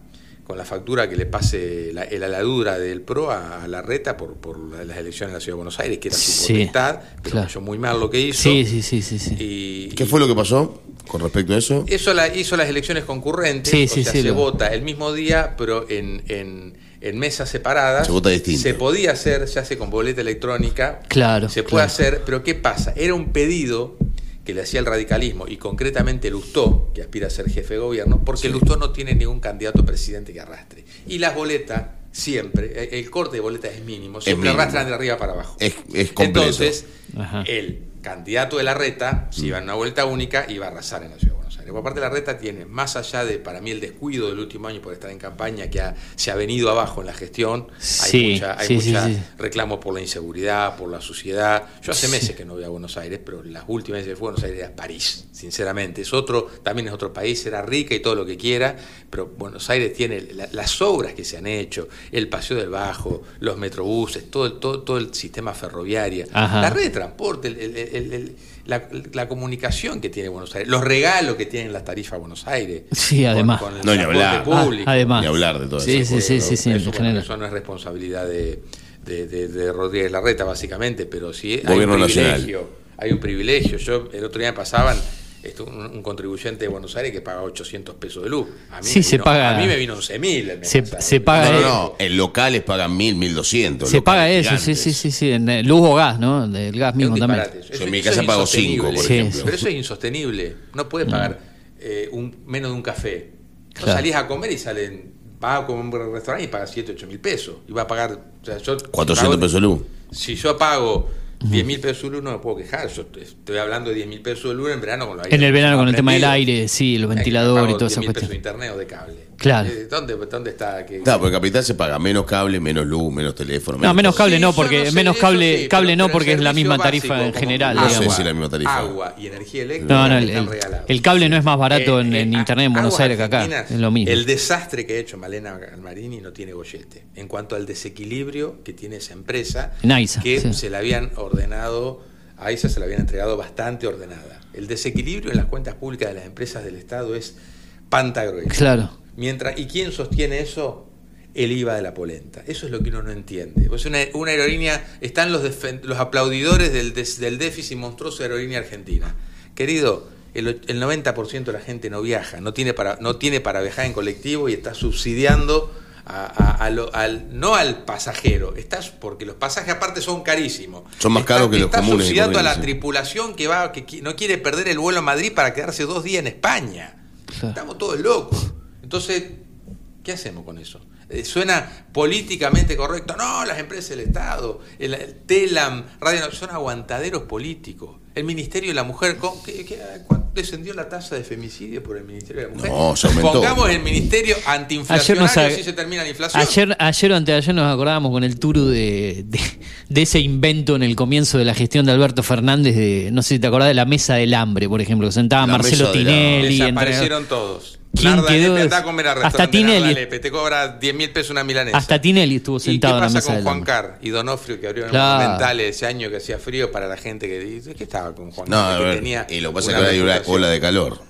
Speaker 15: con la factura que le pase la, la heladura del PRO a, a la reta por, por la- las elecciones en la Ciudad de Buenos Aires, que era su
Speaker 1: Sí,
Speaker 15: potestad, pero
Speaker 1: claro.
Speaker 15: cayó muy mal lo que hizo.
Speaker 1: Sí, sí, sí, sí, sí.
Speaker 15: Y,
Speaker 2: ¿Qué fue lo que pasó con respecto a eso?
Speaker 15: eso la, hizo las elecciones concurrentes,
Speaker 1: Sí,
Speaker 15: o
Speaker 1: sí,
Speaker 15: sea,
Speaker 1: sí,
Speaker 15: se
Speaker 1: lo-
Speaker 15: vota el mismo día, pero en, en, en mesas separadas.
Speaker 2: Se vota distinto.
Speaker 15: Se podía hacer, se hace con boleta electrónica.
Speaker 1: Claro,
Speaker 15: Se puede
Speaker 1: claro.
Speaker 15: hacer, pero ¿qué pasa? Era un pedido que le hacía el radicalismo y concretamente Lustó, que aspira a ser jefe de gobierno, porque Lustó no tiene ningún candidato a presidente que arrastre. Y las boletas, siempre, el- corte de boletas es mínimo, siempre
Speaker 2: mínimo.
Speaker 15: arrastran de arriba para abajo.
Speaker 2: Es, es completo.
Speaker 15: Entonces,
Speaker 1: Ajá.
Speaker 15: el candidato de la reta, si iba en una vuelta única, iba a arrasar en la ciudad Aires. Por parte de la reta tiene, más allá de, para mí, el descuido del último año por estar en campaña, que ha- se ha venido abajo en la gestión,
Speaker 1: Sí,
Speaker 15: hay mucha, hay
Speaker 1: sí, sí,
Speaker 15: mucha
Speaker 1: sí.
Speaker 15: reclamo por la inseguridad, por la suciedad. Yo hace meses que no voy a Buenos Aires, pero las últimas veces que fui a Buenos Aires era París, sinceramente. Es otro, también es otro país, era rica y todo lo que quiera, pero Buenos Aires tiene la- las obras que se han hecho, el Paseo del Bajo, los metrobuses, todo, el- todo, todo el sistema ferroviario,
Speaker 1: Ajá.
Speaker 15: la red de transporte, el- el- el- el- la, la comunicación que tiene Buenos Aires, los regalos que tienen las tarifas Buenos Aires.
Speaker 1: Sí, además.
Speaker 15: Con, con el
Speaker 2: No, ni
Speaker 15: transporte
Speaker 2: hablar.
Speaker 15: público.
Speaker 1: Ah, además.
Speaker 2: Ni hablar de todo
Speaker 1: Sí,
Speaker 2: eso.
Speaker 1: sí, sí, sí, sí, en
Speaker 15: Eso, bueno, eso no es responsabilidad de, de, de- de Rodríguez Larreta, básicamente, pero sí hay
Speaker 2: Gobierno
Speaker 15: un
Speaker 2: nacional.
Speaker 15: privilegio. Hay un privilegio. Yo el otro día me pasaban esto, un, un contribuyente de Buenos Aires que paga 800 pesos de luz. A mí
Speaker 1: Sí,
Speaker 15: me
Speaker 1: se
Speaker 15: vino-
Speaker 1: paga-
Speaker 15: A mí me vino 11.000 el mes
Speaker 1: Se- paga
Speaker 2: No, no, no. En locales pagan mil, mil doscientos.
Speaker 1: Se paga eso, sí,
Speaker 2: gigantes.
Speaker 1: sí, sí, sí. En eh, luz o gas, ¿no? El gas mismo también.
Speaker 2: Yo en mi casa pago
Speaker 15: insostenible.
Speaker 2: cinco, por
Speaker 1: Sí,
Speaker 2: ejemplo.
Speaker 1: sí.
Speaker 15: Pero eso es insostenible. No puedes pagar eh, un, menos de un café. No
Speaker 1: Claro.
Speaker 15: salís a comer y salen. Vas a comer un restaurante y pagas 7, 8 mil pesos. Y vas a pagar. O sea, yo
Speaker 2: 400
Speaker 15: pago-
Speaker 2: pesos de luz.
Speaker 15: Si yo pago 10 mil pesos de luz, no me puedo quejar. Yo estoy hablando de 10 mil pesos de luz en verano con los
Speaker 1: En el verano con el tema del aire, sí, los
Speaker 15: Ahí
Speaker 1: ventiladores y
Speaker 15: pago
Speaker 1: toda
Speaker 15: 10
Speaker 1: esa
Speaker 15: mil pesos de internet o de cable.
Speaker 1: Claro.
Speaker 15: Eh, ¿Dónde, dónde está? que-
Speaker 2: Claro, porque Capital se paga menos cable, menos luz, menos teléfono.
Speaker 1: No, menos cable
Speaker 15: Sí,
Speaker 1: no,
Speaker 15: yo
Speaker 1: porque
Speaker 15: no sé,
Speaker 1: menos
Speaker 15: eso
Speaker 1: cable,
Speaker 15: sí,
Speaker 1: cable
Speaker 15: pero-
Speaker 1: no
Speaker 15: pero
Speaker 1: porque
Speaker 15: el
Speaker 1: es la misma
Speaker 15: servicio
Speaker 1: tarifa
Speaker 15: básico
Speaker 1: en
Speaker 15: como
Speaker 1: general.
Speaker 2: No sé
Speaker 1: digamos.
Speaker 2: si la misma tarifa.
Speaker 15: Agua y energía eléctrica
Speaker 1: No, no, el,
Speaker 15: están
Speaker 1: el-
Speaker 15: regalados.
Speaker 1: el cable no es más barato
Speaker 15: Eh,
Speaker 1: en, en
Speaker 15: eh,
Speaker 1: internet en Buenos
Speaker 15: Aguas
Speaker 1: Aires que acá.
Speaker 15: Argentinas,
Speaker 1: Es lo mismo.
Speaker 15: El desastre que ha hecho Malena Almarini no tiene gollete. En cuanto al desequilibrio que tiene esa empresa,
Speaker 1: En AISA,
Speaker 15: que
Speaker 1: sí.
Speaker 15: se la habían ordenado, a AISA se la habían entregado bastante ordenada. El desequilibrio en las cuentas públicas de las empresas del Estado es panta gruesa.
Speaker 1: Claro.
Speaker 15: Mientras, ¿Y quién sostiene eso? El IVA de la polenta. Eso es lo que uno no entiende. Pues una, una aerolínea, están los, los aplaudidores del, des- del déficit monstruoso de aerolínea argentina. Querido, el, el 90% de la gente no viaja, no tiene para, no tiene para viajar en colectivo y está subsidiando a- a- a lo- al, no al pasajero, estás, porque los pasajes aparte son carísimos.
Speaker 2: Son más caros que los
Speaker 15: Está
Speaker 2: comunes
Speaker 15: subsidiando a la tripulación que va que no quiere perder el vuelo a Madrid para quedarse dos días en España. Estamos todos locos. Entonces, ¿qué hacemos con eso? Eh, suena políticamente correcto. No, las empresas del Estado, el, el TELAM, Radio Nacional, son aguantaderos políticos. El Ministerio de la Mujer, ¿con- qué- qué- ¿cuánto descendió la tasa de femicidio por el Ministerio de la Mujer?
Speaker 2: No, se aumentó.
Speaker 15: Pongamos el Ministerio
Speaker 1: Ayer
Speaker 15: antiinflacionario
Speaker 1: nos ag-
Speaker 15: si se termina la inflación.
Speaker 1: Ayer, ayer o anteayer nos acordábamos con el turu de, de, de ese invento en el comienzo de la gestión de Alberto Fernández de, no sé si te acordás de la mesa del hambre, por ejemplo, que sentaba
Speaker 2: La
Speaker 1: Marcelo Tinelli.
Speaker 15: Desaparecieron
Speaker 1: entre-
Speaker 15: todos.
Speaker 1: ¿Quién
Speaker 15: Narda
Speaker 1: quedó?
Speaker 15: Lepe, andá a comer al
Speaker 1: Hasta Tinelli.
Speaker 15: Lepe, te cobra 10 mil pesos una milanesa.
Speaker 1: Hasta Tinelli estuvo
Speaker 15: ¿Y qué
Speaker 1: sentado en la
Speaker 15: pasa
Speaker 1: mesa
Speaker 15: con
Speaker 1: del
Speaker 15: Juan
Speaker 1: hambre.
Speaker 15: Carr y Donofrio que abrieron
Speaker 1: Claro.
Speaker 15: los monumentales ese año que hacía frío para la gente que dice que estaba con Juan
Speaker 2: No,
Speaker 15: Carr?
Speaker 2: a
Speaker 15: que
Speaker 2: ver,
Speaker 15: tenía
Speaker 2: y lo que pasa es
Speaker 15: una
Speaker 2: que ahora hay una ola de calor.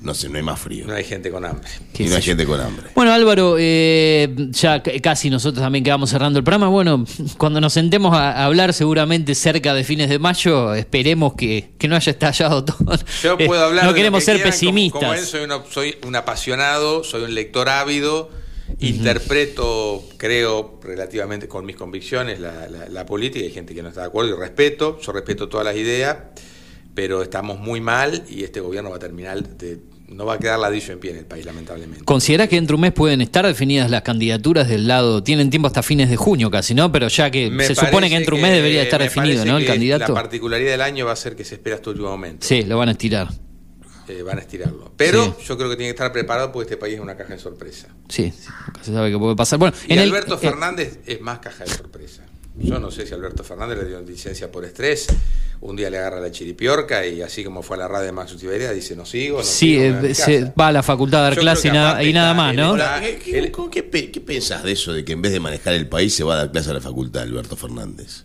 Speaker 2: No sé, no hay más frío.
Speaker 15: No hay gente con hambre.
Speaker 2: Y no hay gente con hambre.
Speaker 1: Bueno, Álvaro, eh, ya casi nosotros también que vamos cerrando el programa. Bueno, cuando nos sentemos a hablar, seguramente cerca de fines de mayo, esperemos que, que no haya estallado todo.
Speaker 15: Yo puedo hablar
Speaker 1: No
Speaker 15: de
Speaker 1: queremos
Speaker 15: que
Speaker 1: ser
Speaker 15: quieran, como-
Speaker 1: pesimistas.
Speaker 15: Como, él, soy, uno- soy un apasionado, soy un lector ávido, interpreto, creo, relativamente con mis convicciones la, la- la política. Hay gente que no está de acuerdo y respeto. Yo respeto todas las ideas, pero estamos muy mal y este gobierno va a terminar de. No va a quedar ladrillo en pie en el país, lamentablemente.
Speaker 1: ¿Considerás que dentro de un mes pueden estar definidas las candidaturas del lado? Tienen tiempo hasta fines de junio casi, ¿no? Pero ya que
Speaker 15: Me
Speaker 1: se supone que dentro de un mes debería estar definido, ¿no? El candidato.
Speaker 15: La particularidad del año va a ser que se espera hasta último momento.
Speaker 1: Sí, lo van a estirar.
Speaker 15: Eh, van a estirarlo. Pero
Speaker 1: Sí.
Speaker 15: yo creo que tiene que estar preparado porque este país es una caja de sorpresa.
Speaker 1: Sí, sí, nunca se sabe qué puede pasar. Bueno,
Speaker 15: Y
Speaker 1: en el-
Speaker 15: Alberto
Speaker 1: eh,
Speaker 15: Fernández es más caja de sorpresa. Yo no sé si Alberto Fernández le dio licencia por estrés, un día le agarra la chiripiorca y así como fue a la radio de Max Tiberia dice no sigo, no
Speaker 1: Sí,
Speaker 15: sigo,
Speaker 1: eh, se
Speaker 15: casa".
Speaker 1: va a la facultad a dar
Speaker 15: Yo
Speaker 1: clase y nada, y nada más, ¿no?
Speaker 2: ¿Qué, qué- pensás de eso de que en vez de manejar el país se va a dar clase a la facultad Alberto Fernández?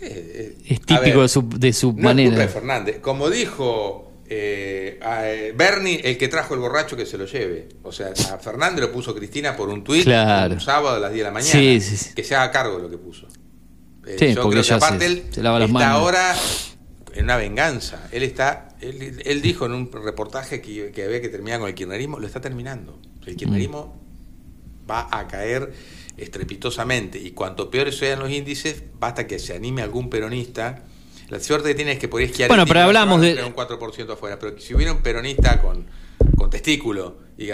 Speaker 15: Eh,
Speaker 1: Es
Speaker 15: a
Speaker 1: típico
Speaker 15: ver,
Speaker 1: de su, de su
Speaker 15: No es
Speaker 1: manera.
Speaker 15: de Fernández. Como dijo eh, a, eh, Bernie, el que trajo el borracho que se lo lleve. O sea, a Fernández lo puso Cristina por un tuit
Speaker 1: Claro.
Speaker 15: un sábado a las 10 de la mañana.
Speaker 1: Sí, sí, sí.
Speaker 15: Que se haga cargo de lo que puso. Eh,
Speaker 1: Sí,
Speaker 15: yo
Speaker 1: porque
Speaker 15: creo que
Speaker 1: ya
Speaker 15: aparte
Speaker 1: se-
Speaker 15: él
Speaker 1: se lava las
Speaker 15: está
Speaker 1: manos.
Speaker 15: ahora en una venganza. Él está, él, él dijo en un reportaje que, que había que terminar con el kirchnerismo, lo está terminando. El kirchnerismo
Speaker 1: Mm.
Speaker 15: va a caer estrepitosamente y cuanto peores sean los índices, basta que se anime algún peronista. La suerte que tiene es que podría esquiar
Speaker 1: Bueno, pero hablamos de-
Speaker 15: un 4% afuera, pero si hubiera un peronista con, con testículo y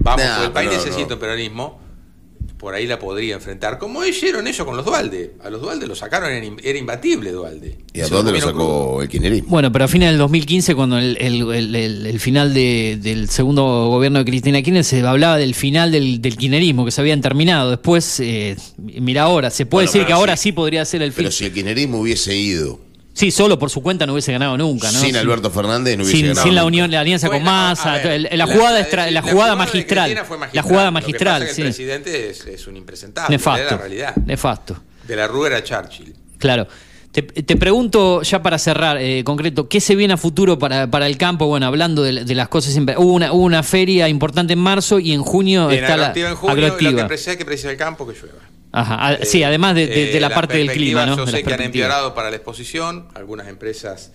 Speaker 15: vamos,
Speaker 2: Nah,
Speaker 15: el país necesita
Speaker 2: no.
Speaker 15: un peronismo, por ahí la podría enfrentar, como hicieron ellos con los Dualde. A los Dualde lo sacaron, era, im- era imbatible Dualde.
Speaker 2: ¿Y a dónde lo
Speaker 15: crudo.
Speaker 2: sacó el kirchnerismo?
Speaker 1: Bueno, pero a fines del 2015, cuando el, el- el- el- el final de- del segundo gobierno de Cristina Kirchner se hablaba del final del, del kirchnerismo, que se habían terminado. Después, eh, mira ahora, se puede
Speaker 2: Bueno,
Speaker 1: decir que ahora
Speaker 2: sí.
Speaker 1: podría ser el fin.
Speaker 2: Pero si el kirchnerismo hubiese ido
Speaker 1: Sí, solo por su cuenta no hubiese ganado nunca, ¿no?
Speaker 2: sin Alberto Fernández, no hubiese
Speaker 1: sin,
Speaker 2: ganado.
Speaker 1: sin la
Speaker 2: nunca.
Speaker 1: unión, la alianza con
Speaker 15: Bueno,
Speaker 1: Massa,
Speaker 15: ver,
Speaker 1: la,
Speaker 15: la-
Speaker 1: jugada,
Speaker 15: la-
Speaker 1: jugada magistral, la
Speaker 15: magistral.
Speaker 1: jugada
Speaker 15: Lo que pasa
Speaker 1: magistral,
Speaker 15: es que. El presidente es, es un impresentable, es
Speaker 1: Nefasto,
Speaker 15: la realidad.
Speaker 1: nefasto.
Speaker 15: De la Rúa era Churchill.
Speaker 1: Claro. Te, te pregunto, ya para cerrar, eh, concreto, ¿qué se viene a futuro para, para el campo? Bueno, hablando de, de las cosas, hubo una, hubo una feria importante en marzo y en junio
Speaker 15: En
Speaker 1: está la
Speaker 15: en junio, lo
Speaker 1: agroactiva.
Speaker 15: que precisa es que precisa el campo que llueva.
Speaker 1: Ajá, a-
Speaker 15: Eh,
Speaker 1: sí, además de, de- de la
Speaker 15: eh,
Speaker 1: parte del clima, ¿no?
Speaker 15: Yo sé que han empeorado para la exposición, algunas empresas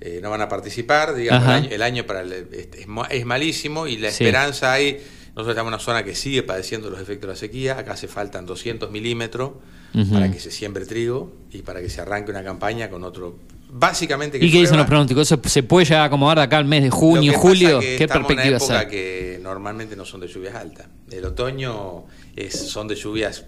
Speaker 15: eh, no van a participar, digamos, el año, el año para el- este, es, ma- es malísimo y la
Speaker 1: Sí.
Speaker 15: esperanza hay, nosotros estamos en una zona que sigue padeciendo los efectos de la sequía, acá hace faltan 200 milímetros para que se siembre trigo y para que se arranque una campaña con otro... Básicamente que
Speaker 1: ¿Y qué dicen los pronósticos? ¿Eso se puede llegar a acomodar de acá al mes de junio, julio?
Speaker 15: que
Speaker 1: ¿Qué
Speaker 15: en una época que normalmente no son de lluvias altas. El otoño es, son de lluvias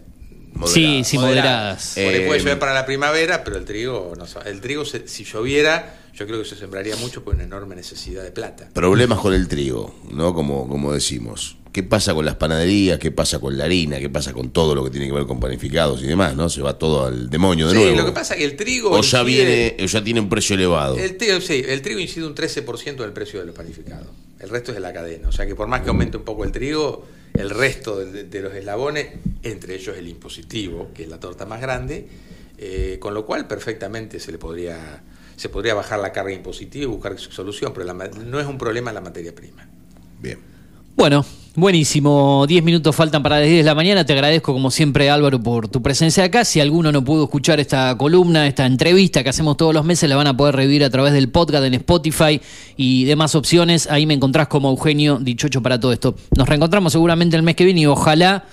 Speaker 1: Sí, sí, moderadas.
Speaker 15: Por ahí puede
Speaker 2: Eh,
Speaker 15: llover para la primavera, pero el trigo, no el trigo se- si lloviera, yo creo que se sembraría mucho por una enorme necesidad de plata.
Speaker 2: Problemas con el trigo, ¿no? Como, como decimos. ¿Qué pasa con las panaderías? ¿Qué pasa con la harina? ¿Qué pasa con todo lo que tiene que ver con panificados y demás? ¿No? Se va todo al demonio de
Speaker 15: Sí,
Speaker 2: nuevo.
Speaker 15: lo que pasa es que el trigo
Speaker 2: o ya
Speaker 15: incide-
Speaker 2: viene, o ya tiene un precio elevado.
Speaker 15: El trigo, sí, el trigo incide un 13% del precio de los panificados. El resto es de la cadena. O sea que por más que aumente un poco el trigo, el resto de, los eslabones, entre ellos el impositivo, que es la torta más grande, eh, con lo cual perfectamente se le podría se podría bajar la carga impositiva y buscar su solución, pero la no es un problema la materia prima.
Speaker 2: Bien.
Speaker 1: Bueno, buenísimo. Diez minutos faltan para las 10 de la mañana. Te agradezco como siempre Álvaro por tu presencia acá. Si alguno no pudo escuchar esta columna, esta entrevista que hacemos todos los meses, la van a poder revivir a través del podcast en Spotify y demás opciones. Ahí me encontrás como Eugenio Dichocho para todo esto. Nos reencontramos seguramente el mes que viene y ojalá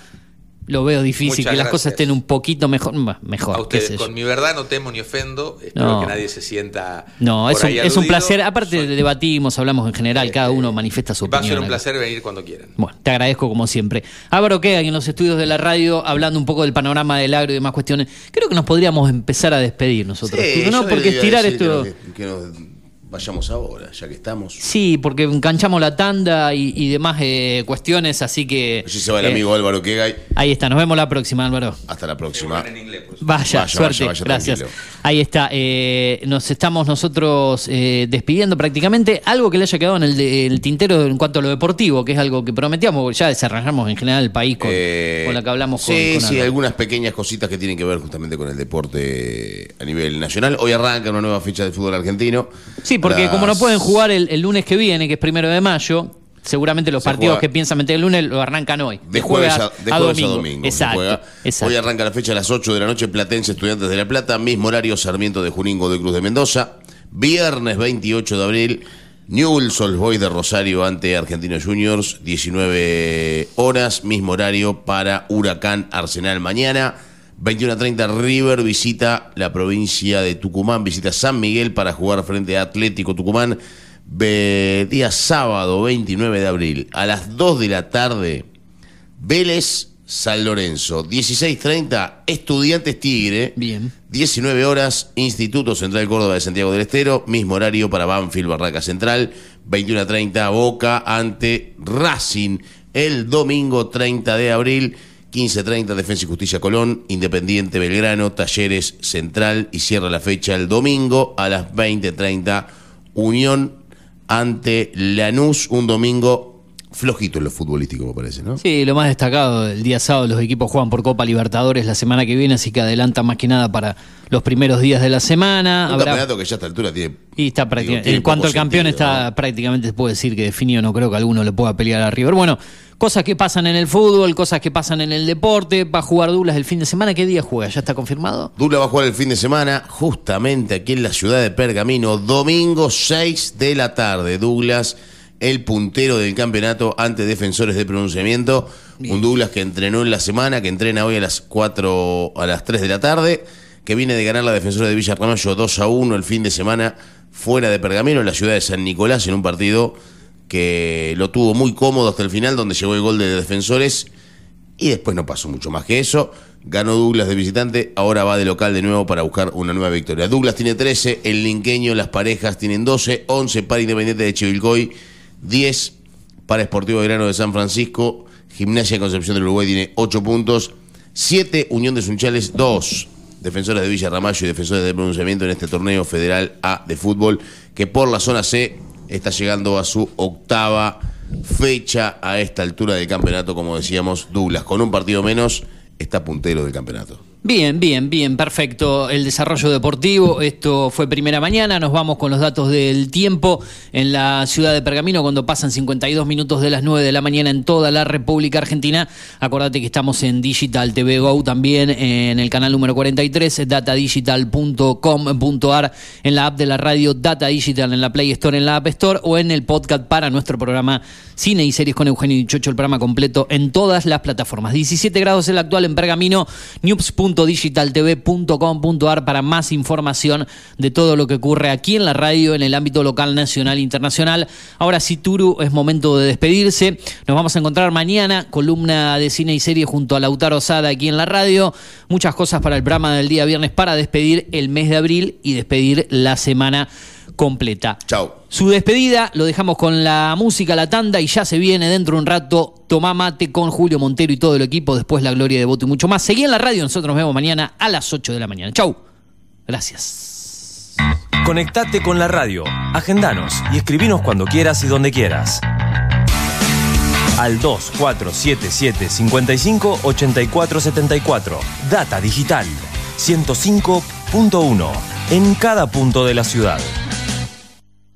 Speaker 1: lo veo difícil,
Speaker 15: Muchas
Speaker 1: que las
Speaker 15: gracias.
Speaker 1: cosas estén un poquito mejor. Mejor,
Speaker 15: A ustedes, con mi verdad no temo ni ofendo. Espero
Speaker 1: No.
Speaker 15: que nadie se sienta.
Speaker 1: No, es un, es un placer. Aparte, debatimos, hablamos en general, cada uno manifiesta su
Speaker 15: Va a
Speaker 1: opinión.
Speaker 15: ser un
Speaker 1: acá.
Speaker 15: placer venir cuando quieran.
Speaker 1: Bueno, te agradezco como siempre. Álvaro queda en los estudios de la radio hablando un poco del panorama del agro y demás cuestiones. Creo que nos podríamos empezar a despedir nosotros.
Speaker 2: Sí,
Speaker 1: ¿no? Porque estirar esto.
Speaker 2: Que nos vayamos ahora, ya que estamos.
Speaker 1: Sí, porque enganchamos la tanda y, y demás eh, cuestiones, así que.
Speaker 2: Allí se va el
Speaker 1: eh,
Speaker 2: amigo Álvaro Quegay.
Speaker 1: Ahí está, nos vemos la próxima, Álvaro.
Speaker 2: Hasta la próxima.
Speaker 1: Vaya,
Speaker 2: Vaya,
Speaker 1: suerte,
Speaker 2: vaya, vaya,
Speaker 1: gracias.
Speaker 2: tranquilo.
Speaker 1: Ahí está, eh, nos estamos nosotros eh, despidiendo prácticamente. Algo que le haya quedado en el, de- el tintero en cuanto a lo deportivo, que es algo que prometíamos, porque ya desarrollamos en general el país con, con la que hablamos con,
Speaker 2: Sí,
Speaker 1: con
Speaker 2: sí,
Speaker 1: Álvaro.
Speaker 2: algunas pequeñas cositas que tienen que ver justamente con el deporte a nivel nacional. Hoy arranca una nueva fecha del fútbol argentino.
Speaker 1: Sí, porque
Speaker 2: Las-
Speaker 1: como no pueden jugar el, el lunes que viene, que es primero de mayo, seguramente los
Speaker 2: Se
Speaker 1: partidos
Speaker 2: juega-
Speaker 1: que piensan meter el lunes lo arrancan hoy.
Speaker 2: De jueves, a, de jueves a domingo.
Speaker 1: Exacto.
Speaker 2: Hoy arranca la fecha a las 8 de la noche, Platense Estudiantes de La Plata, mismo horario Sarmiento de Junín, de Cruz de Mendoza. Viernes 28 de abril, Newell's Old Boys de Rosario ante Argentinos Juniors, 19 horas, mismo horario para Huracán Arsenal mañana. 21 a 30 River visita la provincia de Tucumán, visita San Miguel para jugar frente a Atlético Tucumán. Día sábado 29 de abril a las 2 de la tarde Vélez San Lorenzo, 16.30, Estudiantes Tigre.
Speaker 1: Bien.
Speaker 2: 19 horas, Instituto Central Córdoba de Santiago del Estero. Mismo horario para Banfield Barraca Central. 21.30, Boca ante Racing. El domingo 30 de abril. 15.30, Defensa y Justicia Colón. Independiente Belgrano, Talleres Central. Y cierra la fecha el domingo a las 20.30, Unión ante Lanús. Un domingo flojito en lo futbolístico, me parece, ¿no?
Speaker 1: Sí, lo más destacado, el día sábado los equipos juegan por Copa Libertadores la semana que viene, así que adelantan más que nada para los primeros días de la semana.
Speaker 2: Un
Speaker 1: Habrá-
Speaker 2: campeonato que ya a esta altura tiene
Speaker 1: Y está prácticamente. En cuanto al campeón,
Speaker 2: sentido,
Speaker 1: está prácticamente, se puede decir que definido. No creo que alguno le pueda pelear a River. Bueno, cosas que pasan en el fútbol, cosas que pasan en el deporte. Va a jugar Douglas el fin de semana. ¿Qué día juega? ¿Ya está confirmado?
Speaker 2: Dula va a jugar el fin de semana justamente aquí en la ciudad de Pergamino, domingo 6 de la tarde. Douglas, el puntero del campeonato ante defensores de pronunciamiento. Un Douglas que entrenó en la semana, que entrena hoy a las 4, a las 3 de la tarde, que viene de ganar la defensora de Villa Ramallo 2 a 1 el fin de semana fuera de Pergamino, en la ciudad de San Nicolás, en un partido que lo tuvo muy cómodo hasta el final, donde llegó el gol de defensores y después no pasó mucho más que eso. Ganó Douglas de visitante, ahora va de local de nuevo para buscar una nueva victoria. Douglas tiene 13, el linqueño, las parejas tienen 12, 11 para Independiente de Chivilcoy, 10 para Esportivo Grano de San Francisco, Gimnasia Concepción del Uruguay tiene 8 puntos, 7 Unión de Sunchales, 2 defensores de Villa Ramallo y defensores de pronunciamiento en este torneo federal A de fútbol, que por la zona C está llegando a su octava fecha a esta altura del campeonato, como decíamos, Douglas, con un partido menos, está puntero del campeonato.
Speaker 1: Bien, bien, bien, perfecto. El desarrollo deportivo, esto fue primera mañana, nos vamos con los datos del tiempo en la ciudad de Pergamino cuando pasan 52 minutos de las 9 de la mañana en toda la República Argentina. Acordate que estamos en Digital TV Go también en el canal número 43, datadigital.com.ar, en la app de la radio Data Digital, en la Play Store, en la App Store o en el podcast para nuestro programa Cine y Series con Eugenio Dichocho, el programa completo en todas las plataformas. 17 grados el actual en Pergamino, news.digitaltv.com.ar para más información de todo lo que ocurre aquí en la radio en el ámbito local, nacional e internacional. Ahora sí, Turu, es momento de despedirse. Nos vamos a encontrar mañana, columna de cine y series junto a Lautaro Sada aquí en la radio. Muchas cosas para el programa del día viernes para despedir el mes de abril y despedir la semana completa.
Speaker 2: Chao.
Speaker 1: Su despedida lo dejamos con la música, la tanda, y ya se viene dentro de un rato Tomá Mate con Julio Montero y todo el equipo, después la gloria de voto y mucho más. Seguí en la radio, nosotros nos vemos mañana a las 8 de la mañana. Chau. Gracias.
Speaker 5: Conectate con la radio, agendanos y escribinos cuando quieras y donde quieras. Al 2477 55 84 74. Data Digital 105.1 en cada punto de la ciudad.